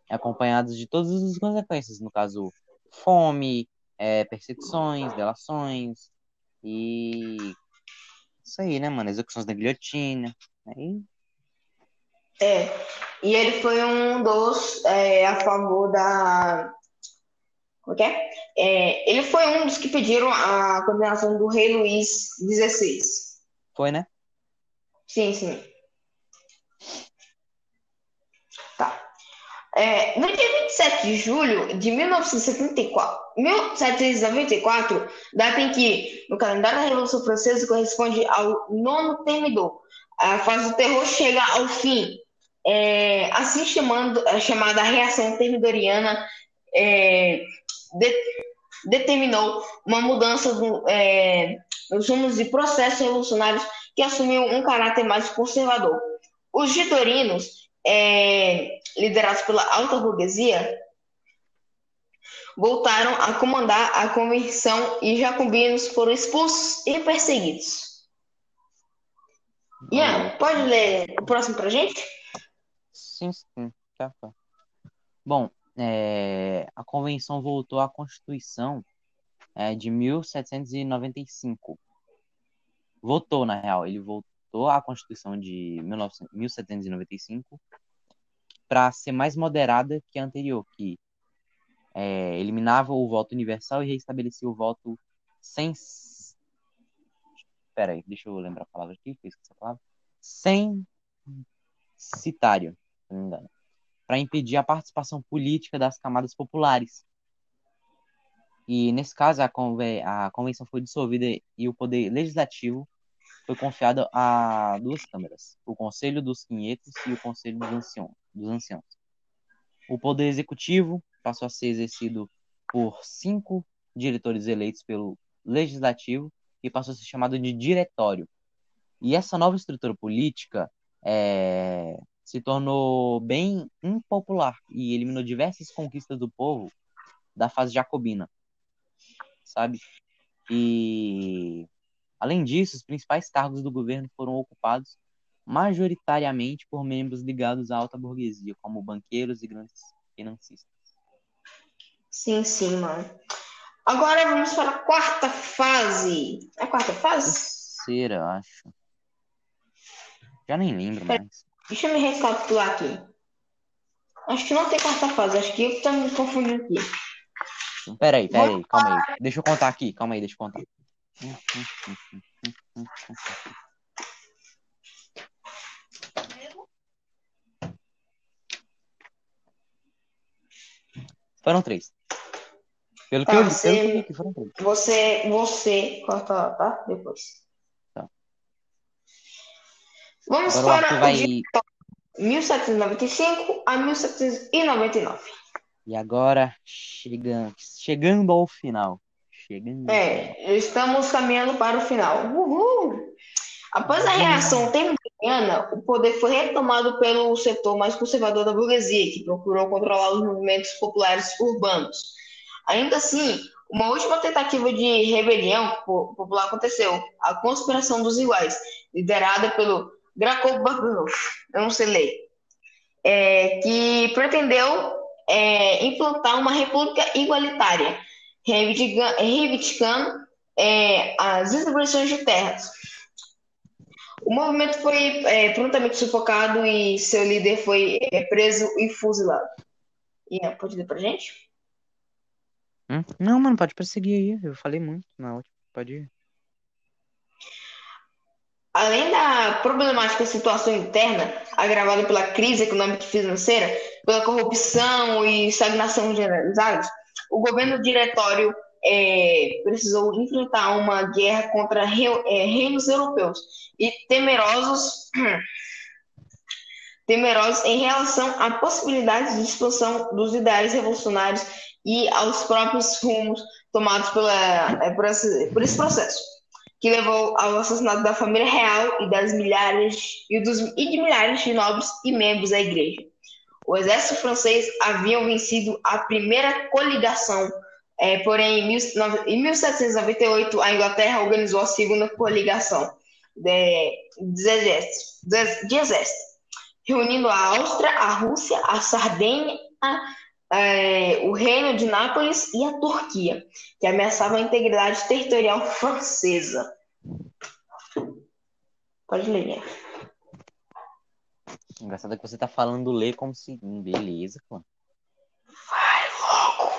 acompanhadas de todas as consequências, no caso, fome, eh, perseguições, delações e isso aí, né, mano? Execuções da guilhotina. Aí, É, e ele foi um dos é, a favor da. Como que é? É, ele foi um dos que pediram a condenação do rei Luís XVI. foi, né? Sim, sim. É, no dia 27 de julho de 1974, 1794, data em que, no calendário da Revolução Francesa, corresponde ao nono termidor, a fase do terror chega ao fim. É, assim chamando, a chamada reação termidoriana é, de- determinou uma mudança do, é, nos rumos de processos revolucionários que assumiu um caráter mais conservador. Os gitorinos, é, liderados pela alta burguesia, voltaram a comandar a convenção e jacobinos foram expulsos e perseguidos. Ian, pode ler o próximo pra gente? Sim, sim, tá, tá. Bom, é, a convenção voltou à Constituição é, de 1795. Votou, na real, ele, vol- adaptou a Constituição de 1900 1795 para ser mais moderada que a anterior, que é, eliminava o voto universal e reestabelecia o voto sem. Espera aí, deixa eu lembrar a palavra aqui, que eu esqueci a palavra. Sem citário, se não me engano, para impedir a participação política das camadas populares. E nesse caso, a, conven a convenção foi dissolvida e o poder legislativo foi confiado a duas câmaras, o Conselho dos Quinhentos e o Conselho dos, Ancião, dos Anciãos. O poder executivo passou a ser exercido por cinco diretores eleitos pelo legislativo e passou a ser chamado de diretório. E essa nova estrutura política é, se tornou bem impopular e eliminou diversas conquistas do povo da fase jacobina, sabe? E além disso, os principais cargos do governo foram ocupados majoritariamente por membros ligados à alta burguesia, como banqueiros e grandes financistas. Sim, sim, mano. Agora vamos para a quarta fase. É a quarta fase? Terceira, acho. Já nem lembro mais. Deixa eu me recapitular aqui. Acho que não tem quarta fase, acho que eu tô me confundindo aqui. Peraí, peraí, calma aí. Deixa eu contar aqui, calma aí, deixa eu contar. Foram três. Pelo que Tá, eu li, você- pelo que vi foram três. Você, você, corta lá, tá? Depois. Tá. Vamos Agora o para o vai. de 1795 a 1799. E agora, chegando, chegando ao final. Chegando. É, estamos caminhando para o final. Uhul! Após a reação terminiana, o poder foi retomado pelo setor mais conservador da burguesia, que procurou controlar os movimentos populares urbanos. Ainda assim, uma última tentativa de rebelião po- popular aconteceu, a Conspiração dos Iguais, liderada pelo Gracov Babanov, eu não sei ler, é, que pretendeu é, implantar uma república igualitária, reivindica- reivindicando é, as distribuições de terras. O movimento foi é, prontamente sufocado e seu líder foi é, preso e fuzilado. Pode ler pra gente? Hum? Não, mano, pode prosseguir aí. Eu falei muito na última. Pode ir. Além da problemática situação interna, agravada pela crise econômica e financeira, pela corrupção e estagnação generalizadas, o governo diretório é, precisou enfrentar uma guerra contra é, reinos europeus e temerosos, temerosos em relação à possibilidade de expansão dos ideais revolucionários e aos próprios rumos tomados pela, é, por, esse, por esse processo que levou ao assassinato da família real e das milhares e, dos, e de milhares de nobres e membros da igreja. O exército francês havia vencido a primeira coligação, eh, porém, em, 19 em 1798, a Inglaterra organizou a segunda coligação de, de, exércitos, de, de exército, reunindo a Áustria, a Rússia, a Sardenha, eh, o Reino de Nápoles e a Turquia que ameaçava a integridade territorial francesa. Pode ler, né? Engraçado é que você tá falando ler como se. Hum, Beleza, mano. Vai logo!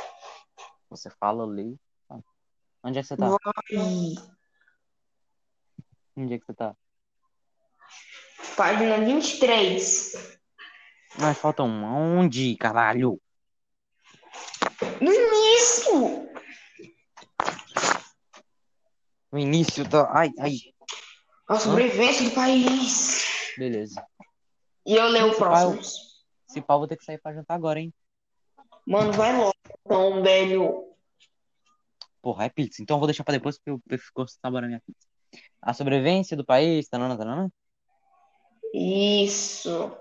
Você fala ler. Ah. Onde é que você tá? Vai! Onde é que você tá? Página 23. Mas falta um. Onde, caralho? No início! O início tá. Ai, ai. A sobrevivência do país. Beleza. E eu leio o próximo. Se pau, vou ter que sair pra jantar agora, hein? Mano, vai logo, então, velho. Porra, é pizza. Então eu vou deixar pra depois porque eu ficou sabor a minha pizza. A sobrevivência do país, tanana, tanana. Isso.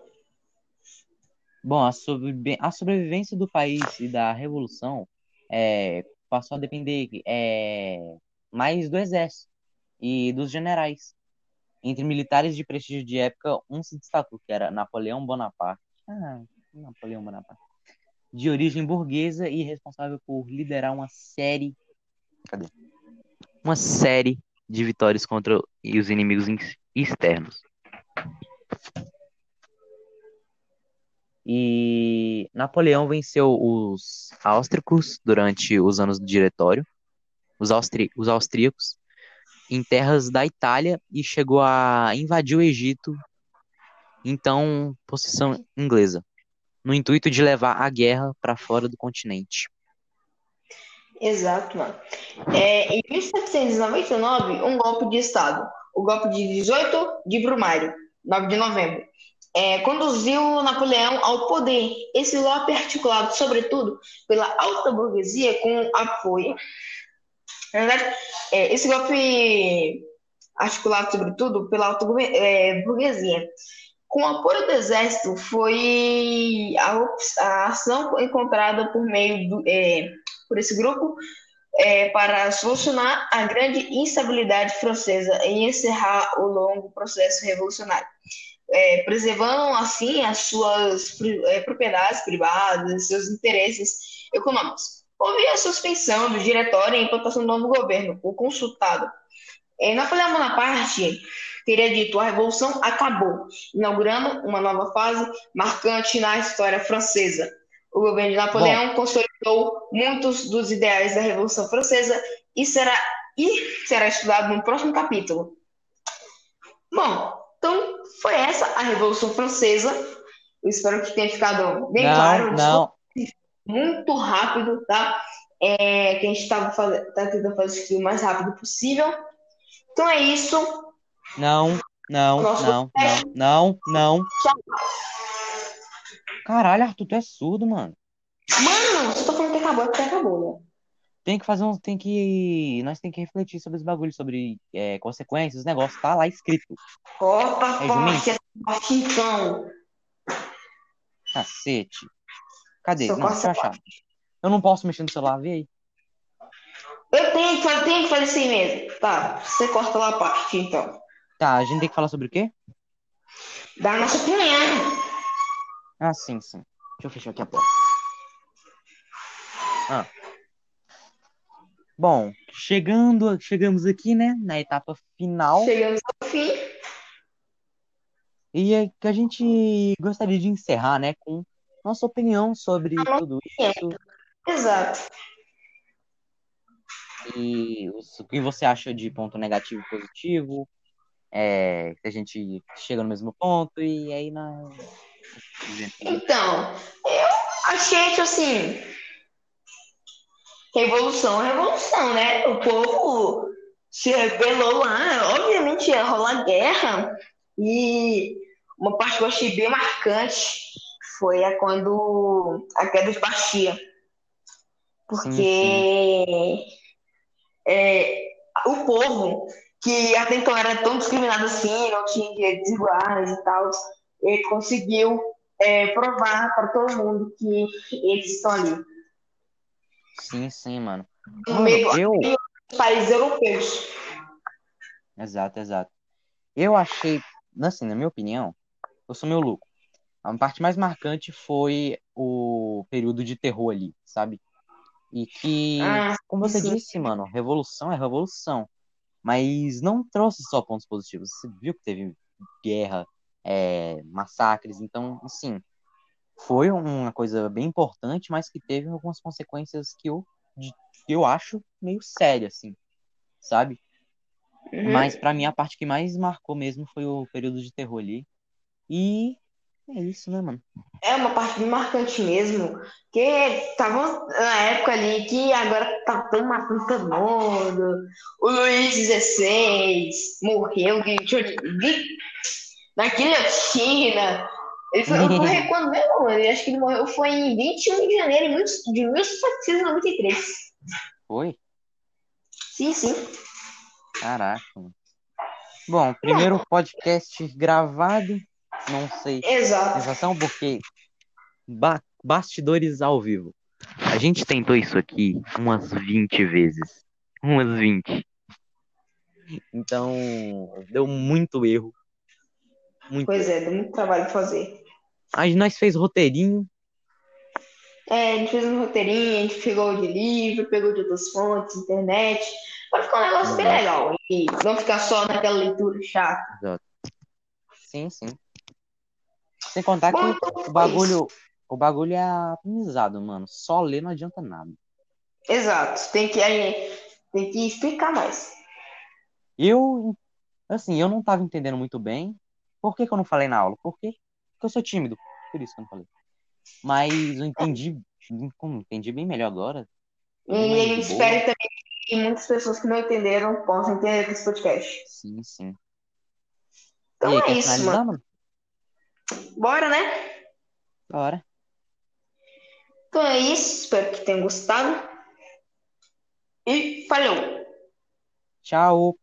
Bom, a, sobrevi- a sobrevivência do país e da revolução é, passou a depender é, mais do exército e dos generais. Entre militares de prestígio de época, um se destacou, que era Napoleão Bonaparte. Ah, Napoleão Bonaparte. De origem burguesa e responsável por liderar uma série. Cadê? Uma série de vitórias contra os inimigos in- externos. E Napoleão venceu os áustricos durante os anos do Diretório, os, austri os austríacos, em terras da Itália e chegou a invadir o Egito, então possessão inglesa, no intuito de levar a guerra para fora do continente. Exato, mano. É, em 1799, um golpe de Estado, o golpe de 18 de Brumário, 9 de novembro, é, conduziu Napoleão ao poder. Esse golpe articulado, sobretudo, pela alta burguesia com apoio. Na verdade, é, esse golpe articulado, sobretudo, pela alta é, burguesia. Com o apoio do exército, foi a, a ação encontrada por meio do, é, por esse grupo é, para solucionar a grande instabilidade francesa e encerrar o longo processo revolucionário, é, preservando assim as suas é, propriedades privadas, seus interesses econômicos. Houve a suspensão do diretório e a implantação do novo governo, o consultado. É, Napoleão Bonaparte teria dito a revolução acabou, inaugurando uma nova fase marcante na história francesa. O governo de Napoleão Bom. consolidou muitos dos ideais da Revolução Francesa e será, e será estudado no próximo capítulo. Bom, então foi essa a Revolução Francesa. Eu espero que tenha ficado bem não, claro. Não. Muito rápido, tá? É, que a gente estava tá tentando fazer isso o mais rápido possível. Então é isso. Não, não, não, não, não, não. Tchau. Caralho, Arthur, tu é surdo, mano. Mano, se eu tô falando que acabou, é porque acabou, né? Tem que fazer um. Tem que. Nós tem que refletir sobre os bagulhos, sobre é, consequências, os negócios. Tá lá escrito. Corta a parte, então. Cacete. Cadê? Não, deixa eu achar. Eu não posso mexer no celular, vê aí. Eu tenho que fazer, tenho que fazer assim mesmo. Tá, você corta lá a parte, então. Tá, a gente tem que falar sobre o quê? Da nossa opinião. Ah, sim, sim. Deixa eu fechar aqui a porta. Ah. Bom, chegando, chegamos aqui, né, na etapa final. Chegamos ao fim. E é que a gente gostaria de encerrar, né, com nossa opinião sobre tudo isso. Exato. E o que você acha de ponto negativo e positivo? É, que a gente chega no mesmo ponto e aí na, então, eu achei que assim. Revolução é revolução, né? O povo se rebelou lá, obviamente ia rolar guerra. E uma parte que eu achei bem marcante foi a quando a queda de Bastia. Porque sim, sim. É, o povo, que até então era tão discriminado assim, não tinha direitos iguais e tal, ele conseguiu é, provar para todo mundo que eles estão ali. Sim, sim, mano. No meio eu... dos países europeus. Exato, exato. Eu achei, assim, na minha opinião, eu sou meu louco. A parte mais marcante foi o período de terror ali, sabe? E que, ah, como você sim. disse, mano, revolução é revolução. Mas não trouxe só pontos positivos. Você viu que teve guerra, é, massacres. Então, assim, foi uma coisa bem importante, mas que teve algumas consequências que eu, que eu acho meio sérias, assim, sabe? Uhum. Mas para mim a parte que mais marcou mesmo foi o período de terror ali. E é isso, né, mano? É uma parte marcante mesmo. Que tava na época ali que agora tá tão matando todo mundo. O Luiz XVI morreu de, de, na guilhotina. Ele foi, morreu quando mesmo? Eu acho que ele morreu foi em 21 de janeiro de 1793. Foi? Sim, sim. Caraca. Bom, primeiro podcast gravado, não sei. Exato. Sensação porque ba bastidores ao vivo. A gente tentou isso aqui umas 20 vezes. Umas 20. Então, deu muito erro. Muito pois é, deu muito trabalho fazer. Aí nós fez roteirinho. É, a gente fez um roteirinho, a gente pegou de livro, pegou de outras fontes, internet, Pode ficar um negócio bem legal. E não ficar só naquela leitura chata. Sim, sim. Sem contar que o bagulho, o bagulho é aprendizado, mano. Só ler não adianta nada. Exato. Tem que, aí, tem que explicar mais. Eu, assim, eu não tava entendendo muito bem. Por que que eu não falei na aula? Por quê? Porque eu sou tímido. Por isso que eu não falei. Mas eu entendi, entendi bem melhor agora. E eu espero também que muitas pessoas que não entenderam possam entender esse podcast. Sim, sim. Então E aí, é isso, mano? Bora, né? Bora. Então é isso. Espero que tenham gostado. E falou! Tchau.